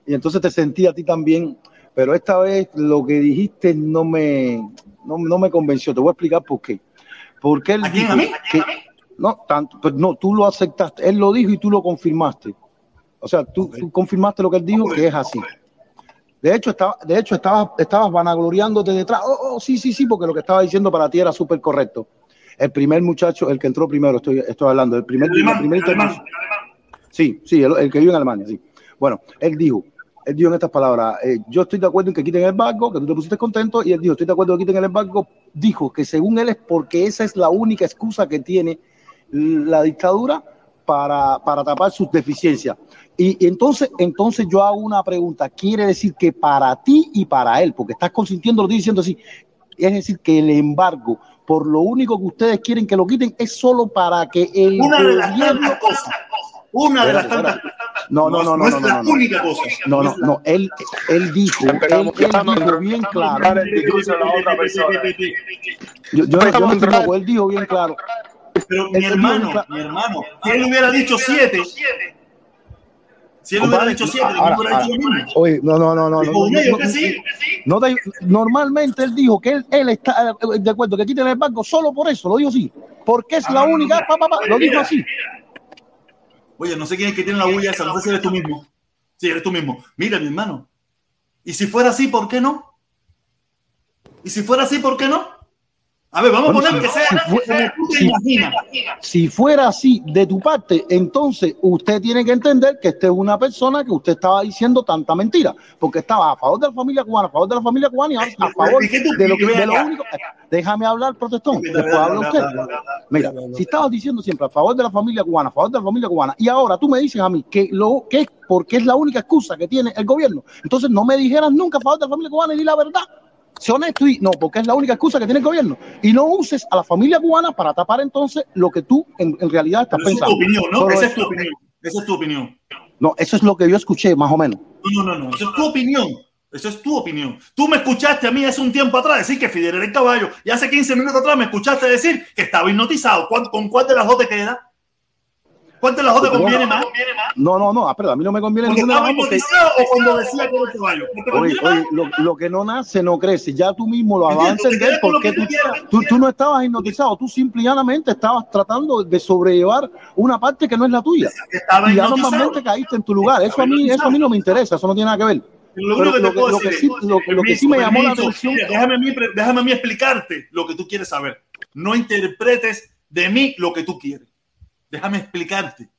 y entonces te sentí a ti también. Pero esta vez lo que dijiste no me, no, no me convenció. Te voy a explicar por qué. Porque él ¿A quién? dijo ¿A mí? que no tanto, pero no, tú lo aceptaste. Él lo dijo y tú lo confirmaste. O sea, tú, tú confirmaste lo que él dijo, que es así. De hecho, estaba, de hecho estabas, estabas vanagloriándote detrás. Oh, oh, sí, sí, sí, porque lo que estaba diciendo para ti era súper correcto. El primer muchacho, el que entró primero, estoy, estoy hablando, el primer, El alemán, primer el alemán, Sí, sí, el, que vive en Alemania, sí. Bueno, él dijo, él dijo en estas palabras, eh, yo estoy de acuerdo en que quiten el barco, que tú te pusiste contento, y él dijo, estoy de acuerdo en que quiten el barco, dijo que según él es porque esa es la única excusa que tiene la dictadura para, para tapar sus deficiencias. Y, y entonces, entonces yo hago una pregunta, quiere decir que para ti y para él, porque estás consintiendo, lo estoy diciendo así, es decir, que el embargo, por lo único que ustedes quieren que lo quiten, es solo para que el Una de las tantas cosas. Una de las tantas espérate. No, no, no, no, es no, no, la no. única cosa. No, no, no, él, él dijo, él, él no, dijo bien claro. La. Yo, yo, yo no él dijo bien claro. Pero mi hermano, mi hermano, si él hubiera dicho siete, si él hubiera dicho siete, ahora, yo hubiera dicho. Oye, no, no, no, no. no, Dijo, no, "Oye, no, que sí". no te- normalmente él dijo que él, él está eh, de acuerdo que quiten el banco solo por eso, lo dijo así. Porque es la Ah, única, pa, pa, pa, lo dijo mira. así. Oye, no sé quién es que tiene la bulla esa, no sé si eres tú mismo. Sí, eres tú mismo. Mira, mi hermano. Y si fuera así, ¿por qué no? Y si fuera así, ¿por qué no? A ver, vamos a poner que sea si fue- como tú te si- fuera así de tu parte, entonces usted tiene que entender que esta es una persona que usted estaba diciendo tanta mentira, porque estaba a favor de la familia cubana, a favor de la familia cubana y ahora a favor ¿Y qué tú de lo que quieres de lo único. Déjame hablar, protestón. Después habla usted. Mira, si estabas diciendo siempre a favor de la familia cubana, a favor de la familia cubana, y ahora tú me dices a mí que lo que es porque es la única excusa que tiene el gobierno, entonces no me dijeras nunca a favor de la familia cubana y di la verdad. Sé honesto y no, porque es la única excusa que tiene el gobierno. Y no uses a la familia cubana para tapar entonces lo que tú en, en realidad estás Pero esa es tu pensando. opinión, ¿no? Esa es tu opinión. Esa es tu opinión. No, eso es lo que yo escuché, más o menos. No, no, no, no. Esa es tu opinión. Esa es tu opinión. Tú me escuchaste a mí hace un tiempo atrás decir que Fidel era el caballo. Y hace 15 minutos atrás me escuchaste decir que estaba hipnotizado. ¿Cuál- ¿Con cuál de las dos te queda? ¿Cuál de las dos te conviene más? No, no, no, ah, pero a mí no me conviene ¿Porque ninguna porque o cuando decía que caballo? ¿Qué te Oye, oye, lo, lo que no nace no crece. Ya tú mismo lo vas a entender porque que tú tú, tú, no estabas hipnotizado, tú simple y llanamente estabas tratando de sobrellevar una parte que no es la tuya. Estaba Y ya normalmente caíste en tu lugar. Eso a mí, eso a mí no me interesa, eso no tiene nada que ver. Lo Pero que lo que- lo sí- lo- que sí me llamó la permiso, atención- mira, déjame, a mí, déjame a mí explicarte lo que tú quieres saber. No interpretes de mí lo que tú quieres. Déjame explicarte.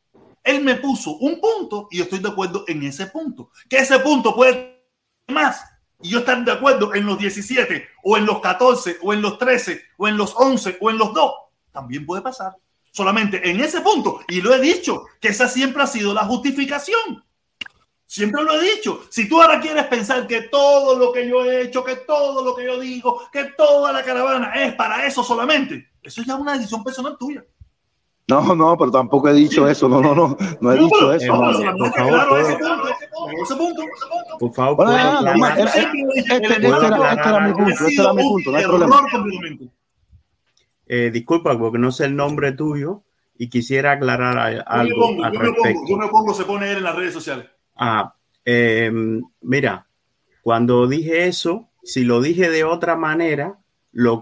Él me puso un punto y yo estoy de acuerdo en ese punto. Que ese punto puede más y yo estar de acuerdo en los 17 o en los 14 o en los 13 o en los 11 o en los 2. También puede pasar. Solamente en ese punto. Y lo he dicho, que esa siempre ha sido la justificación. Siempre lo he dicho. Si tú ahora quieres pensar que todo lo que yo he hecho, que todo lo que yo digo, que toda la caravana es para eso solamente, eso ya es una decisión personal tuya. No, no, pero tampoco he dicho eso. No, no, no, no he No, dicho eso. por favor, claro puedo- ese punto, ese punto. Por favor, este, este era, este era mi punto, este era mi punto, no hay problema. Eh, disculpa, porque no sé el nombre tuyo y quisiera aclarar a- Yo me algo pongo, al yo me pongo, respecto. yo me pongo, se pone él en las redes sociales. Ah, eh, mira, cuando dije eso, si lo dije de otra manera, lo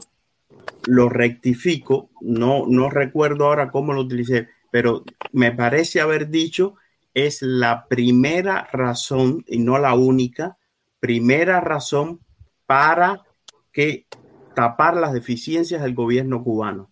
lo rectifico, no, no recuerdo ahora cómo lo utilicé, pero me parece haber dicho es la primera razón y no la única, primera razón para que tapar las deficiencias del gobierno cubano.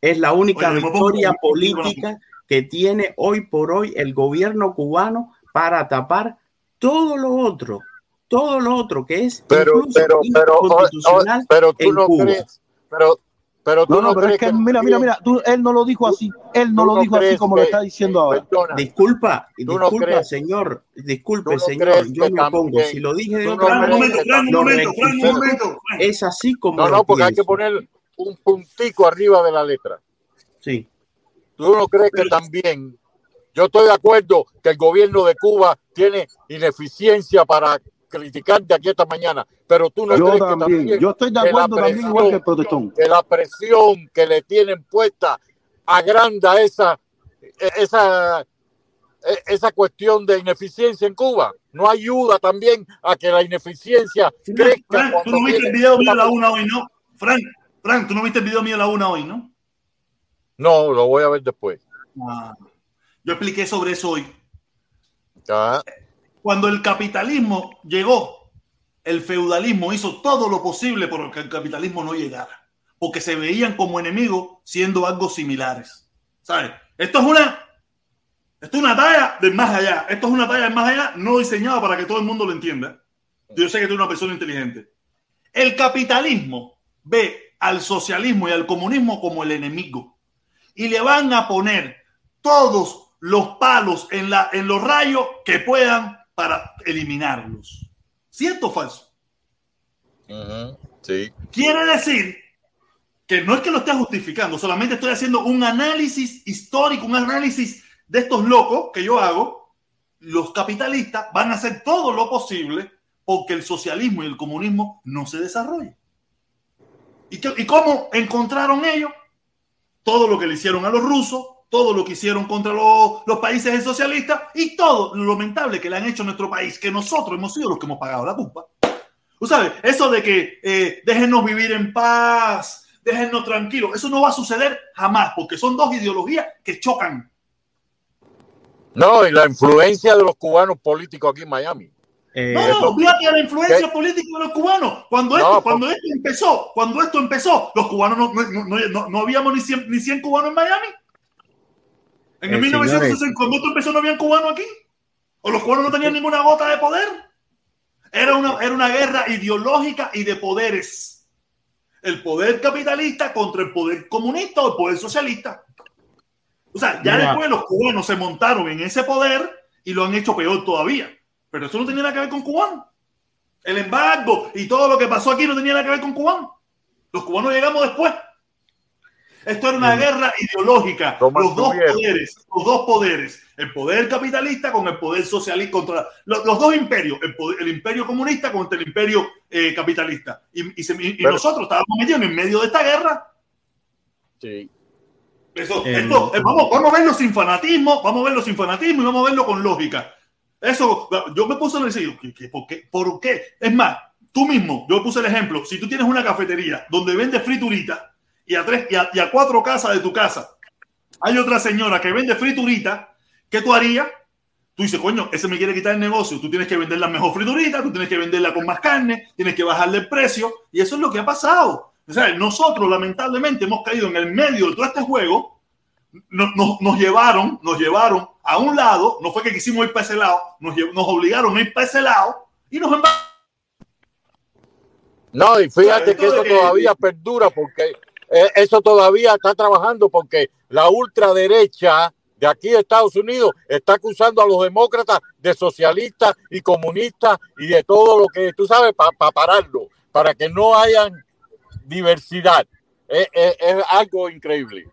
Es la única Oye, victoria vamos- política que tiene hoy por hoy el gobierno cubano para tapar todo lo otro, todo lo otro que es Pero, pero, pero, o- o- inconstitucional pero tú en no Cuba. crees, pero, pero tú No, no, no, pero crees es que, mira, mira, mira, tú, él no lo dijo así, él no lo no dijo así como lo que- está diciendo ahora. Perdona, Disculpa, ¿Tú no disculpa, crees- señor, disculpe, señor, yo que me opongo. también- Si lo dije de otra manera, que un lo momento, un momento. Es así como no, lo no, porque hay que poner un puntico arriba de la letra. Sí. ¿Tú no crees que también? Yo estoy de acuerdo que el gobierno de Cuba tiene ineficiencia para criticar de aquí esta mañana, pero tú no Yo crees que también, también yo estoy de acuerdo también igual que el protestón. que la presión que le tienen puesta agranda esa esa esa cuestión de ineficiencia en Cuba? ¿No ayuda también a que la ineficiencia crezca Fran, tú no viste el video mío a la una hoy, ¿no? Fran, Fran, tú no viste el video mío a la una hoy, ¿no? No, lo voy a ver después. Ah, Yo expliqué sobre eso hoy. Ah, Cuando el capitalismo llegó, el feudalismo hizo todo lo posible por que el capitalismo no llegara, porque se veían como enemigos siendo algo similares. ¿Sabes? Esto es una esto es una talla del más allá. Esto es una talla del más allá no diseñada para que todo el mundo lo entienda. Yo sé que tú eres una persona inteligente. El capitalismo ve al socialismo y al comunismo como el enemigo y le van a poner todos los palos en, la, en los rayos que puedan para eliminarlos. ¿Cierto o falso? sí. Quiere decir que no es que lo esté justificando, solamente estoy haciendo un análisis histórico, un análisis de estos locos que yo hago. Los capitalistas van a hacer todo lo posible porque el socialismo y el comunismo no se desarrollen. ¿Y, qué- y cómo encontraron ellos? Todo lo que le hicieron a los rusos, todo lo que hicieron contra los, los países socialistas y todo lo lamentable que le han hecho a nuestro país, que nosotros hemos sido los que hemos pagado la culpa. Tú sabes, eso de que eh, déjenos vivir en paz, déjennos tranquilos, eso no va a suceder jamás, porque son dos ideologías que chocan. No, y la influencia de los cubanos políticos aquí en Miami. Eh, No, no, olvídate de la influencia ¿Qué? política de los cubanos. Cuando No, esto, por- cuando esto empezó, cuando esto empezó, los cubanos no, no, no, no- no habíamos ni 100, ni 100 cubanos en Miami. En el Eh, 1960, señores. cuando esto empezó, no habían cubanos aquí. O los cubanos no tenían ninguna gota de poder. Era una, era una guerra ideológica y de poderes. El poder capitalista contra el poder comunista o el poder socialista. O sea, ya Mira. después los cubanos se montaron en ese poder y lo han hecho peor todavía. Pero eso no tenía nada que ver con cubanos. El embargo y todo lo que pasó aquí no tenía nada que ver con cubanos. Los cubanos llegamos después. Esto era una guerra ideológica. Lo Los dos poderes, los dos poderes, el poder capitalista con el poder socialista contra los, los dos imperios, el, poder- el imperio comunista contra el imperio eh, capitalista. Y, y se- y- y Pero- nosotros estábamos metidos en medio de esta guerra. Sí. Eso, Eh, esto, eh, vamos, vamos a verlo sin fanatismo, vamos a verlo sin fanatismo y vamos a verlo con lógica. Eso, yo me puse a decir, ¿qué, qué, por, qué, ¿por qué? Es más, tú mismo, yo puse el ejemplo, si tú tienes una cafetería donde vende friturita y a, tres, y a, y a cuatro casas de tu casa hay otra señora que vende friturita, ¿qué tú harías? Tú dices, coño, ese me quiere quitar el negocio, tú tienes que vender la mejor friturita, tú tienes que venderla con más carne, tienes que bajarle el precio, y eso es lo que ha pasado. O sea, nosotros lamentablemente hemos caído en el medio de todo este juego, nos, nos- nos llevaron, nos llevaron a un lado, no fue que quisimos ir para ese lado, nos, nos obligaron a ir para ese lado y nos embarcaron. No, y fíjate que eso todavía perdura porque eh, eso todavía está trabajando porque la ultraderecha de aquí de Estados Unidos está acusando a los demócratas de socialistas y comunistas y de todo lo que tú sabes para pararlo, para que no haya diversidad. Es, es- es algo increíble.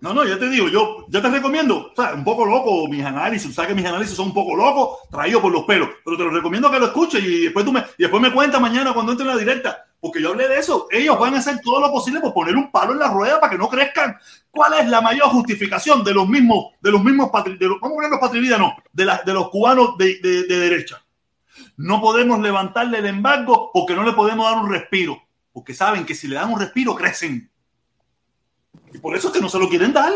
No, no, ya te digo, yo, yo te recomiendo, o sea, un poco loco mis análisis, sabes que mis análisis son un poco locos, traídos por los pelos, pero te lo recomiendo que lo escuches y después tú me, y después me cuentas mañana cuando entre en la directa, porque yo hablé de eso, ellos van a hacer todo lo posible por poner un palo en la rueda para que no crezcan. ¿Cuál es la mayor justificación de los mismos, de los mismos, patri- de los, vamos a poner los patrividanos, de, los cubanos de- de derecha? No podemos levantarle el embargo porque no le podemos dar un respiro, porque saben que si le dan un respiro crecen. Y por eso es que no se lo quieren dar.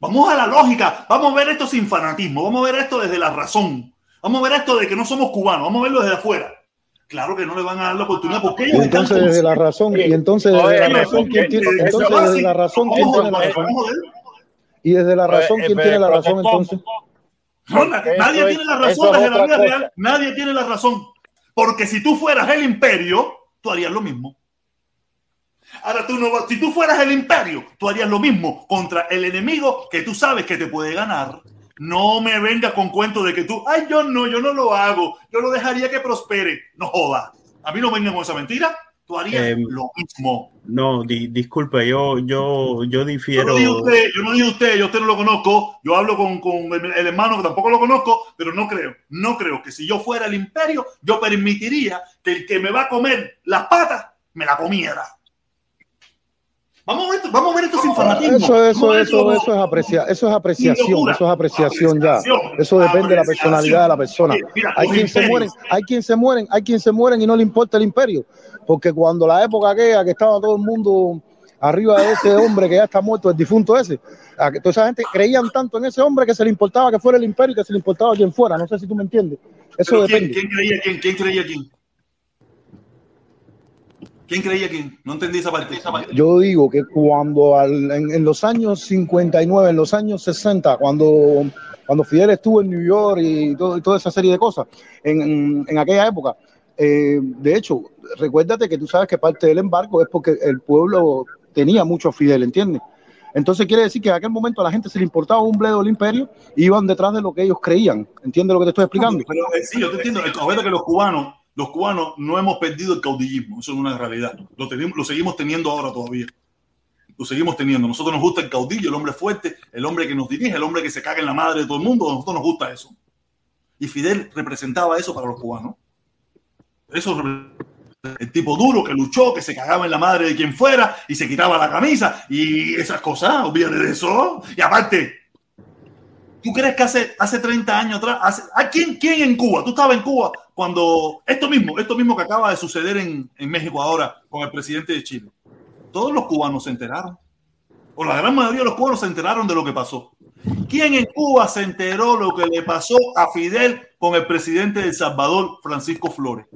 Vamos a la lógica, vamos a ver esto sin fanatismo, vamos a ver esto desde la razón. Vamos a ver esto de que no somos cubanos, vamos a verlo desde afuera. Claro que no le van a dar la oportunidad porque Y ellos entonces están desde la razón, y entonces desde la razón, ¿quién tiene, entonces la razón. Y desde la razón, ¿quién tiene la razón entonces? No, Porque nadie tiene la razón es desde la vida real. Nadie tiene la razón. Porque si tú fueras el imperio, tú harías lo mismo. Ahora tú no vas- si tú fueras el imperio, tú harías lo mismo contra el enemigo que tú sabes que te puede ganar. No me vengas con cuento de que tú, ay, yo no, yo no lo hago, yo lo dejaría que prospere. No jodas. A mí no vengan con esa mentira. Tú harías Em, lo mismo. No, di- disculpe, yo, yo, yo Yo difiero. no digo usted, yo no digo usted, yo usted no lo conozco. Yo hablo con, con el, el hermano que tampoco lo conozco, pero no creo, no creo que si yo fuera el imperio, yo permitiría que el que me va a comer las patas me la comiera. Vamos a ver, vamos a ver esto sin fanatismo. Eso, eso, eso, eso es aprecia, eso es apreciación, eso es apreciación ya. Eso depende de la personalidad de la persona. Hay quien se mueren, hay quien se mueren, hay quien se mueren y no le importa el imperio, porque cuando la época aquella que estaba todo el mundo arriba de ese hombre que ya está muerto, el difunto ese, a que toda esa gente creían tanto en ese hombre que se le importaba que fuera el imperio y que se le importaba quien fuera. No sé si tú me entiendes. Eso Pero ¿quién, depende. quién creía quién? ¿Quién creía quién? ¿Quién creía quién? No entendí esa parte. Yo digo que cuando al- en, en los años 59, en los años 60, cuando, cuando Fidel estuvo en New York y, todo- y toda esa serie de cosas, en, en- en aquella época, eh, de hecho, recuérdate que tú sabes que parte del embargo es porque el pueblo tenía mucho a Fidel, ¿entiendes? Entonces quiere decir que en aquel momento a la gente se le importaba un bledo el imperio y iban detrás de lo que ellos creían. ¿Entiendes lo que te estoy explicando? Pero eh, sí, yo te entiendo. El que los cubanos, los cubanos no hemos perdido el caudillismo. Eso es una realidad. Lo, seguimos teniendo ahora todavía. Lo seguimos teniendo. Nosotros nos gusta el caudillo, el hombre fuerte, el hombre que nos dirige, el hombre que se caga en la madre de todo el mundo. A nosotros nos gusta eso. Y Fidel representaba eso para los cubanos. Eso el tipo duro que luchó, que se cagaba en la madre de quien fuera y se quitaba la camisa y esas cosas, olvídate de eso. Y aparte, ¿tú crees que hace, hace 30 años atrás, hace, ¿a quién, quién en Cuba? Tú estabas en Cuba cuando esto mismo, esto mismo que acaba de suceder en, en México ahora con el presidente de Chile. Todos los cubanos se enteraron. O la gran mayoría de los cubanos se enteraron de lo que pasó. ¿Quién en Cuba se enteró lo que le pasó a Fidel con el presidente de El Salvador, Francisco Flores?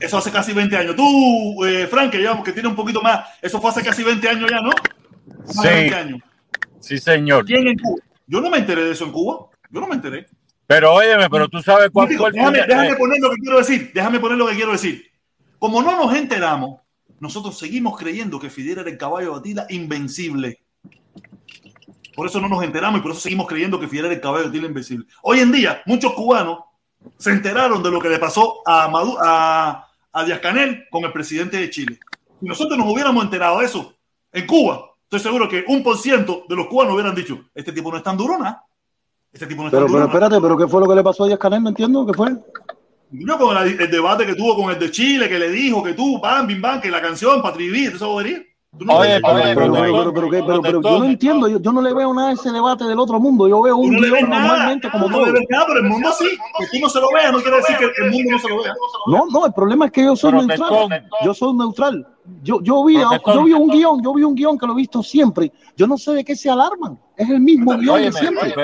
Eso hace casi 20 años. Tú, eh, Frank, que, llevamos, que tiene un poquito más, eso fue hace casi 20 años ya, ¿no? Más Sí. 20 años. Sí, señor. ¿Quién en Cuba? Yo no me enteré de eso en Cuba. Yo no me enteré. Pero óyeme, pero tú sabes cuál fue el déjame, déjame eh, poner lo que quiero decir. Déjame poner lo que quiero decir. Como no nos enteramos, nosotros seguimos creyendo que Fidel era el caballo de Atila invencible. Por eso no nos enteramos y por eso seguimos creyendo que Fidel era el caballo de Atila invencible. Hoy en día, muchos cubanos se enteraron de lo que le pasó a, Madu- a, a Díaz Canel con el presidente de Chile. Si nosotros nos hubiéramos enterado de eso en Cuba, estoy seguro que un por ciento de los cubanos hubieran dicho, este tipo no es tan duro, ¿no? Este tipo no es Pero, tan pero duro, ¿no?". espérate, ¿pero qué fue lo que le pasó a Díaz Canel? No entiendo, ¿qué fue? No, con el, el debate que tuvo con el de Chile, que le dijo que tú, bam, bim, bam, que la canción, para vivir, esa bobería. Yo no entiendo, yo, yo no le veo nada a ese debate del otro mundo, yo veo un no normalmente como no todo. le ves nada, pero el mundo sí. Que tú no se lo veas no quiere decir que el mundo no se lo vea. No, no, el problema es que yo soy Protestón. neutral. Yo soy neutral. Yo, yo, vi, Protestón. yo vi un guion, yo vi un guion que lo he visto siempre. Yo no sé de qué se alarman. Es el mismo guion de siempre.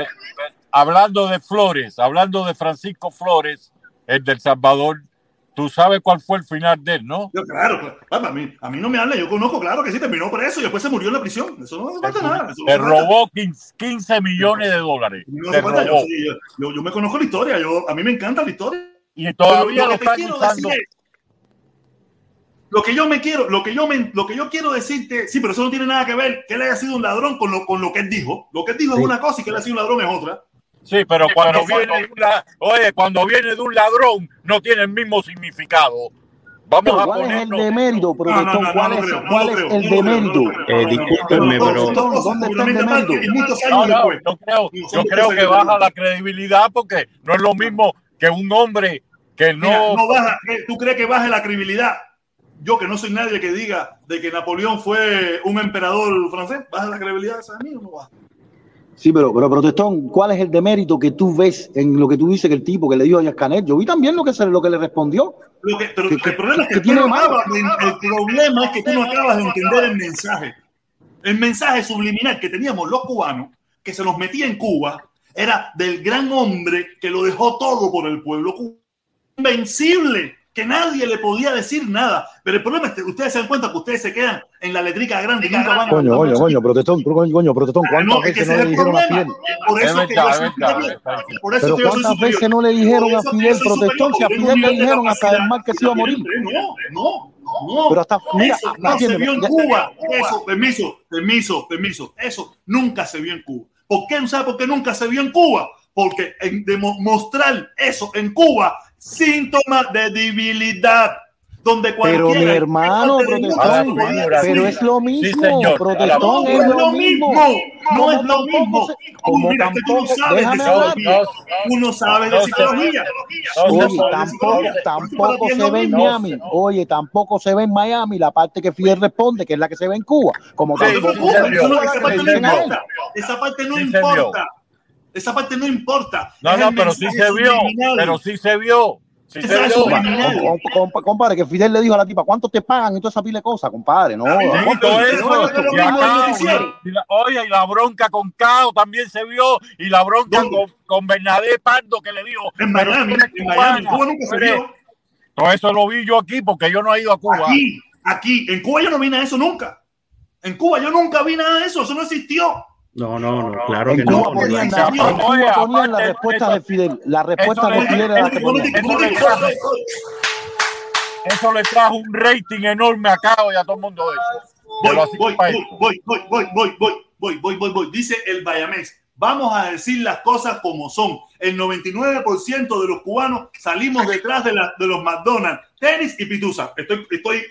hablando de Flores, hablando de Francisco Flores, el del Salvador, tú sabes cuál fue el final de él, ¿no? Yo, claro, claro. A mí, a mí no me habla, yo conozco, claro que sí, terminó preso y después se murió en la prisión. Eso no falta nada. no Te robó 15, 15 millones de dólares. No Te yo, robó. sí, yo, me conozco la historia, yo, a mí me encanta la historia. Y todavía lo que te están quiero usando. decir es- Lo que yo me quiero, lo que yo me, lo que yo quiero decirte, sí, pero eso no tiene nada que ver que él haya sido un ladrón con lo, con lo que él dijo. Lo que él dijo Sí. es una cosa y que él ha sido un ladrón es otra. Sí, pero Sí, cuando viene la- oye, cuando viene de un ladrón no tiene el mismo significado. Vamos a ¿Cuál es el no, no, ¿Cuál no es, lo creo, no cuál lo es creo, el creo. Eh, discúlpenme, pero- ¿Dónde está el muchos No, no, yo creo, No, yo creo que baja la credibilidad porque no es lo mismo que un hombre que Mira, no. no baja, ¿qué? ¿Tú crees que baje la credibilidad? Yo que no soy nadie que diga de que Napoleón fue un emperador francés, ¿baja la credibilidad esa de mí o no baja? Sí, pero, pero protestón, ¿cuál es el demérito que tú ves en lo que tú dices que el tipo que le dijo a Canet? Yo vi también lo que, se, lo que le respondió. Lo que- pero ¿Qué- el problema es que tú tiene no acabas de- el problema es que tú no acabas de entender el mensaje. El mensaje subliminal que teníamos los cubanos, que se nos metía en Cuba, era del gran hombre que lo dejó todo por el pueblo cubano. Invencible, que nadie le podía decir nada. Pero el problema es que ustedes se dan cuenta que ustedes se quedan en la letrica grande y nunca van a Coño, coño, coño, protestón, coño, coño, protestón, Ah, no, ¿cuántas que veces no le el dijeron a. Fidel? Por eso Es que yo soy superior. Por eso Pero ¿cuántas veces no le dijeron a Fidel, protestón, si a Fidel le de dijeron hasta del mar que se iba a morir? No, no, no. Pero hasta, mira, Eso no se vio en Cuba. Eso, permiso, permiso, permiso. Eso nunca se vio en Cuba. ¿Por qué? ¿Sabe por qué nunca se vio en Cuba? Porque en demostrar eso en Cuba, síntoma de debilidad. Donde cualquiera pero mi hermano, protestón, pero es lo mismo, sí, señor, es lo mismo, no es lo mismo. Mira, no sabes de psicología, de psicología. Tampoco, se ve en Miami, oye, tampoco se ve en Miami la parte que Fiel responde, que es la que se ve en Cuba, como tampoco. Esa parte no importa. Esa parte no importa. No, Es no, pero sí se vio, subliminal. pero sí se vio. Sí se Mensaje vio. subliminal. Com- com- com- Compadre, que Fidel le dijo a la tipa, ¿cuánto te pagan? Y toda esa pila de cosas, compadre. No, oye, y la bronca con Cao también se vio, y la bronca ¿Dónde? con, con Bernadette Pardo que le dijo, En Miami, en Miami, Cuba nunca se vio. Todo eso lo vi yo aquí porque yo no he ido a Cuba. Aquí, aquí, en Cuba yo no vi nada de eso nunca. En Cuba yo nunca vi nada de eso, eso no existió. No, no, no, claro que no. Cuba no ponían, en Cuba ponían la respuesta eso- de Fidel. La respuesta de Fidel era la que ponían. Eso le trajo- un rating enorme a Cao y a todo el mundo de eso. Voy, voy, voy, voy, voy, voy, voy, voy, voy, voy, voy. Dice el Bayamés. Vamos a decir las cosas como son. El 99% de los cubanos salimos detrás de, la- de los McDonald's, tenis y pituza. Estoy, estoy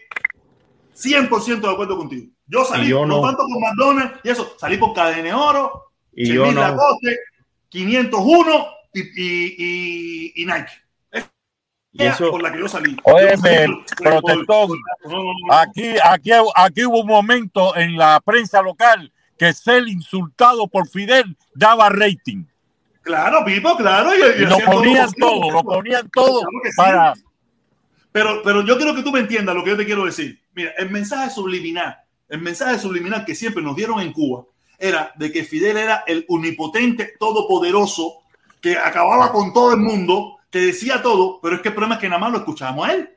100% de acuerdo contigo. Yo salí, yo no. no. tanto por McDonald's y eso, salí por Cadene Oro, Y yo Chemis no. Lacoste, 501 y, y, y, y Nike. Y eso- por la que yo salí. Óyeme, protestón. Aquí, aquí, aquí hubo un momento en la prensa local que ser insultado por Fidel daba rating. Claro, Pipo, claro. Y, lo todo ponían todo, lo ponían todo Claro que sí. para. Pero, pero yo quiero que tú me entiendas lo que yo te quiero decir. Mira, el mensaje subliminal, el mensaje subliminal que siempre nos dieron en Cuba era de que Fidel era el omnipotente, todopoderoso, que acababa con todo el mundo, que decía todo, pero es que el problema es que nada más lo escuchábamos a él.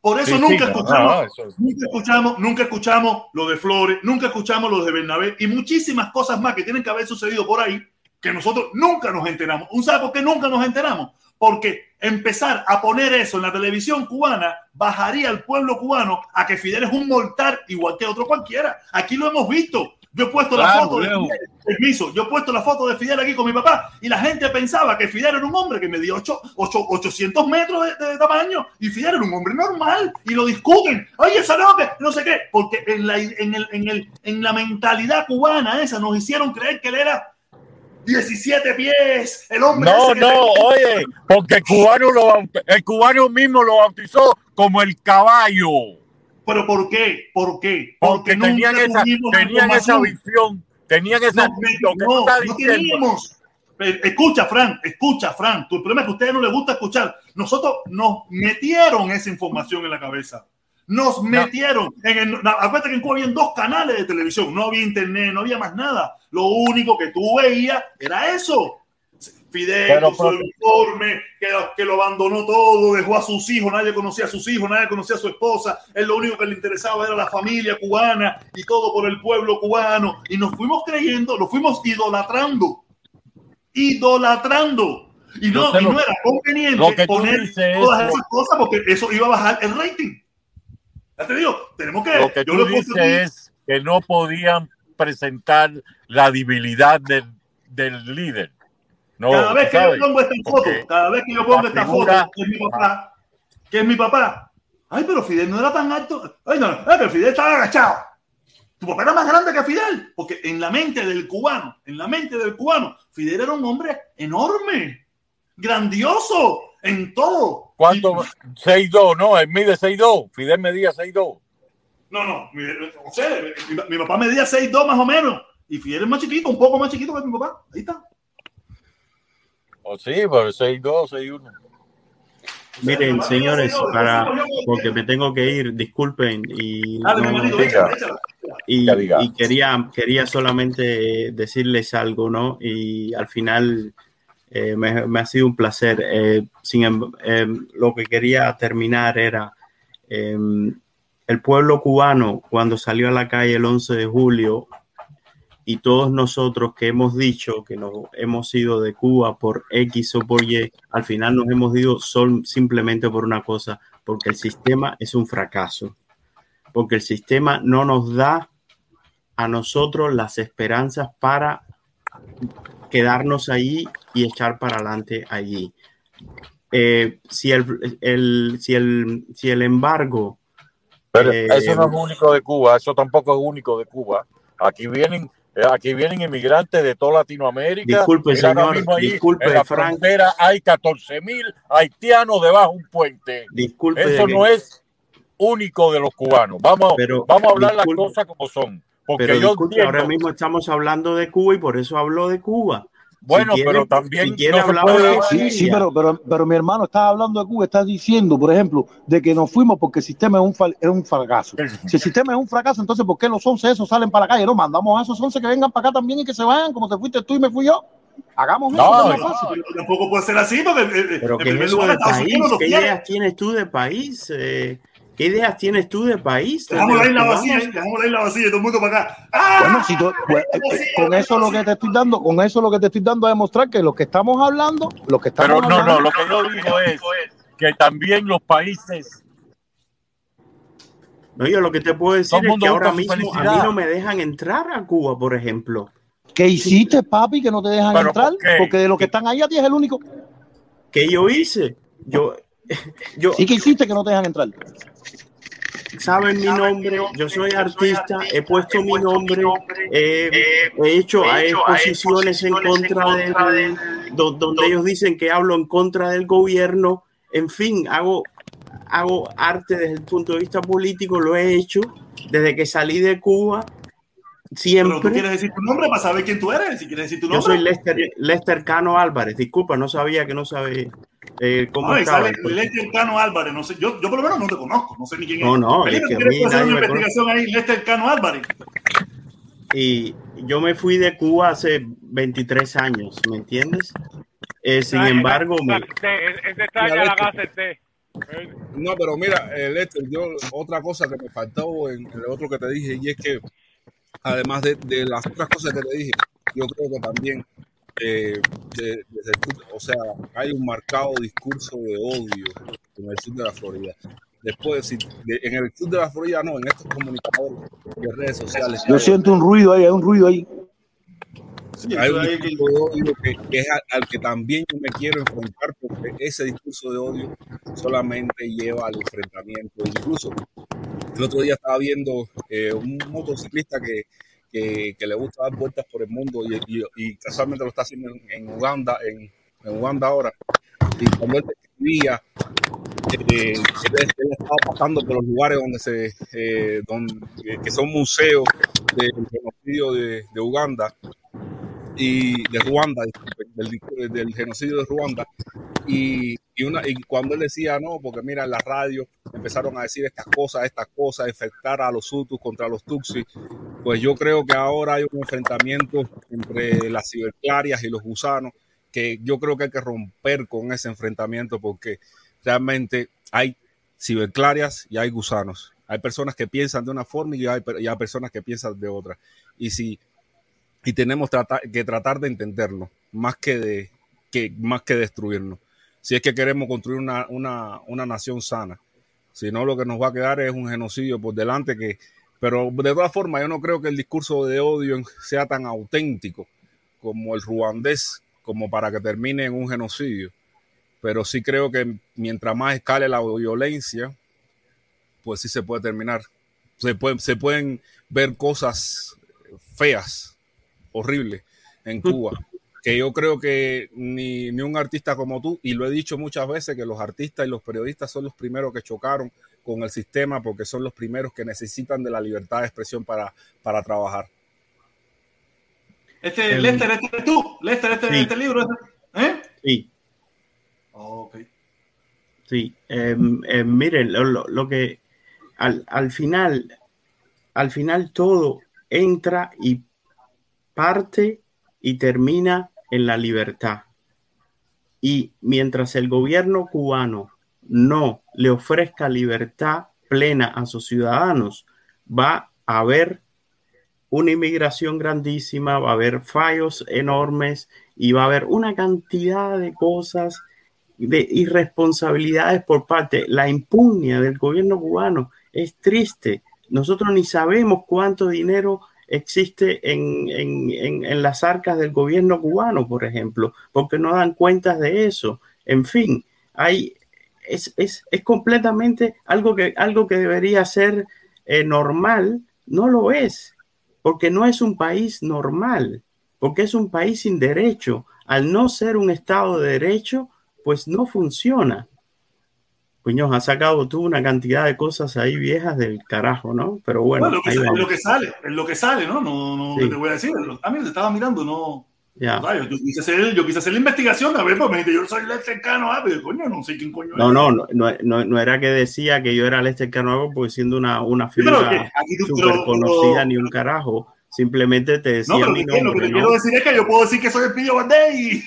Por eso Sí, sí, nunca no, escuchamos, no, eso es- nunca escuchamos, nunca escuchamos lo de Flores, nunca escuchamos lo de Bernabé y muchísimas cosas más que tienen que haber sucedido por ahí que nosotros nunca nos enteramos. ¿Un sabe por qué nunca nos enteramos? Porque empezar a poner eso en la televisión cubana bajaría al pueblo cubano a que Fidel es un mortal igual que otro cualquiera. Aquí lo hemos visto. Yo he puesto la foto de. Fidel, permiso, yo he puesto la foto de Fidel aquí con mi papá y la gente pensaba que Fidel era un hombre que medía ocho- ocho- 800 metros de, de tamaño y Fidel era un hombre normal y lo discuten. Oye, esa no, no sé qué, porque en la, en, el, en, el, en la mentalidad cubana esa nos hicieron creer que él era 17 pies, el hombre. No, que no, te- oye, porque el cubano, lo, el cubano mismo lo bautizó como el caballo. Pero ¿por qué? ¿Por qué? Porque nunca tenían esa, tenían esa visión, tenían esa No, que tú no, estás no teníamos. Eh, Escucha, Fran, escucha, Fran. Tu problema es que a ustedes no les gusta escuchar. Nosotros nos metieron esa información en la cabeza. Nos metieron. En el, acuérdate que en Cuba habían dos canales de televisión. No había internet, no había más nada. Lo único que tú veías era eso. Fidel, su uniforme, que, que lo abandonó todo, dejó a sus hijos, nadie conocía a sus hijos, nadie conocía a su esposa, él lo único que le interesaba era la familia cubana y todo por el pueblo cubano. Y nos fuimos creyendo, lo fuimos idolatrando, idolatrando. Y no, y no era conveniente poner todas es- esas cosas porque eso iba a bajar el rating. Ya te digo, tenemos que... Lo que yo tú lo es que no podían presentar la debilidad del, del líder. No, cada vez que yo pongo esta foto, cada vez que yo pongo esta figura- foto, que es mi papá, que es mi papá. Ay, pero Fidel no era tan alto. Ay, no, ay, pero Fidel estaba agachado. Tu papá era más grande que Fidel, porque en la mente del cubano, en la mente del cubano, Fidel era un hombre enorme, grandioso en todo. ¿Cuánto? 6'2, no, él mide 6'2. Fidel medía 6'2. No, no, mi, o sea, mi, mi papá medía 6'2 más o menos. Y Fidel es más chiquito, un poco más chiquito que mi papá. Ahí está. O sí, pero 6-2, 6-1. Miren, señores, para porque me tengo que ir, disculpen y, no- y, y quería quería solamente decirles algo, ¿no? Y al final eh, me, me ha sido un placer. Eh, sin em, lo que quería terminar era em, el pueblo cubano cuando salió a la calle el 11 de julio y todos nosotros que hemos dicho que nos hemos ido de Cuba por X o por Y, al final nos hemos ido sol- simplemente por una cosa, porque el sistema es un fracaso, porque el sistema no nos da a nosotros las esperanzas para quedarnos allí y echar para adelante allí. Eh, si, el, el- si, el, si el embargo Pero Eh, eso no es único de Cuba, eso tampoco es único de Cuba. Aquí vienen, eh, aquí vienen inmigrantes de toda Latinoamérica. Disculpe, Mira, señor, ahí, disculpe, en la Frank. frontera hay 14 mil haitianos debajo de un puente. Disculpe Eso que- no es único de los cubanos. Vamos, Pero, vamos a hablar disculpe. las cosas como son. Porque Pero yo disculpe, entiendo, ahora mismo estamos hablando de Cuba y por eso hablo de Cuba. Bueno, si quiere- pero también si quiere no puede decir- Sí, sí, pero, pero, pero mi hermano está hablando de Cuba, está diciendo, por ejemplo, de que nos fuimos porque el sistema es un, fal- es un fracaso. Si el sistema es un fracaso, entonces ¿por qué los 11 esos salen para la calle? No, mandamos a esos 11 que vengan para acá también y que se vayan, como te fuiste tú y me fui yo. Hagamos eso, No, que es no, fácil. Tampoco puede ser así, porque eh, eh, Pero en ¿qué es primer eso lugar de Estados país? ¿Qué ideas tienes tú de país? Eh, ¿Qué ideas tienes tú de país? Dejamos De la isla vacía, cubanos. dejamos la isla vacía todo el mundo para acá. ¡Ah! Bueno, si tú- pues, eh, con eso lo que te estoy dando, con eso lo que te estoy dando a demostrar que lo que estamos hablando, lo que estamos Pero no, hablando, no, lo que yo digo es que también los países No, yo lo que te puedo decir es que ahora mismo a mí felicidad. no me dejan entrar a Cuba, por ejemplo. ¿qué hiciste, papi, que no te dejan Pero, entrar? Porque de los que están ahí a ti es el único. ¿Qué yo hice? Yo, yo, ¿Y qué hiciste que no te dejan entrar? Saben mi nombre, yo soy artista, he puesto mi nombre, eh, he hecho exposiciones en contra del, do- donde ellos dicen que hablo en contra del gobierno, en fin, hago, hago arte desde el punto de vista político, lo he hecho desde que salí de Cuba, Pero tú siempre. quieres decir tu nombre para saber quién tú eres. Si quieres decir tu Yo nombre. soy Lester, Lester Cano Álvarez, disculpa, no sabía que no sabe eh, cómo No, estaba. Lester Cano Álvarez. No sé, yo, yo por lo menos no te conozco. No sé ni quién No, es. no, Felipe, es que ¿tú a mí nadie una me investigación ahí, Lester Cano Álvarez. y yo me fui de Cuba hace 23 años, ¿me entiendes? Eh, sin embargo, me- Ese está ya la gasa el té. No, pero mira, eh, Lester, yo otra cosa que me faltó en, en lo otro que te dije, y es que además de, de las otras cosas que te dije, yo creo que también, eh, de- desde el punto- o sea, hay un marcado discurso de odio en el sur de la Florida. Después, si, de- en el sur de la Florida no, en estos comunicadores de redes sociales. Yo siento un ruido ahí, hay un ruido ahí. Sí, hay un discurso de odio que, que es al, al que también yo me quiero enfrentar porque ese discurso de odio solamente lleva al enfrentamiento. Incluso el otro día estaba viendo eh, un motociclista que, que, le gusta dar vueltas por el mundo y, casualmente lo está haciendo en, Uganda, en, Uganda ahora. Y cuando él escribía, eh, él, él estaba pasando por los lugares donde se, eh, donde, que son museos del genocidio de Uganda y de Ruanda, del, del genocidio de Ruanda. Y, y, una, y cuando él decía, no, porque mira, en la radio empezaron a decir estas cosas, estas cosas, infectar a los Hutus contra los Tutsis, pues yo creo que ahora hay un enfrentamiento entre las ciberclarias y los gusanos, que yo creo que hay que romper con ese enfrentamiento porque realmente hay ciberclarias y hay gusanos. Hay personas que piensan de una forma y hay, y hay personas que piensan de otra. Y si y tenemos que tratar de entendernos más que de que más que destruirnos. Si es que queremos construir una, una, una nación sana. Si no, lo que nos va a quedar es un genocidio por delante que, pero de todas formas, yo no creo que el discurso de odio sea tan auténtico como el ruandés, como para que termine en un genocidio. Pero sí creo que mientras más escale la violencia, pues sí se puede terminar. Se, puede, se pueden ver cosas feas, horribles en Cuba. Que yo creo que ni, ni, un artista como tú, y lo he dicho muchas veces, que los artistas y los periodistas son los primeros que chocaron con el sistema porque son los primeros que necesitan de la libertad de expresión para, para trabajar. Este, Lester, este eres tú. Lester, este, sí. este libro. ¿Eh? Sí, Ok. sí. Em, em, miren, lo, lo- lo que al, al final, al final todo entra y parte y termina en la libertad. Y mientras el gobierno cubano no le ofrezca libertad plena a sus ciudadanos, va a haber una inmigración grandísima, va a haber fallos enormes y va a haber una cantidad de cosas, de irresponsabilidades por parte. La impugnia del gobierno cubano es triste. Nosotros ni sabemos cuánto dinero existe en, en- en- las arcas del gobierno cubano, por ejemplo, porque no dan cuentas de eso. En fin, hay, es, es- es completamente algo que, algo que debería ser eh, normal, no lo es, porque no es un país normal, porque es un país sin derecho. Al no ser un Estado de derecho, pues no funciona. Puños, ha sacado tú una cantidad de cosas ahí viejas del carajo, ¿no? Pero bueno, Bueno, lo que sale, lo que sale, es lo que sale, ¿no? No, no, Sí. ¿qué te voy a decir. A mí se estaba mirando, no. Ya. Rayos, yo, quise hacer, yo quise hacer la investigación, a ver, pues me dijiste, yo soy ah, pero coño, no sé quién coño No, es. no, no, no, no, no era que decía que yo era Lester Canoago porque siendo una, una figura súper conocida ni un carajo. Simplemente te decía No, pero mi que- lo que nombre, te ¿no? quiero decir es que yo puedo decir que soy el Pillo Bandé y.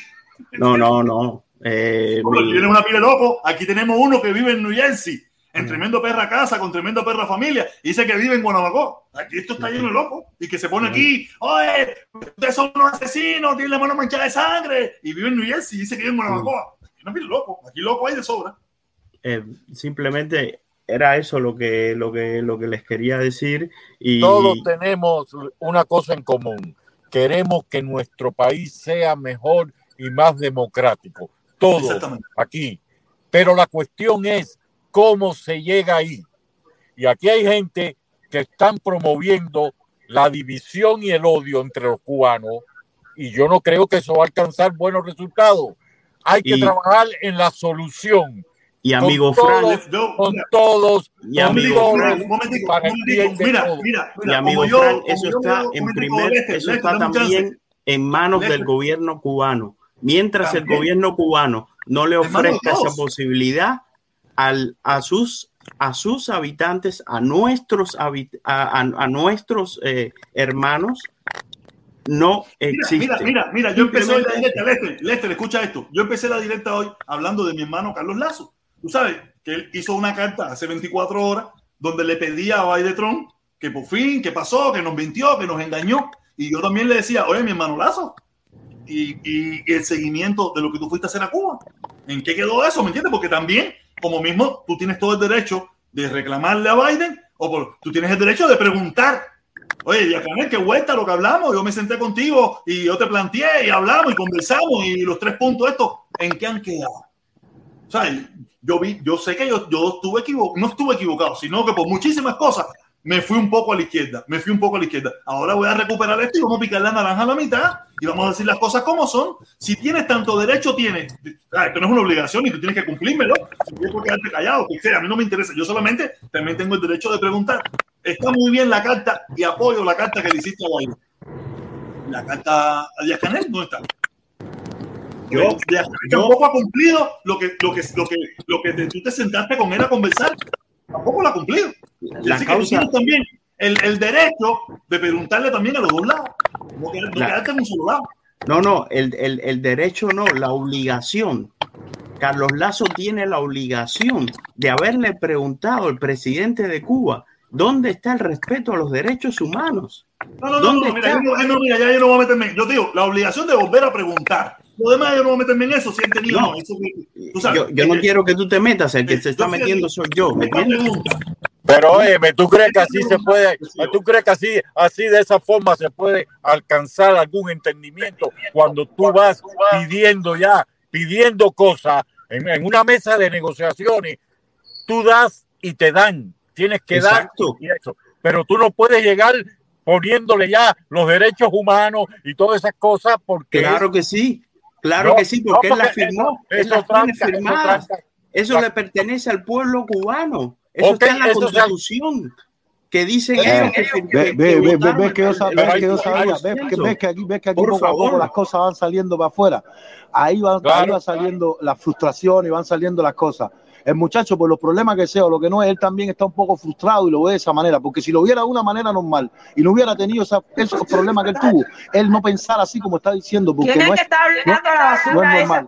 No, no, no. Eh, mi- una pila loco. Aquí tenemos uno que vive en New Jersey, Mm. en tremendo perra casa, con tremendo perra familia. y Dice que vive en Guanabacoa. Aquí esto está lleno de locos. Y que se pone aquí, oye, ustedes son unos asesinos, tienen la mano manchada de sangre. Y vive en New Jersey y dice que vive en Guanabacoa. Mm. Aquí no loco. Aquí loco hay de sobra. eh, simplemente era eso lo que, lo que, lo que les quería decir. Y Todos tenemos una cosa en común. Queremos que nuestro país sea mejor y más democrático. Exactamente. aquí. Pero la cuestión es cómo se llega ahí. Y aquí hay gente que están promoviendo la división y el odio entre los cubanos. Y yo no creo que eso va a alcanzar buenos resultados. Hay que Y- trabajar en la solución. y con amigo todos, Yo, con mira, todos, y con amigo todos, Frank, un momentico, para momentico. Mira, todos. mira, y mira. amigo yo- eso yo está en primer, Lester, eso está también en manos del gobierno cubano. Mientras el gobierno cubano no le ofrezca esa posibilidad al, a sus a sus habitantes, a nuestros habit- a, a- a nuestros eh, hermanos, no existe. mira, mira, mira, yo empecé hoy la directa, Lester, Lester, escucha esto. Yo empecé la directa hoy hablando de mi hermano Carlos Lazo. Tú sabes que él hizo una carta hace 24 horas donde le pedía a Biden que por fin, que pasó, que nos mintió, que nos engañó. Y yo también le decía, oye, mi hermano Lazo, y, y- el seguimiento de lo que tú fuiste a hacer a Cuba. ¿En qué quedó eso? ¿Me entiendes? Porque también, como mismo, tú tienes todo el derecho de reclamarle a Biden o por- tú tienes el derecho de preguntar. Oye, Diacanel, qué vuelta lo que hablamos. Yo me senté contigo y yo te planteé y hablamos y conversamos y los tres puntos estos, ¿en qué han quedado? O sea, yo vi, yo sé que yo, yo estuve equivocado, no estuve equivocado, sino que por muchísimas cosas me fui un poco a la izquierda, me fui un poco a la izquierda. Ahora voy a recuperar esto y vamos a picar la naranja a la mitad y vamos a decir las cosas como son. Si tienes tanto derecho, tienes. Ah, esto no es una obligación y tú tienes que cumplírmelo. Si tienes que quedarte callado, que sea, a mí no me interesa. Yo solamente también tengo el derecho de preguntar. Está muy bien la carta y apoyo la carta que le hiciste a Biden. La carta a Díaz Canel, ¿dónde está? Yo, Díaz Canel tampoco ha cumplido lo que, lo que, lo que, lo que te- tú te sentaste con él a conversar. Tampoco lo ha cumplido. La Así que tú causa- también el, el derecho de preguntarle también a los dos lados. No, qued- no La- quedarte en un solo lado. No, no, el, el- el derecho no, la obligación. Carlos Lazo tiene la obligación de haberle preguntado al presidente de Cuba dónde está el respeto a los derechos humanos. No, no, no, ¿Dónde no, mira, yo no, no, mira, ya yo no voy a meterme. Yo te digo, la obligación de volver a preguntar. Lo demás yo no voy a meterme en eso, si o No. no. Eso, tú sabes, Yo, yo no eh, quiero que tú te metas, el que se está metiendo soy yo, ¿me Pero óyeme, ¿tú crees que así se puede, tú crees que así, así de esa forma se puede alcanzar algún entendimiento cuando tú vas pidiendo ya, pidiendo cosas en, en una mesa de negociaciones, tú das y te dan, tienes que Exacto. dar y eso, pero tú no puedes llegar poniéndole ya los derechos humanos y todas esas cosas porque Claro que sí, claro No, que sí, porque no, él la firmó, eso- él tranca, eso firmada. tranca. Eso le pertenece al pueblo cubano. Eso Ok, está en la eso constitución. que dicen Eh, ellos que, ve, que- ve, que ve, ve, votaron ves que yo sab- el- ves que yo sabía, ves que, censo. ves que aquí, ves que aquí Por poco a poco favor. las cosas van saliendo para afuera. Ahí van, ahí Claro. van saliendo las frustraciones y van saliendo las cosas. El muchacho, por los problemas que sea o lo que no es, él también está un poco frustrado y lo ve de esa manera, porque si lo viera de una manera normal y no hubiera tenido esa- esos problemas que él tuvo, él no pensara así como está diciendo, porque ¿Quién es no que es, está hablando no- la basura no es esa? normal.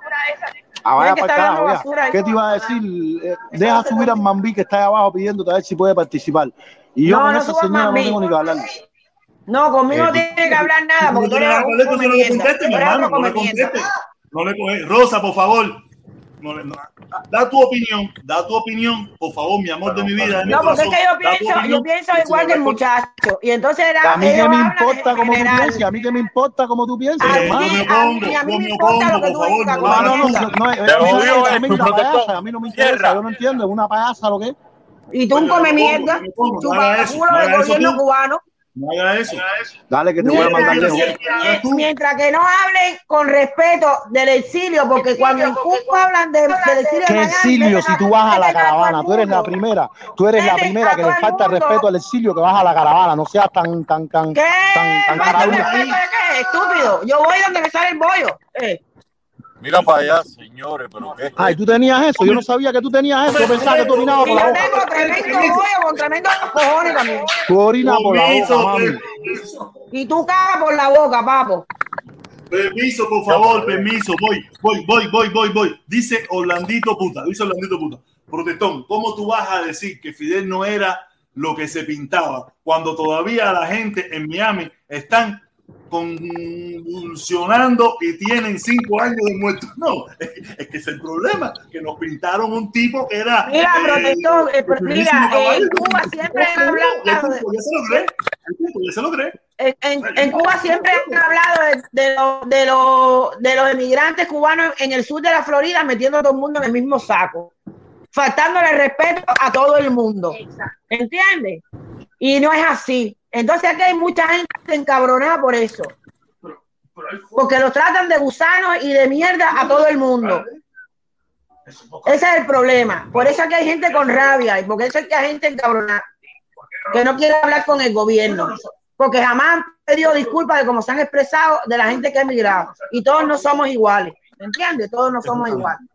Ah, vaya que para carajo, basura. ¿Qué te iba a decir? Eh, deja subir a Mambí que está ahí abajo pidiéndote a ver si puede participar. Y yo No, con no esa señora no tengo ni que hablar. No, conmigo no Eh, tiene que hablar nada, porque tú No le eres un no le conteste, mi hermano, no le conteste. No le coge. Rosa, por favor. No le- no. Da tu opinión, da tu opinión, por favor, mi amor de mi vida. de mi No, porque es que yo pienso, yo pienso igual que el muchacho. Y entonces era, A mí que me importa como tú pienses, a mí que me importa como tú A mí, a mí, me me importa lo que tú digas, no piensas. a mí me interesa, yo no entiendo, es una payasa lo que es. Y tú un Oye, come yo me mierda, pongo, yo me pongo, no haga eso, chupaculo no del gobierno cubano. No haga eso. Dale que te voy a mandar lejos. mientras que no hablen con respeto del exilio, porque cuando en Cuba hablan de, del exilio ¿Qué exilio si tú vas a la caravana? Tú eres la primera, tú eres la primera que le falta respeto al exilio que vas a la caravana, no seas tan, tan, tan, ¿Qué? tan, tan voy donde me sale el bollo. Eh. Mira para allá, señores, pero qué. Ay, tú tenías eso, yo no sabía que tú tenías eso, yo pensaba que tú orinabas por la yo boca. tengo tremendo bollo con tremendos cojones también. Tú orinas por la boca, mami. Y tú cagas por la boca, papo. permiso, por favor, permiso. Voy, voy, voy, voy, voy, voy. Dice Orlandito puta, dice Orlandito puta. Protestón, ¿cómo tú vas a decir que Fidel no era lo que se pintaba cuando todavía la gente en Miami están convulsionando y tienen cinco años de muerto? No, es, que es el problema, que nos pintaron un tipo que era... Mira, eh, protestón, eh, el mira, en. Cuba siempre han hablado tipo ya se lo cree, el tipo ya se lo cree. En, en- en Cuba siempre han hablado de, de, lo- de, lo- de los emigrantes cubanos en el sur de la Florida metiendo a todo el mundo en el mismo saco, faltándole respeto a todo el mundo. ¿Entiendes? Y no es así. Entonces aquí hay mucha gente encabronada por eso. Porque los tratan de gusanos y de mierda a todo el mundo. Ese es el problema. Por eso aquí hay gente con rabia y porque eso es que hay gente encabronada que no quiere hablar con el gobierno, porque jamás han pedido disculpas de cómo se han expresado de la gente que ha emigrado. Y todos no somos iguales, ¿me entiendes? Todos no somos iguales.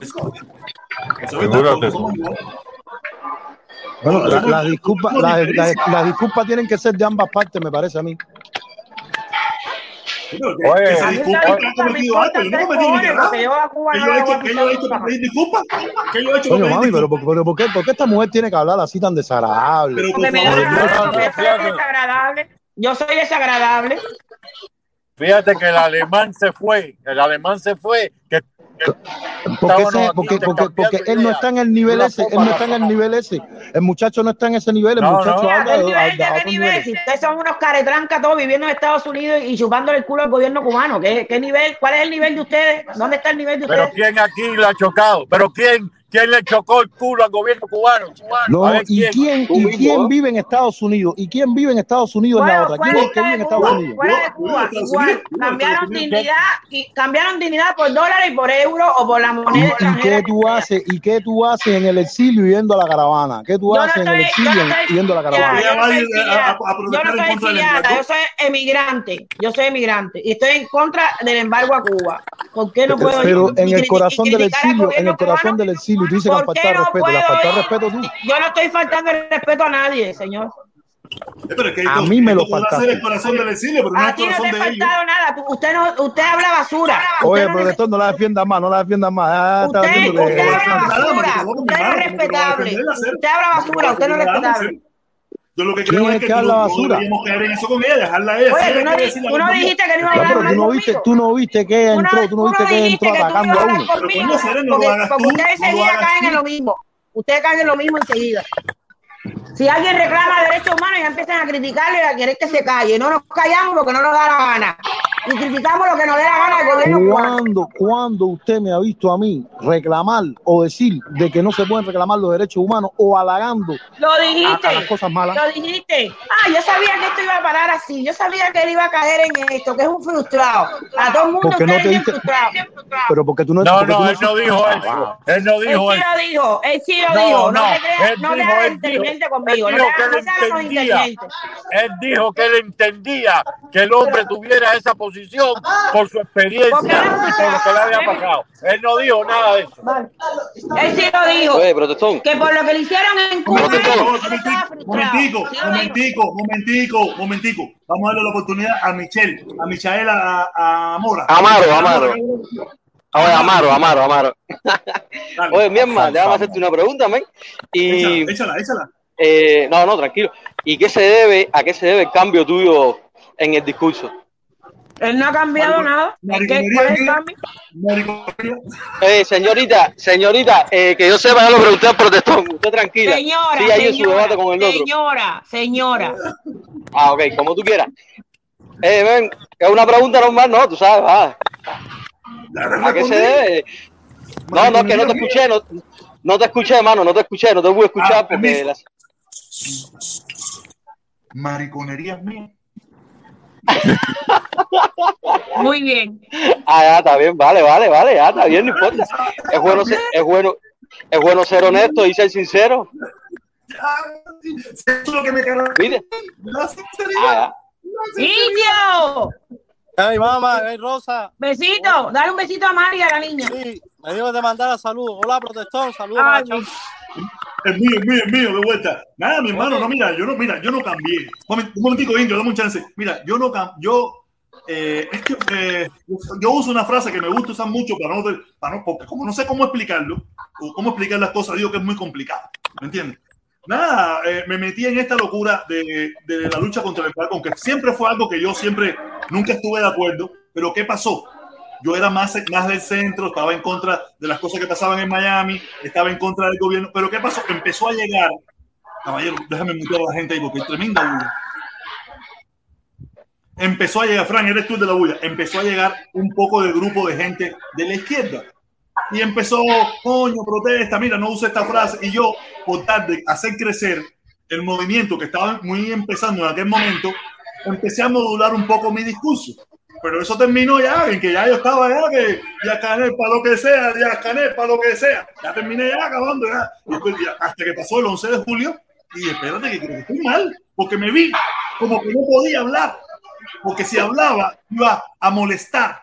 Eso Bueno, la- las disculpas la- la- las disculpas tienen que ser de ambas partes, me parece a mí. Pero Oye, que se A mí disculpe esa que ha disculpa me cometido algo. Yo no cometí ni cojones, nada. porque yo a Cuba ¿Qué yo he hecho? a ¿Qué pisar yo he para pedir disculpas? ¿Qué yo he hecho para mami, pedir pero, disculpas? pero ¿por, qué, ¿por qué esta mujer tiene que hablar así tan desagradable? Pero por me favor, desagradable. Yo soy desagradable. Fíjate que el alemán se fue, el alemán se fue, que Porque, ese- porque, porque, porque él no está en el nivel ese, él no está en el nivel ese. El muchacho no está en ese nivel, el No, muchacho no. Habla ¿qué de, nivel, de de qué nivel? Si ustedes son unos caretrancas todos viviendo en Estados Unidos y chupándole el culo al gobierno cubano, ¿qué, qué nivel? ¿Cuál es el nivel de ustedes? ¿Dónde está el nivel de pero ustedes? quién aquí le ha chocado, pero quién, quién le chocó el culo al gobierno cubano. No, A ver, ¿y quién, y quién ¿eh? vive en Estados Unidos? ¿Y quién vive en Estados Unidos en la otra? ¿Quién es el que fuera vive en de Estados Cuba, Unidos? fuera de Cuba, igual, cambiaron dignidad y cambiaron dignidad por dólares y por euros o por la moneda ¿Y, y extranjera. qué que tú haces? ¿Y qué tú haces en el exilio yendo a la caravana? ¿Qué tú Yo no haces en el exilio no estoy yendo a la exiliada, caravana? yo no estoy a- exiliada, yo no soy emigrante, yo soy emigrante y estoy en contra del embargo a Cuba. ¿Por qué no puedo Pero en el corazón del exilio, en el corazón del exilio, tú dices que han ¿Por qué faltado no respeto, respeto tú. Yo no estoy faltando el respeto a nadie, señor. Pero es que A esto- mí me lo esto podrá faltaste. ser el corazón del exilio, pero no el Aquí no te corazón he de ellos. faltado nada. Tú- Usted no, usted habla basura. Usted Oye, no protector, no la defiendas más, no la defiendas más. Ah, Usted, usted habla basura, usted no es hermano, ¿cómo te lo vas a respetable. Usted habla basura, usted no es respetable. Yo lo que ¿Quién creo es es que tú no basura? deberíamos caer en eso con ella, dejarla a ella. Oye, Si tú no, quiere di- decir la tú no verdad, dijiste que no iba a Ya, hablar pero tú no viste, conmigo. tú no viste que ella entró, tú no viste que ella entró atacando a uno. Pero lo Porque, hagas porque tú, ustedes enseguida caen en lo mismo. Ustedes caen en lo mismo enseguida. Si alguien reclama derechos humanos, ya empiezan a criticarle y a querer que se calle. No nos callamos porque no nos da la gana. y criticamos lo que nos dé la gana del gobierno. ¿Cuándo, ¿Cuándo usted me ha visto a mí reclamar o decir de que no se pueden reclamar los derechos humanos o halagando Lo dijiste. a las cosas malas? Lo dijiste. Ah, yo sabía que esto iba a parar así. Yo sabía que él iba a caer en esto, que es un frustrado. A todo el mundo Porque no te diste- frustrados. Pero porque tú no No, tú no, él no dijo eso. Él no Él dijo sí eso. lo dijo, él sí lo No, dijo. No, no, él no él inteligente dijo, conmigo. él dijo que no entendía. Él dijo que él entendía que el hombre tuviera esa posición por su experiencia y por lo que le había pasado. Él no dijo nada de eso. Él sí lo dijo. Oye, protestón. Que por lo que le hicieron en Cuba, Momentico, momentico, momentico, momentico, momentico. Vamos a darle la oportunidad a Michelle, a Michaela, a, a Mora. Amaro, Amaro. Oye, Amaro, Amaro, Amaro. Dale. Oye, mi hermano, déjame hacerte una pregunta, men. Y, Échala, échala, échala. Eh, no, no, tranquilo. ¿Y qué se debe, a qué se debe el cambio tuyo en el discurso? Él no ha cambiado nada. ¿Qué, ¿Cuál es el cambio? Eh, señorita, señorita, eh, que yo sepa, ya lo pregunté al protestón. Usted tranquila. Señora, Siga ahí su señora, debate con el otro. señora, señora. Ah, ok, como tú quieras. Eh, ven, es una pregunta normal, ¿no? Tú sabes, ah. ¿A qué se debe? No, no, que no te escuché, no, no te escuché, hermano, no te escuché, no te pude escuchar Ah, porque permiso. las- Mariconería mía. Muy bien. Ah, ya, está bien, vale, vale, vale, ya, está bien, no importa. Es bueno ser, es bueno, es bueno ser honesto y ser sincero. Eso es lo que me carga. ¿Viste? La sinceridad. Ah, ¡Indio! Hey, mamá, hey, Rosa. Besito, dale un besito a María, a la niña. Sí, me dijo de mandar a salud. Hola, protestón, saludos Es mío, es mío, es mío, de vuelta. Nada, mi hermano, no, mira, yo no, mira, yo no cambié. Un momen- un momentico, Indio, dame un chance. Mira, yo no yo, eh, es que eh, yo uso una frase que me gusta usar mucho para no, para no, porque como no sé cómo explicarlo, o cómo explicar las cosas, digo que es muy complicado, ¿me entiendes? Nada, eh, me metí en esta locura de, de la lucha contra el embargo, que siempre fue algo que yo siempre, nunca estuve de acuerdo, pero ¿qué pasó? Yo era más, más del centro, estaba en contra de las cosas que pasaban en Miami, estaba en contra del gobierno, pero ¿qué pasó? Empezó a llegar, caballero, déjame mutear a la gente ahí porque hay tremenda bulla. Empezó a llegar, Fran, eres tú de la bulla, empezó a llegar un poco de grupo de gente de la izquierda. Y empezó, coño, protesta, mira, no use esta frase. Y yo, por tal de hacer crecer el movimiento que estaba muy empezando en aquel momento, empecé a modular un poco mi discurso. Pero eso terminó ya, en que ya yo estaba ya, que ya Canel para lo que sea, ya Canel para lo que sea. Ya terminé ya acabando ya. Después ya, hasta que pasó el 11 de julio y espérate que creo que estoy mal, porque me vi como que no podía hablar, porque si hablaba iba a molestar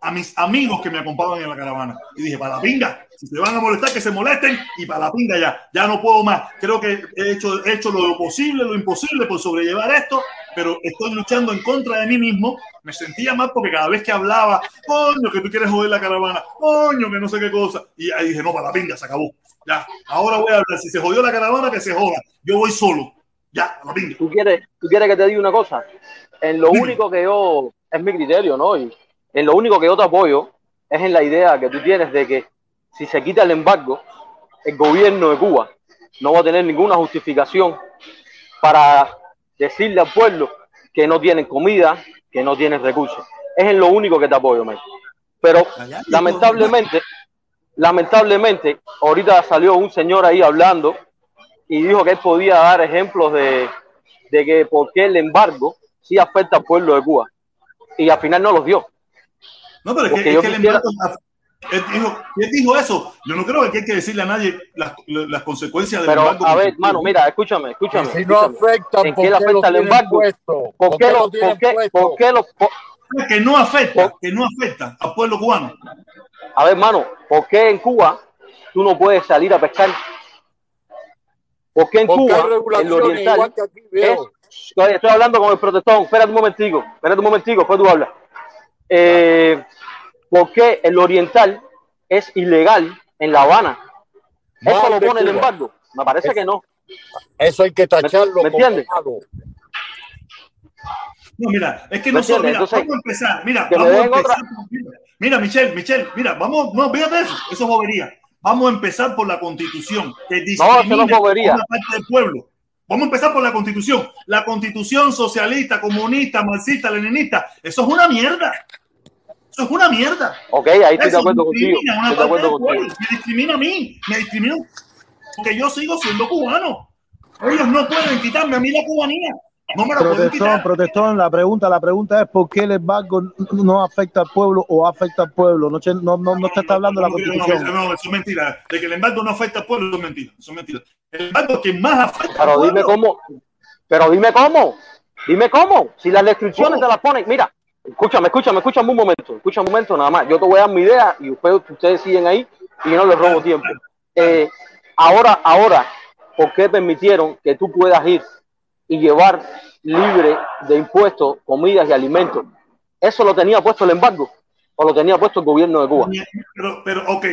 a mis amigos que me acompañaban en la caravana. Y dije, para la pinga, si se van a molestar, que se molesten y para la pinga ya, ya no puedo más. Creo que he hecho, he hecho lo posible, lo imposible por sobrellevar esto, pero estoy luchando en contra de mí mismo. Me sentía mal porque cada vez que hablaba, coño, que tú quieres joder la caravana, coño, que no sé qué cosa. Y ahí dije, no, para la pinga, se acabó. Ya, ahora voy a hablar. Si se jodió la caravana, que se joda. Yo voy solo. Ya, a la pinga. ¿Tú quieres, ¿Tú quieres que te diga una cosa? En lo único que yo, es mi criterio, ¿no? Y en lo único que yo te apoyo es en la idea que tú tienes de que si se quita el embargo, el gobierno de Cuba no va a tener ninguna justificación para decirle al pueblo que no tienen comida, que no tienen recursos. Es en lo único que te apoyo, men. Pero lamentablemente, lamentablemente, ahorita salió un señor ahí hablando y dijo que él podía dar ejemplos de, de que por qué el embargo sí afecta al pueblo de Cuba. Y al final no los dio. No, pero es que, es yo que el quisiera- embargo- él dijo, él dijo eso. Yo no creo que hay que decirle a nadie las, las consecuencias del Pero, embargo. a ver, hermano, mira, escúchame, escúchame. Si no afectan, ¿En ¿por qué le afecta el embargo? ¿Por qué lo por qué, por qué lo, por- Que no afecta, que no afecta al pueblo cubano. a ver, hermano, ¿por qué en Cuba tú no puedes salir a pescar? ¿Por qué en Porque Cuba, el regulaciones, oriental, igual que aquí, es, veo. estoy, estoy hablando con el protestón, espérate un momentico, espérate un momentico, después tú hablas. Eh, ¿Por qué el oriental es ilegal en La Habana? ¿Eso Mal lo pone el embargo? Me parece Es- que no. Eso hay que tacharlo ¿Me entiendes? No, mira, es que ¿Me no solo, mira, Entonces, vamos a empezar, mira, vamos a empezar. otra- Mira, Michelle, Michelle, mira, vamos, no, fíjate eso, eso es bobería. Vamos a empezar por la constitución, que No, eso no es discrimina bobería. a una parte del pueblo. Vamos a empezar por la constitución. La constitución socialista, comunista, marxista, leninista, eso es una mierda. Eso es una mierda. Ok, ahí estoy de acuerdo contigo. Estoy de acuerdo pueblo. contigo. Me discrimina a mí, me discrimina porque yo sigo siendo cubano. Ellos no pueden quitarme a mí la cubanía. No me la pueden Protestón, quitar. protestón, la pregunta, la pregunta es por qué el embargo no afecta al pueblo o afecta al pueblo. No, no, no, no te está hablando de la No, no, constitución. no, no, eso es mentira. De que el embargo no afecta al pueblo, eso es mentira. Eso es mentira. El embargo que más afecta al Pero dime pueblo. cómo, pero dime cómo, dime cómo. Si las restricciones te las ponen, mira, escúchame, escúchame, escúchame un momento, escúchame un momento nada más. Yo te voy a dar mi idea y ustedes, siguen ahí y yo no les robo tiempo. Eh, ahora, ahora, ¿por qué permitieron que tú puedas ir y llevar libre de impuestos comidas y alimentos? ¿Eso lo tenía puesto el embargo o lo tenía puesto el gobierno de Cuba? Pero, pero, ok.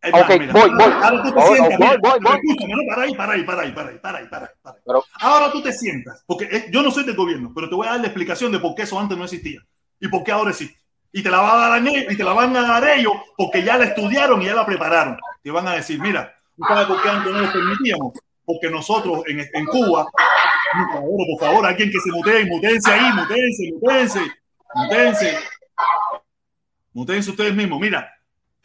Ok, voy, voy. Ahora tú te Voy, sientas. voy, voy, escúchame, no, para ahí, para ahí, para ahí, para ahí, para ahí, para ahí, para ahí. Pero, Ahora tú te sientas, porque yo no soy del gobierno, pero te voy a dar la explicación de por qué eso antes no existía y por qué ahora existe. Y te la va a dar a y te la van a dar ellos porque ya la estudiaron y ya la prepararon. Te van a decir, mira, ¿tú sabes por qué antes no lo permitíamos? Porque nosotros en, en Cuba, por favor, por favor, alguien que se mutee, mutense ahí, mutense, mutense, mutense, mutense ustedes mismos. Mira,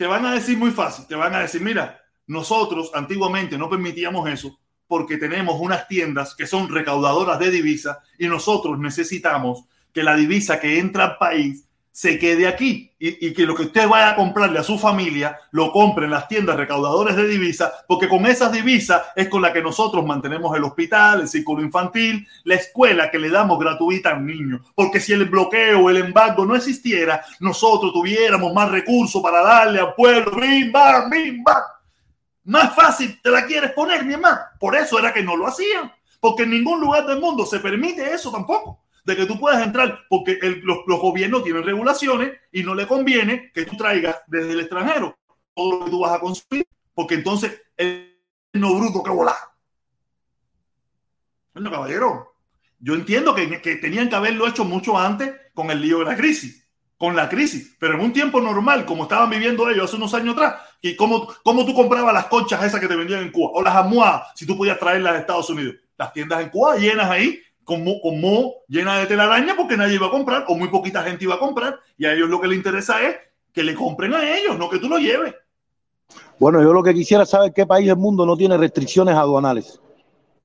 te van a decir muy fácil, te van a decir, mira, nosotros antiguamente no permitíamos eso porque tenemos unas tiendas que son recaudadoras de divisa y nosotros necesitamos que la divisa que entra al país se quede aquí y, que lo que usted vaya a comprarle a su familia lo compre en las tiendas recaudadoras de divisa, porque con esas divisas es con la que nosotros mantenemos el hospital, el círculo infantil, la escuela que le damos gratuita al niño. Porque si el bloqueo, el embargo no existiera, nosotros tuviéramos más recursos para darle al pueblo. ¡Bim, bam, bim, bam! Más fácil te la quieres poner, mi hermano. Por eso era que no lo hacían. Porque en ningún lugar del mundo se permite eso tampoco. De que tú puedas entrar, porque los, los gobiernos tienen regulaciones y no le conviene que tú traigas desde el extranjero todo lo que tú vas a consumir, porque entonces el no bruto que volar. Bueno, caballero, yo entiendo que, que tenían que haberlo hecho mucho antes con el lío de la crisis, con la crisis, pero en un tiempo normal, como estaban viviendo ellos hace unos años atrás, y cómo, cómo tú comprabas las conchas esas que te vendían en Cuba, o las almohadas, si tú podías traerlas de Estados Unidos, las tiendas en Cuba llenas ahí, con mo, con mo llenas de telaraña, porque nadie iba a comprar, o muy poquita gente iba a comprar, y a ellos lo que les interesa es que le compren a ellos, no que tú lo lleves. Bueno, yo lo que quisiera saber qué país del mundo no tiene restricciones aduanales.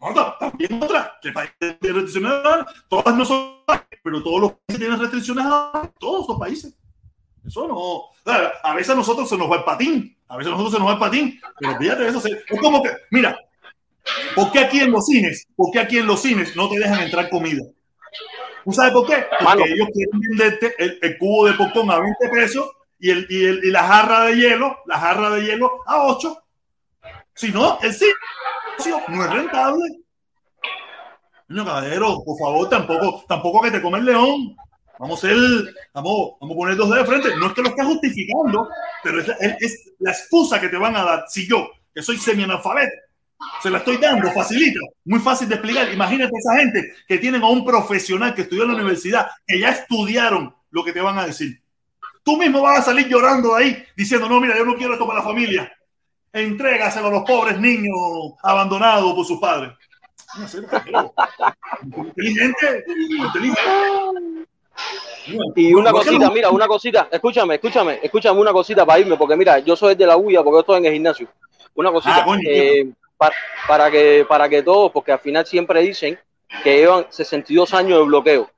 No, ta- también otra, que países tienen restricciones aduanales, todas no son, pero todos los países tienen restricciones aduanales, todos los países. Eso no. A veces a nosotros se nos va el patín, a veces a nosotros se nos va el patín, pero fíjate, eso se- es como que, mira, ¿por qué aquí en los cines, por qué aquí en los cines no te dejan entrar comida? ¿Tú sabes por qué? Porque Mano. ellos quieren venderte el, el cubo de popcorn a 20 pesos y, el, y, el- y la jarra de hielo, la jarra de hielo a 8. Si no, el sitio no es rentable. Niño caballero, por favor, tampoco, tampoco que te come el león. Vamos a ser, vamos, vamos a poner dos dedos de frente. No es que lo estés justificando, pero es, es- es la excusa que te van a dar. Si yo, que soy semianalfabeto, se la estoy dando, facilita, muy fácil de explicar. Imagínate esa gente que tienen a un profesional que estudió en la universidad, que ya estudiaron lo que te van a decir. Tú mismo vas a salir llorando de ahí, diciendo, no, mira, yo no quiero esto para la familia. Entrégaselo a los pobres niños abandonados por sus padres. No Inteligente, inteligente. Y una cosita, mira, una cosita, escúchame, escúchame, escúchame una cosita para irme, porque mira, yo soy de la huya porque yo estoy en el gimnasio. Una cosita, Ah, eh, para, para que para que todos, porque al final siempre dicen que llevan 62 años de bloqueo.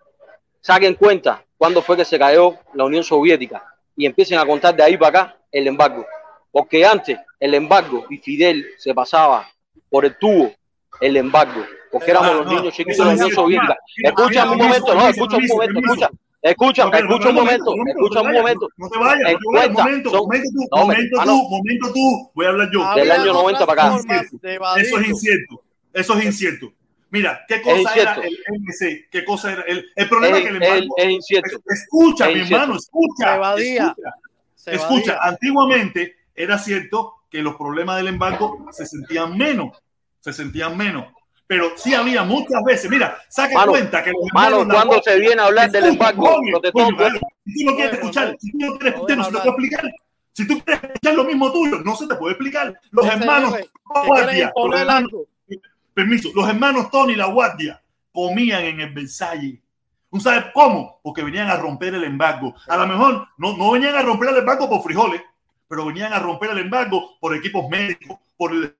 Saquen cuenta cuándo fue que se cayó la Unión Soviética y empiecen a contar de ahí para acá el embargo. Porque antes el embargo y Fidel se pasaba por el tubo el embargo, porque éramos Ah, los niños chiquitos de la Unión. Soviética. Escúchame un momento, no, escucha un momento, escucha, escucha, No, pero, escucha pero, un momento, momento, escucha un no te momento. vayas, No te vayas, no te vayas, momento, son- momento tú, no, hombre, momento mano. tú, momento tú, voy a hablar yo. Del año 90 para acá. Eso es incierto, eso es incierto. Mira, ¿qué cosa era el MC? ¿Qué cosa era el, el problema Es- es que el embargo... es incierto. Escucha, Es mi incierto. hermano, escucha. Se evadía. Escucha, Se escucha, evadía. antiguamente era cierto que los problemas del embargo se sentían menos, se sentían menos. Pero sí había muchas veces, mira, saque Mano, cuenta que los mano, hermanos cuando se viene a hablar del embargo, coño, pues. vale. Si tú no quieres escuchar, si tú no quieres No escuchar, no se te puede explicar. Si tú quieres escuchar lo mismo tuyo, no se te puede explicar. Los hermanos, guardia, los hermanos- permiso, los hermanos Tony y la Guardia comían en el Versalles. ¿Un sabe cómo? Porque venían a romper el embargo. A lo mejor no, no venían a romper el embargo por frijoles, pero venían a romper el embargo por equipos médicos, por eh,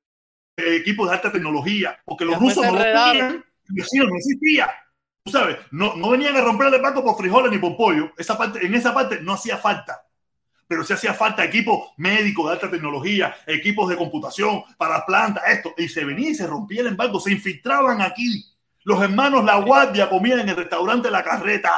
equipos de alta tecnología, porque los Después rusos no lo tenían, no existía. Tú sabes, no, no venían a romper el embargo por frijoles ni por pollo. Esa parte, en esa parte no hacía falta. Pero sí hacía falta equipos médicos de alta tecnología, equipos de computación para plantas, esto. Y se venía y se rompía el embargo, se infiltraban aquí. Los hermanos La Guardia comían en el restaurante La Carreta.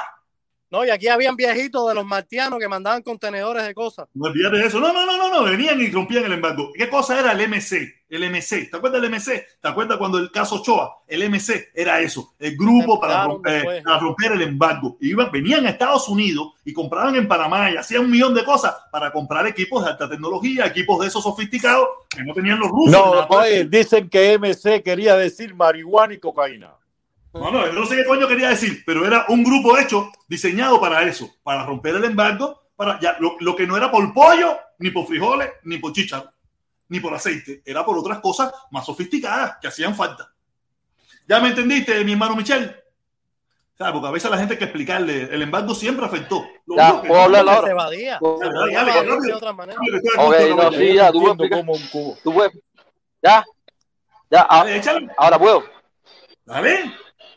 No, y aquí habían viejitos de los martianos que mandaban contenedores de cosas. No olvides de eso. No, no, no, no, no. Venían y rompían el embargo. ¿Qué cosa era el MC? El MC. ¿Te acuerdas del MC? ¿Te acuerdas cuando el caso Ochoa? El MC era eso. El grupo para, romper- después. para romper el embargo. Y iban, venían a Estados Unidos y compraban en Panamá y hacían un millón de cosas para comprar equipos de alta tecnología, equipos de esos sofisticados que no tenían los rusos. No, oye, dicen que MC quería decir marihuana y cocaína. No, no, yo no sé qué coño quería decir, pero era un grupo hecho, diseñado para eso, para romper el embargo, para ya, lo, lo que no era por pollo, ni por frijoles, ni por chícharo, ni por aceite, era por otras cosas más sofisticadas que hacían falta. ¿Ya me entendiste, mi hermano Michel? ¿Sabes? Porque a veces a la gente hay que explicarle, el embargo siempre afectó. Lo Ya, ¿puedo hablar ahora? Se evadía. ¿Puedo- Se Dale, evadía dale, para dale. irse de otra manera. Ok, no, sí, ya, tú puedes Entiendo explicar. como un cubo. Tú puedes. Ya, ya, ahora puedo. Dale.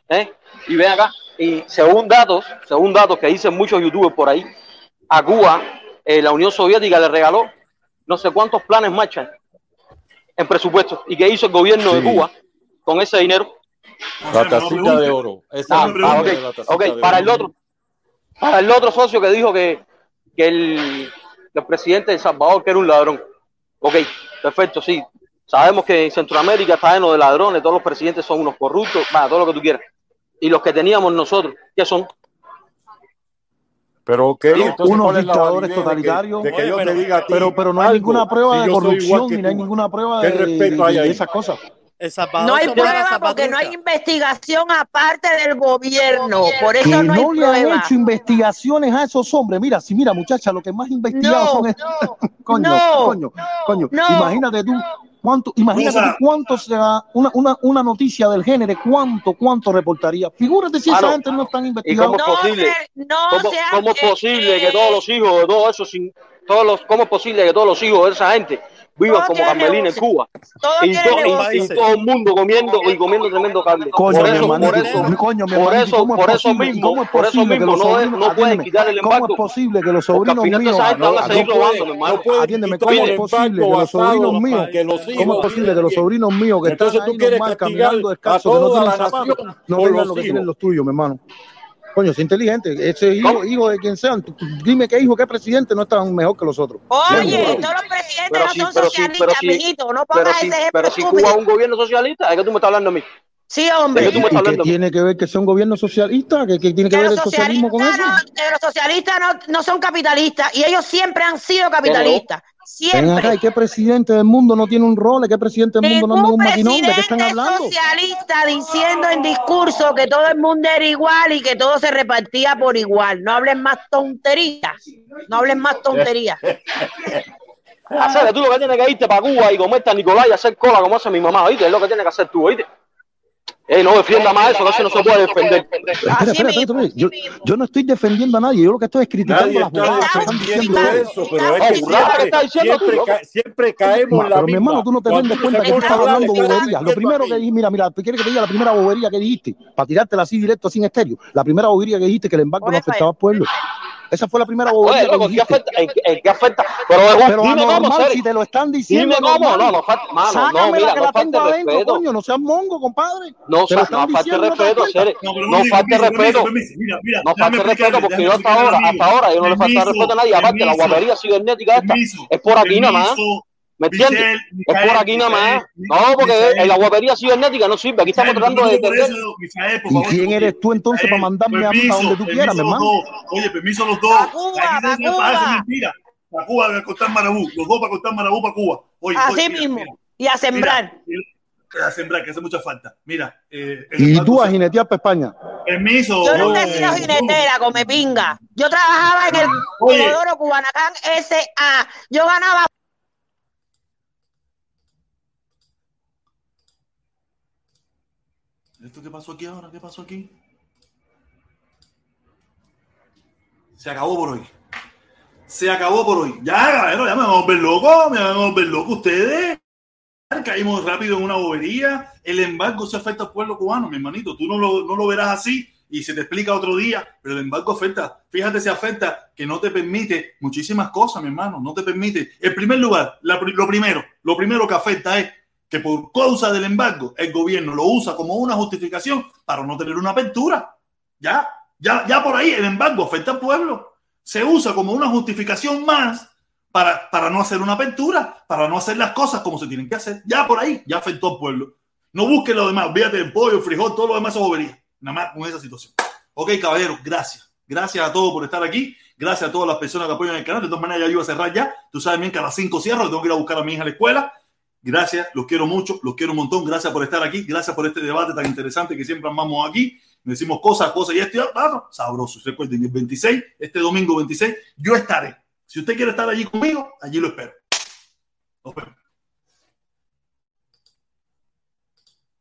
¿Eh? Y ven acá, y según datos, según datos que dicen muchos youtubers por ahí, a Cuba eh, la Unión Soviética le regaló no sé cuántos planes marchan en presupuesto. ¿Y qué hizo el gobierno de. Cuba con ese dinero? La tacita de oro. Esa Ah, la ah, de para oro. el otro, para el otro socio que dijo que, que el, el presidente de El Salvador que era un ladrón. Ok, perfecto, sí. Sabemos que en Centroamérica está lleno de ladrones, todos los presidentes son unos corruptos, va, todo lo que tú quieras. Y los que teníamos nosotros, ¿qué son? Pero Entonces, unos ¿cuál es la dictadores de que- totalitarios. De que, Oye, yo pero- te diga a ti Pero, pero no hay algo, ninguna prueba si de corrupción que ni no hay ninguna prueba ¿Qué de, respeto de- hay de ahí? esas cosas. No hay prueba porque no hay investigación aparte del gobierno. Por eso Que no hay no le han hecho investigaciones a esos hombres. Mira, si mira, muchacha, lo que más investigados No, son estos. coño, no, coño, coño. no. Imagínate tú cuánto, imagínate Rosa. tú cuánto sea una, una, una noticia del género, cuánto, cuánto reportaría. Figúrate si esa gente no están ¿Y investigando. cómo es No, posible? no ¿Cómo, es eh, posible que todos los hijos de todos esos, sin- todos los, cómo es posible que todos los hijos de esa gente Todo como Carmelina en. Cuba? Todo Y, tiene to- y- y todo el mundo comiendo y comiendo tremendo carne. Coño, por mi eso, por eso, coño, por eso, ¿cómo es por eso posible? mismo, ¿Cómo es por eso posible que mismo los no, es- sobrinos, no pueden atiéndeme, quitar el ¿Cómo es embargo? posible que los sobrinos míos, van a No, seguir robando, hermano. atiéndeme, ¿cómo es posible embargo que los sobrinos míos, que los cómo es posible que los sobrinos míos que Entonces están tú ahí quieres normal, caminando descalzos, que no tienen zapatos, nación no los lo que tienen los tuyos, mi hermano? Coño, es inteligente. Ese hijo, hijo de quien sean, dime qué hijo, qué presidente no están mejor que los otros. Oye, todos los presidentes Pero no si, son pero si, socialistas, pero si, mijito. No pero pongas si, ese ejemplo pero si Cuba es un gobierno socialista, es que tú me estás hablando a mí. Sí, ¿De hombre. ¿Y qué tiene que ver que sea un gobierno socialista? ¿Qué, qué tiene que Que ver el socialismo con eso? no, que los socialistas no, no son capitalistas y ellos siempre han sido capitalistas. Ven acá, ¿y Siempre. qué presidente del mundo no tiene un rol? ¿Qué presidente del mundo no anda Ningún un maquinón? ¿De qué están hablando? socialista diciendo en discurso que todo el mundo era igual y que todo se repartía por igual. No hablen más tonterías. No hablen más tonterías. Hacer, tú lo que tienes que irte para Cuba y comerte a Nicolás y hacer cola como hace mi mamá, ¿oíste? Es lo que tienes que hacer tú, ¿oíste? Eh, no defienda más eso, eso no se puede defender. Espera, espera, espera. Yo, yo no estoy defendiendo a nadie, yo lo que estoy es criticando Nadie las burradas que están diciendo ustedes. eso, pero es que siempre, siempre, loco. ca- siempre caemos en la Pero mi hermano, tú no te se cuenta que tú estás hablando boberías. Lo primero que dijiste, mira, mira, ¿tú quieres que te diga la primera bobería que dijiste? Para tirártela así directo, sin estéreo. La primera bobería que dijiste que el embargo no afectaba al pueblo. Esa fue la primera Oye, bobería que loco, ¿en qué afecta? ¿En, qué- en qué afecta? Pero, Pero dime cómo, anormal, Seri. si te lo están diciendo, Dime cómo, anormal. no, no falta, mano, no, Sácamela mira, que no la tengo adentro, respeto. coño, no seas mongo, compadre. No, no falte ¿no respeto? Seri. No, No falte respeto. Mira, mira, No falte respeto porque yo hasta ahora, hasta ahora yo no le falta respeto a nadie. Aparte, la guapería cibernética esta es por aquí nada más. Permiso, ¿Me entiendes? Es por aquí nada más. Michael, No, porque Michael, en la guapería cibernética no sirve. Aquí estamos Michael, tratando de entender. eso, Michael, por ¿Y quién eres tú entonces para mandarme a mí para donde tú permiso, quieras, mi permiso hermano? los dos. Oye, permiso los dos. Pa' Cuba, parece Cuba. mentira. Para Cuba, a cortar Marabú. Los dos para cortar Marabú para Cuba. Oye, Así oye, mira, mismo. mira, Y a sembrar. mira, a sembrar, que hace mucha falta. Mira, eh, Y tú a jinetear para España. Permiso. Yo nunca he sido jinetera, come pinga. Yo trabajaba en el. Comodoro Cubanacán S.A. Yo ganaba ¿Esto qué pasó aquí ahora? ¿Qué pasó aquí? Se acabó por hoy. Se acabó por hoy. Ya, caballero, ya me van a volver loco, me van a volver loco ustedes. Caímos rápido en una bobería. El embargo se afecta al pueblo cubano, mi hermanito. Tú no lo, no lo verás así y se te explica otro día, pero el embargo afecta. Fíjate si afecta que no te permite muchísimas cosas, mi hermano. No te permite. En primer lugar, lo primero, lo primero que afecta es que por causa del embargo, el gobierno lo usa como una justificación para no tener una apertura. Ya, ya, ya por ahí el embargo afecta al pueblo. Se usa como una justificación más para, para no hacer una apertura, para no hacer las cosas como se tienen que hacer. Ya por ahí, ya afectó al pueblo. No busques lo demás, olvídate del pollo, el frijol, todo lo demás es bobería. Nada más con esa situación. Ok, caballeros, gracias. Gracias a todos por estar aquí. Gracias a todas las personas que apoyan el canal. De todas maneras, ya yo iba a cerrar ya. Tú sabes bien que a las 5 cierro, tengo que ir a buscar a mi hija a la escuela. Gracias, los quiero mucho, los quiero un montón. Gracias por estar aquí. Gracias por este debate tan interesante que siempre amamos aquí. Decimos cosas, cosas y esto y otro. Sabroso. Recuerden, el 26, este domingo 26, yo estaré. Si usted quiere estar allí conmigo, allí lo espero. Nos vemos.